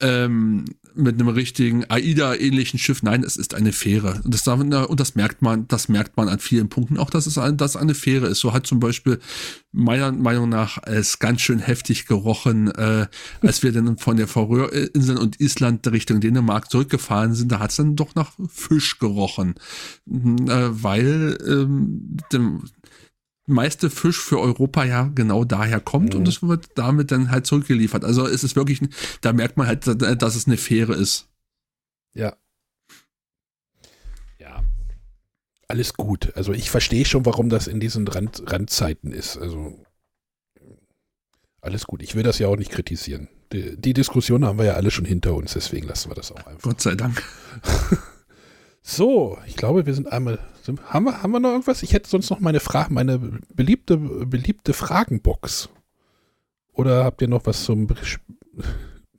ähm, mit einem richtigen AIDA-ähnlichen Schiff. Nein, es ist eine Fähre. Und das, und das merkt man, das merkt man an vielen Punkten auch, dass es ein, dass eine Fähre ist. So hat zum Beispiel meiner Meinung nach es ganz schön heftig gerochen, äh, als wir dann von der Färöerinseln und Island Richtung Dänemark zurückgefahren sind. Da hat es dann doch nach Fisch gerochen, äh, weil ähm, dem, meiste Fisch für Europa ja genau daher kommt Mhm. und es wird damit dann halt zurückgeliefert. Also es ist wirklich, da merkt man halt, dass es eine Fähre ist. Ja. Ja. Alles gut. Also ich verstehe schon, warum das in diesen Rand, Randzeiten ist. Also alles gut. Ich will das ja auch nicht kritisieren. Die, die Diskussion haben wir ja alle schon hinter uns, deswegen lassen wir das auch einfach. Gott sei Dank. [laughs] So, ich glaube, wir sind einmal. Haben, wir, haben wir noch irgendwas? Ich hätte sonst noch meine Frage, meine beliebte, beliebte Fragenbox. Oder habt ihr noch was zum Sp-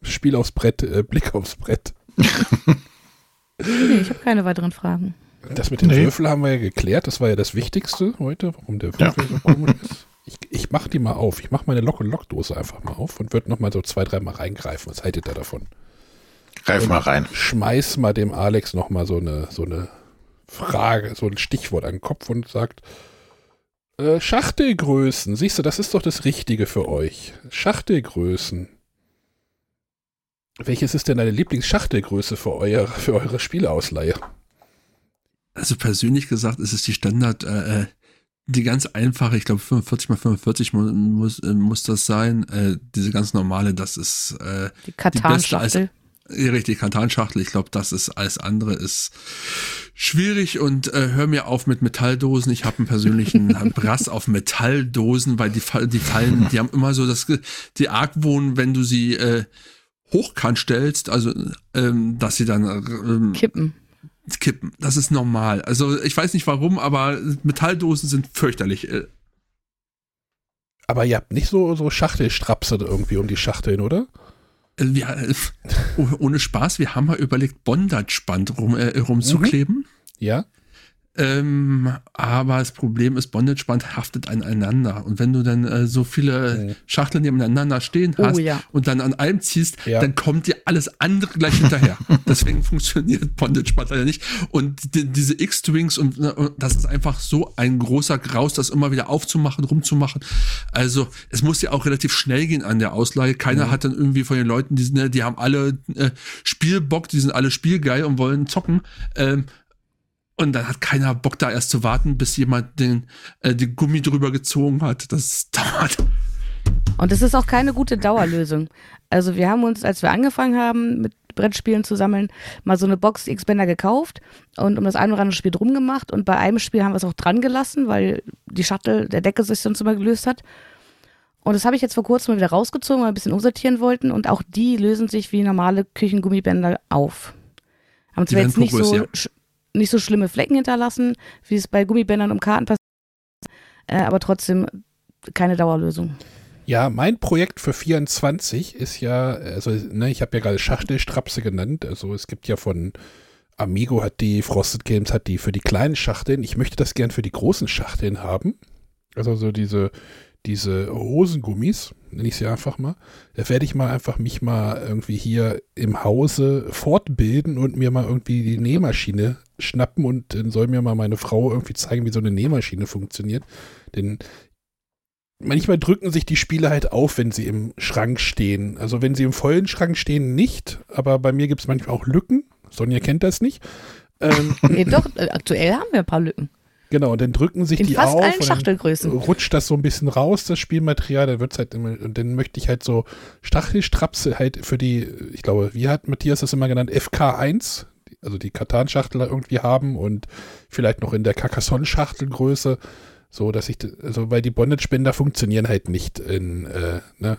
Spiel aufs Brett, äh, Blick aufs Brett? Nee, ich habe keine weiteren Fragen. Das mit dem Nee. Würfel haben wir ja geklärt. Das war ja das Wichtigste heute, warum der Würfel so komisch ist. Ich, ich mach die mal auf. Ich mach meine Lock- und Lockdose einfach mal auf und würde noch mal so zwei, dreimal reingreifen. Was haltet ihr davon? Greif mal rein. Schmeiß mal dem Alex noch mal so eine, so eine Frage, so ein Stichwort an den Kopf und sagt, äh, Schachtelgrößen. Siehst du, das ist doch das Richtige für euch. Schachtelgrößen. Welches ist denn deine Lieblingsschachtelgröße für, euer, für eure Spieleausleihe? Also persönlich gesagt ist es die Standard, äh, äh, die ganz einfache, ich glaube 45 mal 45 mu muss, äh, muss das sein. Äh, diese ganz normale, das ist äh, Die beste Katan-Schachtel. die Kantanschachtel. Ich glaube, das ist alles andere ist schwierig und äh, hör mir auf mit Metalldosen. Ich habe einen persönlichen [laughs] Brass auf Metalldosen, weil die, fall- die fallen, die haben immer so das, die Argwohn, wenn du sie äh, hochkant stellst, also ähm, dass sie dann ähm, Kippen. kippen. Das ist normal. Also ich weiß nicht warum, aber Metalldosen sind fürchterlich. Äh, Aber ihr habt nicht so, so Schachtelstrapse irgendwie um die Schachteln, oder? Äh, oh- ohne Spaß, wir haben mal überlegt, Bondage-Band rum, äh, rumzukleben. Ja? Ähm, aber das Problem ist, Bondage-Band haftet aneinander. Und wenn du dann äh, so viele Mhm. Schachteln nebeneinander stehen Oh hast ja. und dann an einem ziehst, Ja. dann kommt dir alles andere gleich hinterher. [laughs] Deswegen funktioniert Bondage-Band leider nicht. Und die, diese X-Strings und, äh, und das ist einfach so ein großer Graus, das immer wieder aufzumachen, rumzumachen. Also es muss ja auch relativ schnell gehen an der Ausleihe. Keiner hat dann irgendwie von den Leuten, die, sind, äh, die haben alle äh, Spielbock, die sind alle spielgeil und wollen zocken. Ähm, und dann hat keiner Bock da erst zu warten, bis jemand den, äh, den Gummi drüber gezogen hat. Das [laughs] dauert. Und es ist auch keine gute Dauerlösung. Also wir haben uns, als wir angefangen haben mit Brettspielen zu sammeln, mal so eine Box X-Bänder gekauft und um das ein oder andere Spiel drum gemacht. Und bei einem Spiel haben wir es auch dran gelassen, weil die Schachtel der Decke sich sonst immer gelöst hat. Und das habe ich jetzt vor kurzem mal wieder rausgezogen, weil wir ein bisschen umsortieren wollten. Und auch die lösen sich wie normale Küchengummibänder auf. Haben zwar jetzt nicht so, ja. Nicht so schlimme Flecken hinterlassen, wie es bei Gummibändern um Karten passiert, äh, aber trotzdem keine Dauerlösung. Ja, mein Projekt für 24 ist ja, also ne, ich habe ja gerade Schachtelstrapse genannt. Also es gibt ja von Amigo hat die, Frosted Games hat die für die kleinen Schachteln. Ich möchte das gern für die großen Schachteln haben. Also so diese, diese Hosengummis, nenne ich sie einfach mal. Da werde ich mal einfach mich mal irgendwie hier im Hause fortbilden und mir mal irgendwie die Nähmaschine schnappen und dann soll mir mal meine Frau irgendwie zeigen, wie so eine Nähmaschine funktioniert. Denn manchmal drücken sich die Spiele halt auf, wenn sie im Schrank stehen. Also wenn sie im vollen Schrank stehen, nicht. Aber bei mir gibt es manchmal auch Lücken. Sonja kennt das nicht. Ähm, [laughs] Nee, doch, äh, aktuell haben wir ein paar Lücken. genau, und dann drücken sich In die fast auf. allen Schachtelgrößen. rutscht das so ein bisschen raus, das Spielmaterial. Dann wird's halt immer, und dann möchte ich halt so Stachelstrapse halt für die, ich glaube, wie hat Matthias das immer genannt, FK1, also die Katan-Schachtel irgendwie haben und vielleicht noch in der Carcassonne-Schachtelgröße, so dass ich, also weil die Bondage-Bänder funktionieren halt nicht in, äh, ne,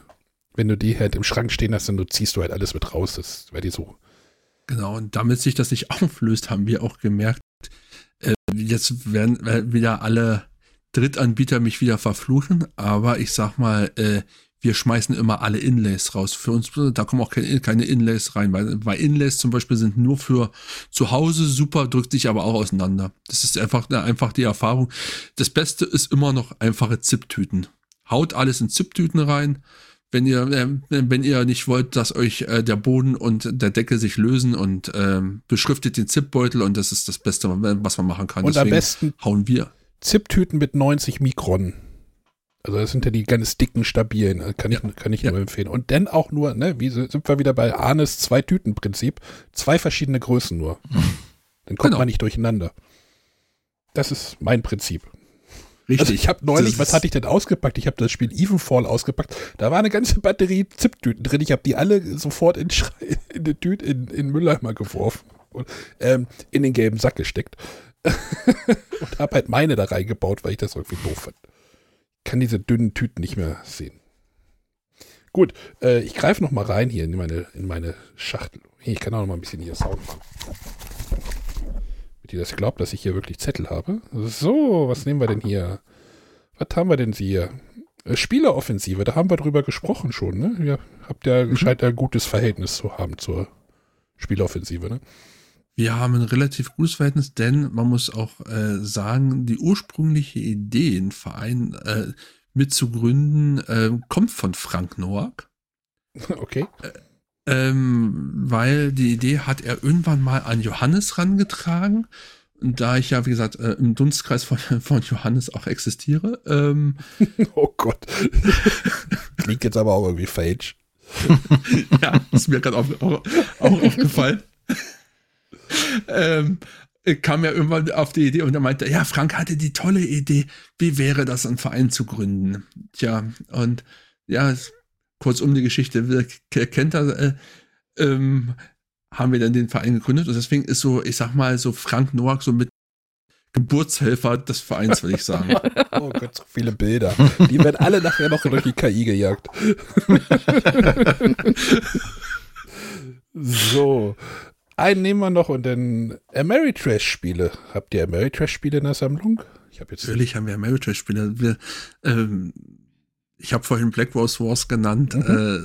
wenn du die halt im Schrank stehen hast, dann ziehst du halt alles mit raus, das, weil die so. Genau, und damit sich das nicht [laughs] auflöst, haben wir auch gemerkt, äh, jetzt werden äh, wieder alle Drittanbieter mich wieder verfluchen, aber ich sag mal, äh, wir schmeißen immer alle Inlays raus. Für uns, da kommen auch keine, keine Inlays rein, weil, weil Inlays zum Beispiel sind nur für zu Hause super, drückt sich aber auch auseinander. Das ist einfach, einfach die Erfahrung. Das Beste ist immer noch einfache Zip-Tüten. Haut alles in Zip-Tüten rein, wenn ihr, äh, wenn ihr nicht wollt, dass euch äh, der Boden und der Decke sich lösen und ähm, beschriftet den Zipbeutel und das ist das Beste, was man machen kann. Und am Deswegen besten hauen wir. Zip-Tüten mit 90 Mikron. Also das sind ja die ganz dicken, stabilen, äh, kann ich, kann ich Ja. nur empfehlen. Und dann auch nur, ne, wie sind wir wieder bei Arnes Zwei-Tüten-Prinzip, zwei verschiedene Größen nur. [laughs] Dann kommt Genau. man nicht durcheinander. Das ist mein Prinzip. Richtig. Also ich habe neulich, was hatte ich denn ausgepackt? Ich habe das Spiel Evenfall ausgepackt. Da war eine ganze Batterie Zip-Tüten drin. Ich habe die alle sofort in, Schrei- [laughs] in die Tüte in, in den Mülleimer geworfen und ähm, in den gelben Sack gesteckt. [laughs] und habe halt meine da reingebaut, weil ich das irgendwie doof fand. Ich kann diese dünnen Tüten nicht mehr sehen. Gut, äh, ich greife noch mal rein hier in meine, in meine Schachtel. Ich kann auch noch mal ein bisschen hier Sound machen. Damit ihr das glaubt, dass ich hier wirklich Zettel habe. So, was nehmen wir denn hier? Was haben wir denn hier? Äh, Spieleroffensive, da haben wir drüber gesprochen schon, ne? Ihr habt ja, scheint ein gutes Verhältnis zu haben zur Spieleroffensive, ne? Wir haben ein relativ gutes Verhältnis, denn man muss auch äh, sagen, die ursprüngliche Idee, einen Verein äh, mitzugründen, äh, kommt von Frank Noack. [laughs] Okay. Ähm, weil die Idee hat er irgendwann mal an Johannes rangetragen. Und da ich ja, wie gesagt, äh, im Dunstkreis von, [laughs] von Johannes auch existiere, ähm, [laughs] Oh Gott. Klingt jetzt aber auch irgendwie falsch. ja, ist mir gerade auch, auch, auch aufgefallen. Ähm, kam ja irgendwann auf die Idee und er meinte, ja, Frank hatte die tolle Idee, wie wäre das, einen Verein zu gründen? Tja, und ja, kurz um die Geschichte, kennt das, äh, ähm, haben wir dann den Verein gegründet und deswegen ist so, ich sag mal, so Frank Noack so mit Geburtshelfer des Vereins, will ich sagen. [laughs] Oh Gott, so viele Bilder. Die werden alle nachher noch durch die KI gejagt. [laughs] so. Einen nehmen wir noch und dann Ameritrash-Spiele. Habt ihr Ameritrash-Spiele in der Sammlung? Ich habe jetzt. Natürlich haben wir Ameritrash-Spieler. Wir, ähm, ich habe vorhin Black Rose Wars genannt. Äh,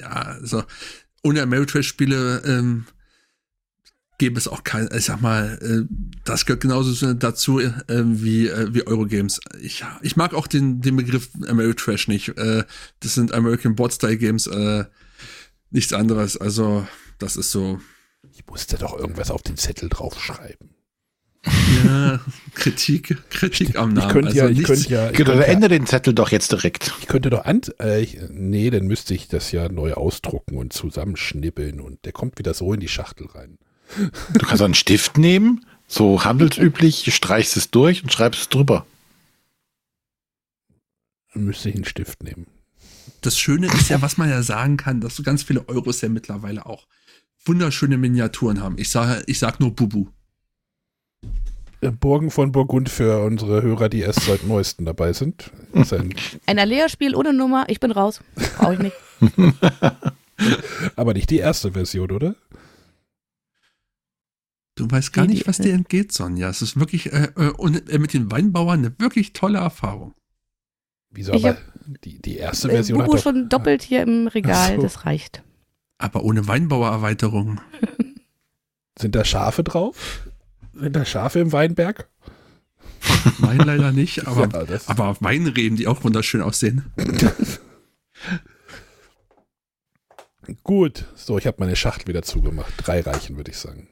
ja, also ohne Ameritrash-Spiele ähm, gäbe es auch kein, ich sag mal, äh, das gehört genauso so dazu äh, wie, äh, wie Eurogames. Ich, ich mag auch den, den Begriff Ameritrash nicht. Äh, das sind American Board Style Games, äh, nichts anderes. Also, das ist so, Ich musste doch irgendwas auf den Zettel draufschreiben. ja, [laughs] Kritik, Kritik am Ich Namen. könnte ja, also ich könnte ja, ich Genau, könnte, ja, ende den Zettel doch jetzt direkt. ich könnte doch an, äh, ich, nee, dann müsste ich das ja neu ausdrucken und zusammenschnibbeln und der kommt wieder so in die Schachtel rein. Du kannst einen Stift nehmen, so handelsüblich, streichst es durch und schreibst es drüber. Dann müsste ich einen Stift nehmen. das Schöne ist ja, was man ja sagen kann, dass so ganz viele Euros ja mittlerweile auch wunderschöne Miniaturen haben. Ich sage, ich sag nur Bubu. Äh, Burgen von Burgund für unsere Hörer, die erst seit neuestem dabei sind. Ein, [laughs] Ein Alea-Spiel ohne Nummer, ich bin raus. Brauche ich nicht. [laughs] aber nicht die erste Version, oder? Du weißt gar nicht, was dir entgeht, Sonja. Es ist wirklich äh, äh, und, äh, mit den Weinbauern eine wirklich tolle Erfahrung. Wieso Ich aber die, die erste Version Bubu hat doch, schon doppelt hier im Regal, so. das reicht. Aber ohne Weinbauererweiterung. [laughs] Sind da Schafe drauf? Sind da Schafe im Weinberg? [laughs] Wein leider nicht, aber, Ja, aber Weinreben, die auch wunderschön aussehen. [laughs] Gut, so, ich habe meine Schachtel wieder zugemacht. Drei reichen, würde ich sagen.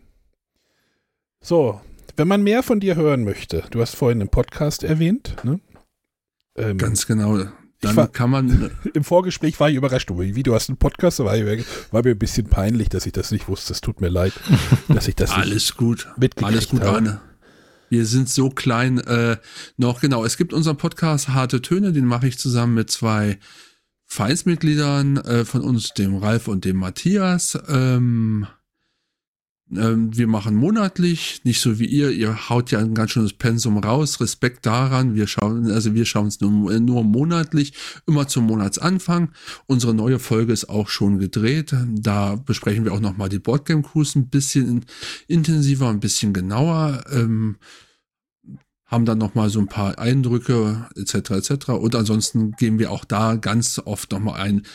So, wenn man mehr von dir hören möchte, du hast vorhin einen Podcast erwähnt, ne? Ähm, Ganz genau. Dann war- kann man, [laughs] Im Vorgespräch war ich überrascht, du, wie du hast einen Podcast, war, ich, war mir ein bisschen peinlich, dass ich das nicht wusste. Es tut mir leid, [laughs] dass ich das nicht alles gut. Alles gut, habe. Arne. Wir sind so klein äh, noch, genau. Es gibt unseren Podcast Harte Töne, den mache ich zusammen mit zwei Vereinsmitgliedern äh, von uns, dem Ralf und dem Matthias. Ähm, ähm, wir machen monatlich, nicht so wie ihr. Ihr haut ja ein ganz schönes Pensum raus. Respekt daran. Wir schauen, also wir schauen es nur, nur monatlich, immer zum Monatsanfang. Unsere neue Folge ist auch schon gedreht. Da besprechen wir auch nochmal die Boardgame Cruise ein bisschen intensiver, ein bisschen genauer. Ähm, haben dann nochmal so ein paar Eindrücke etc. etc. Und ansonsten gehen wir auch da ganz oft nochmal ein,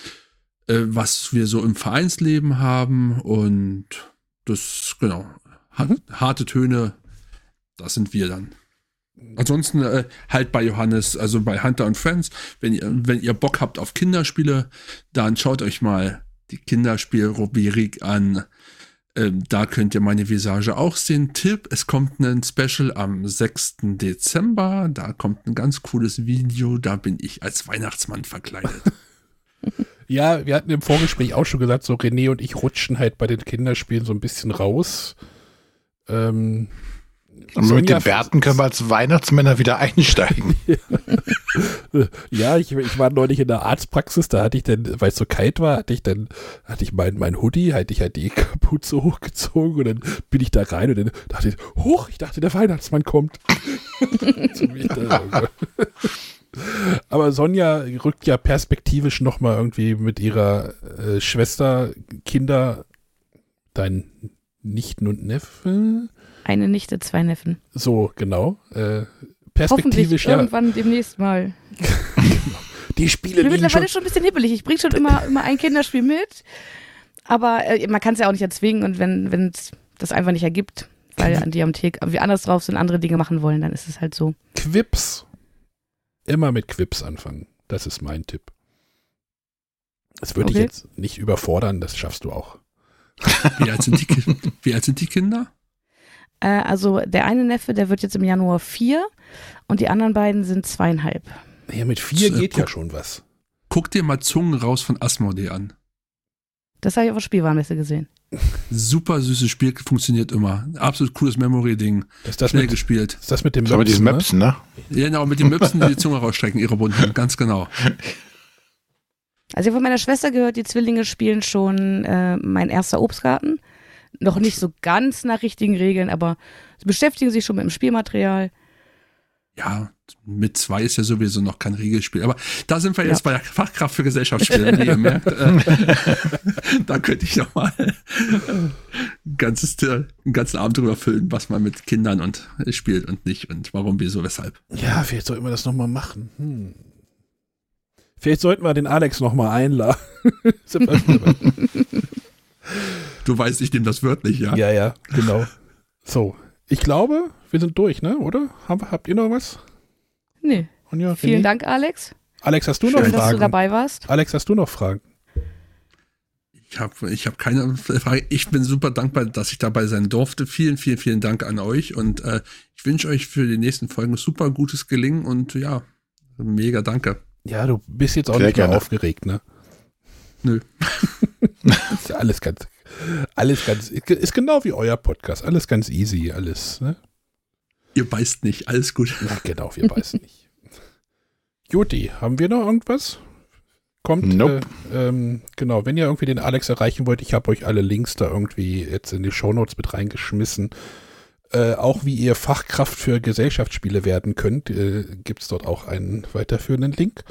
äh, was wir so im Vereinsleben haben und das, genau, ha- harte Töne, das sind wir dann. Ansonsten äh, halt bei Johannes, also bei Hunter und Friends, wenn ihr, wenn ihr Bock habt auf Kinderspiele, dann schaut euch mal die Kinderspielrubrik an. Ähm, da könnt ihr meine Visage auch sehen. Tipp, es kommt ein Special am 6. Dezember. Da kommt ein ganz cooles Video. Da bin ich als Weihnachtsmann verkleidet. [laughs] Ja, wir hatten im Vorgespräch auch schon gesagt, so René und ich rutschen halt bei den Kinderspielen so ein bisschen raus. Ähm, Und mit den Bärten können wir als Weihnachtsmänner wieder einsteigen. [laughs] Ja, ich, ich war neulich in der Arztpraxis, da hatte ich dann, weil es so kalt war, hatte ich dann, hatte ich mein, mein Hoodie, hatte ich halt die Kapuze hochgezogen und dann bin ich da rein und dann dachte ich, hoch, ich dachte, der Weihnachtsmann kommt. [laughs] Ich Aber Sonja rückt ja perspektivisch nochmal irgendwie mit ihrer äh, Schwester, Kinder, dein Nichten und Neffe, Eine Nichte, zwei Neffen. so genau, äh, Hoffentlich perspektivisch ja, irgendwann demnächst mal. [laughs] die Ich Spiele bin liegen schon mittlerweile schon ein bisschen hibbelig. Ich bringe schon immer, immer ein Kinderspiel mit. Aber äh, man kann es ja auch nicht erzwingen und wenn es das einfach nicht ergibt, weil die am Thek wir anders drauf sind, andere Dinge machen wollen, dann ist es halt so. Quips. Immer mit Quips anfangen. Das ist mein Tipp. Das würde Okay. ich jetzt nicht überfordern, das schaffst du auch. Wie alt sind die, [laughs] wie alt sind die Kinder? Äh, also der eine Neffe, der wird jetzt im Januar vier und die anderen beiden sind zweieinhalb. Ja, mit vier So, geht ja guck. schon was. Guck dir mal Zungen raus von Asmodee an. Das habe ich auf der Spielwarenmesse gesehen. Super süßes Spiel, funktioniert immer. Absolut cooles Memory-Ding. Das ist das Schnell mit, gespielt. ist das mit dem Das war mit diesen Möpsen, Möpsen, ne? Ja, Genau, mit den Möpsen, die die Zunge rausstrecken, ihre bunten. [laughs] Ganz genau. Also ich habe von meiner Schwester gehört, die Zwillinge spielen schon äh, mein erster Obstgarten. Noch nicht so ganz nach richtigen Regeln, aber sie beschäftigen sich schon mit dem Spielmaterial. Ja, mit zwei ist ja sowieso noch kein Regelspiel. Aber da sind wir Ja. jetzt bei der Fachkraft für Gesellschaftsspiele, wie ihr merkt. Äh, [laughs] da könnte ich noch mal ein ganzes, einen ganzen Abend drüber füllen, was man mit Kindern und äh, spielt und nicht und warum, wieso, weshalb. Ja, vielleicht sollten wir das nochmal machen. Hm. Vielleicht sollten wir den Alex nochmal einladen. [laughs] Du weißt, ich nehme das wörtlich, ja. ja, ja, genau. So, ich glaube, wir sind durch, ne? Oder? Hab, habt ihr noch was? Nee. Und ja, Vielen René? Dank, Alex. Alex, hast du noch Schön, dass du Fragen? dabei warst. Alex, hast du noch Fragen? Ich habe ich hab keine Frage. Ich bin super dankbar, dass ich dabei sein durfte. Vielen, vielen, vielen Dank an euch und äh, ich wünsche euch für die nächsten Folgen super gutes Gelingen und ja, mega danke. Ja, du bist jetzt auch Sehr nicht mehr gerne. aufgeregt, ne? Nö. [laughs] ist ja alles ganz, alles ganz, ist genau wie euer Podcast. Alles ganz easy, alles, ne? Ihr beißt nicht, alles gut. Na, genau, wir weiß nicht. [laughs] Juti, haben wir noch irgendwas? kommt. Nope. Äh, ähm, genau, wenn ihr irgendwie den Alex erreichen wollt, ich habe euch alle Links da irgendwie jetzt in die Shownotes mit reingeschmissen. Äh, auch wie ihr Fachkraft für Gesellschaftsspiele werden könnt, äh, gibt es dort auch einen weiterführenden Link.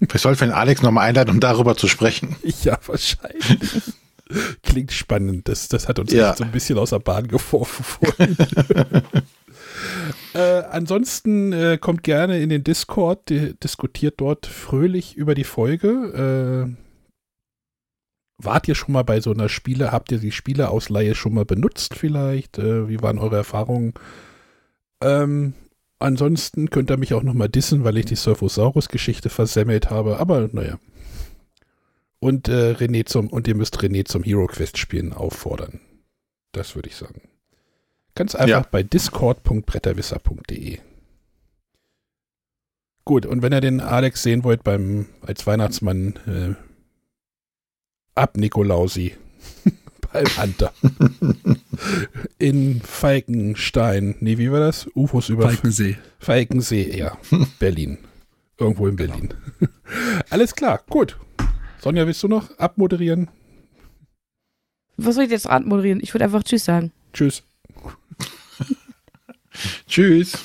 Wir sollten den Alex nochmal einladen, um darüber zu sprechen. [laughs] Ja, wahrscheinlich. [laughs] Klingt spannend. Das, das hat uns Ja. echt so ein bisschen aus der Bahn geworfen [laughs] äh, ansonsten äh, kommt gerne in den Discord, di diskutiert dort fröhlich über die Folge. Äh, wart ihr schon mal bei so einer Spiele? Habt ihr die Spieleausleihe schon mal benutzt vielleicht? Äh, wie waren eure Erfahrungen? Ähm, ansonsten könnt ihr mich auch noch mal dissen, weil ich die Surfosaurus-Geschichte versemmelt habe. Aber naja. Und äh, René zum und ihr müsst René zum Hero Quest spielen auffordern. Das würde ich sagen. Ganz einfach Ja. bei discord.bretterwisser.de. Gut, und wenn ihr den Alex sehen wollt beim als Weihnachtsmann äh, ab Nikolausi [laughs] beim Hunter [laughs] in Falkenstein. Nee, wie war das? UFOs über Falkensee. Falkensee, ja. [laughs] Berlin. Irgendwo in Berlin. Alles klar, gut. Sonja, willst du noch abmoderieren? Was soll ich jetzt anmoderieren? Ich würde einfach Tschüss sagen. Tschüss. [laughs] Tschüss.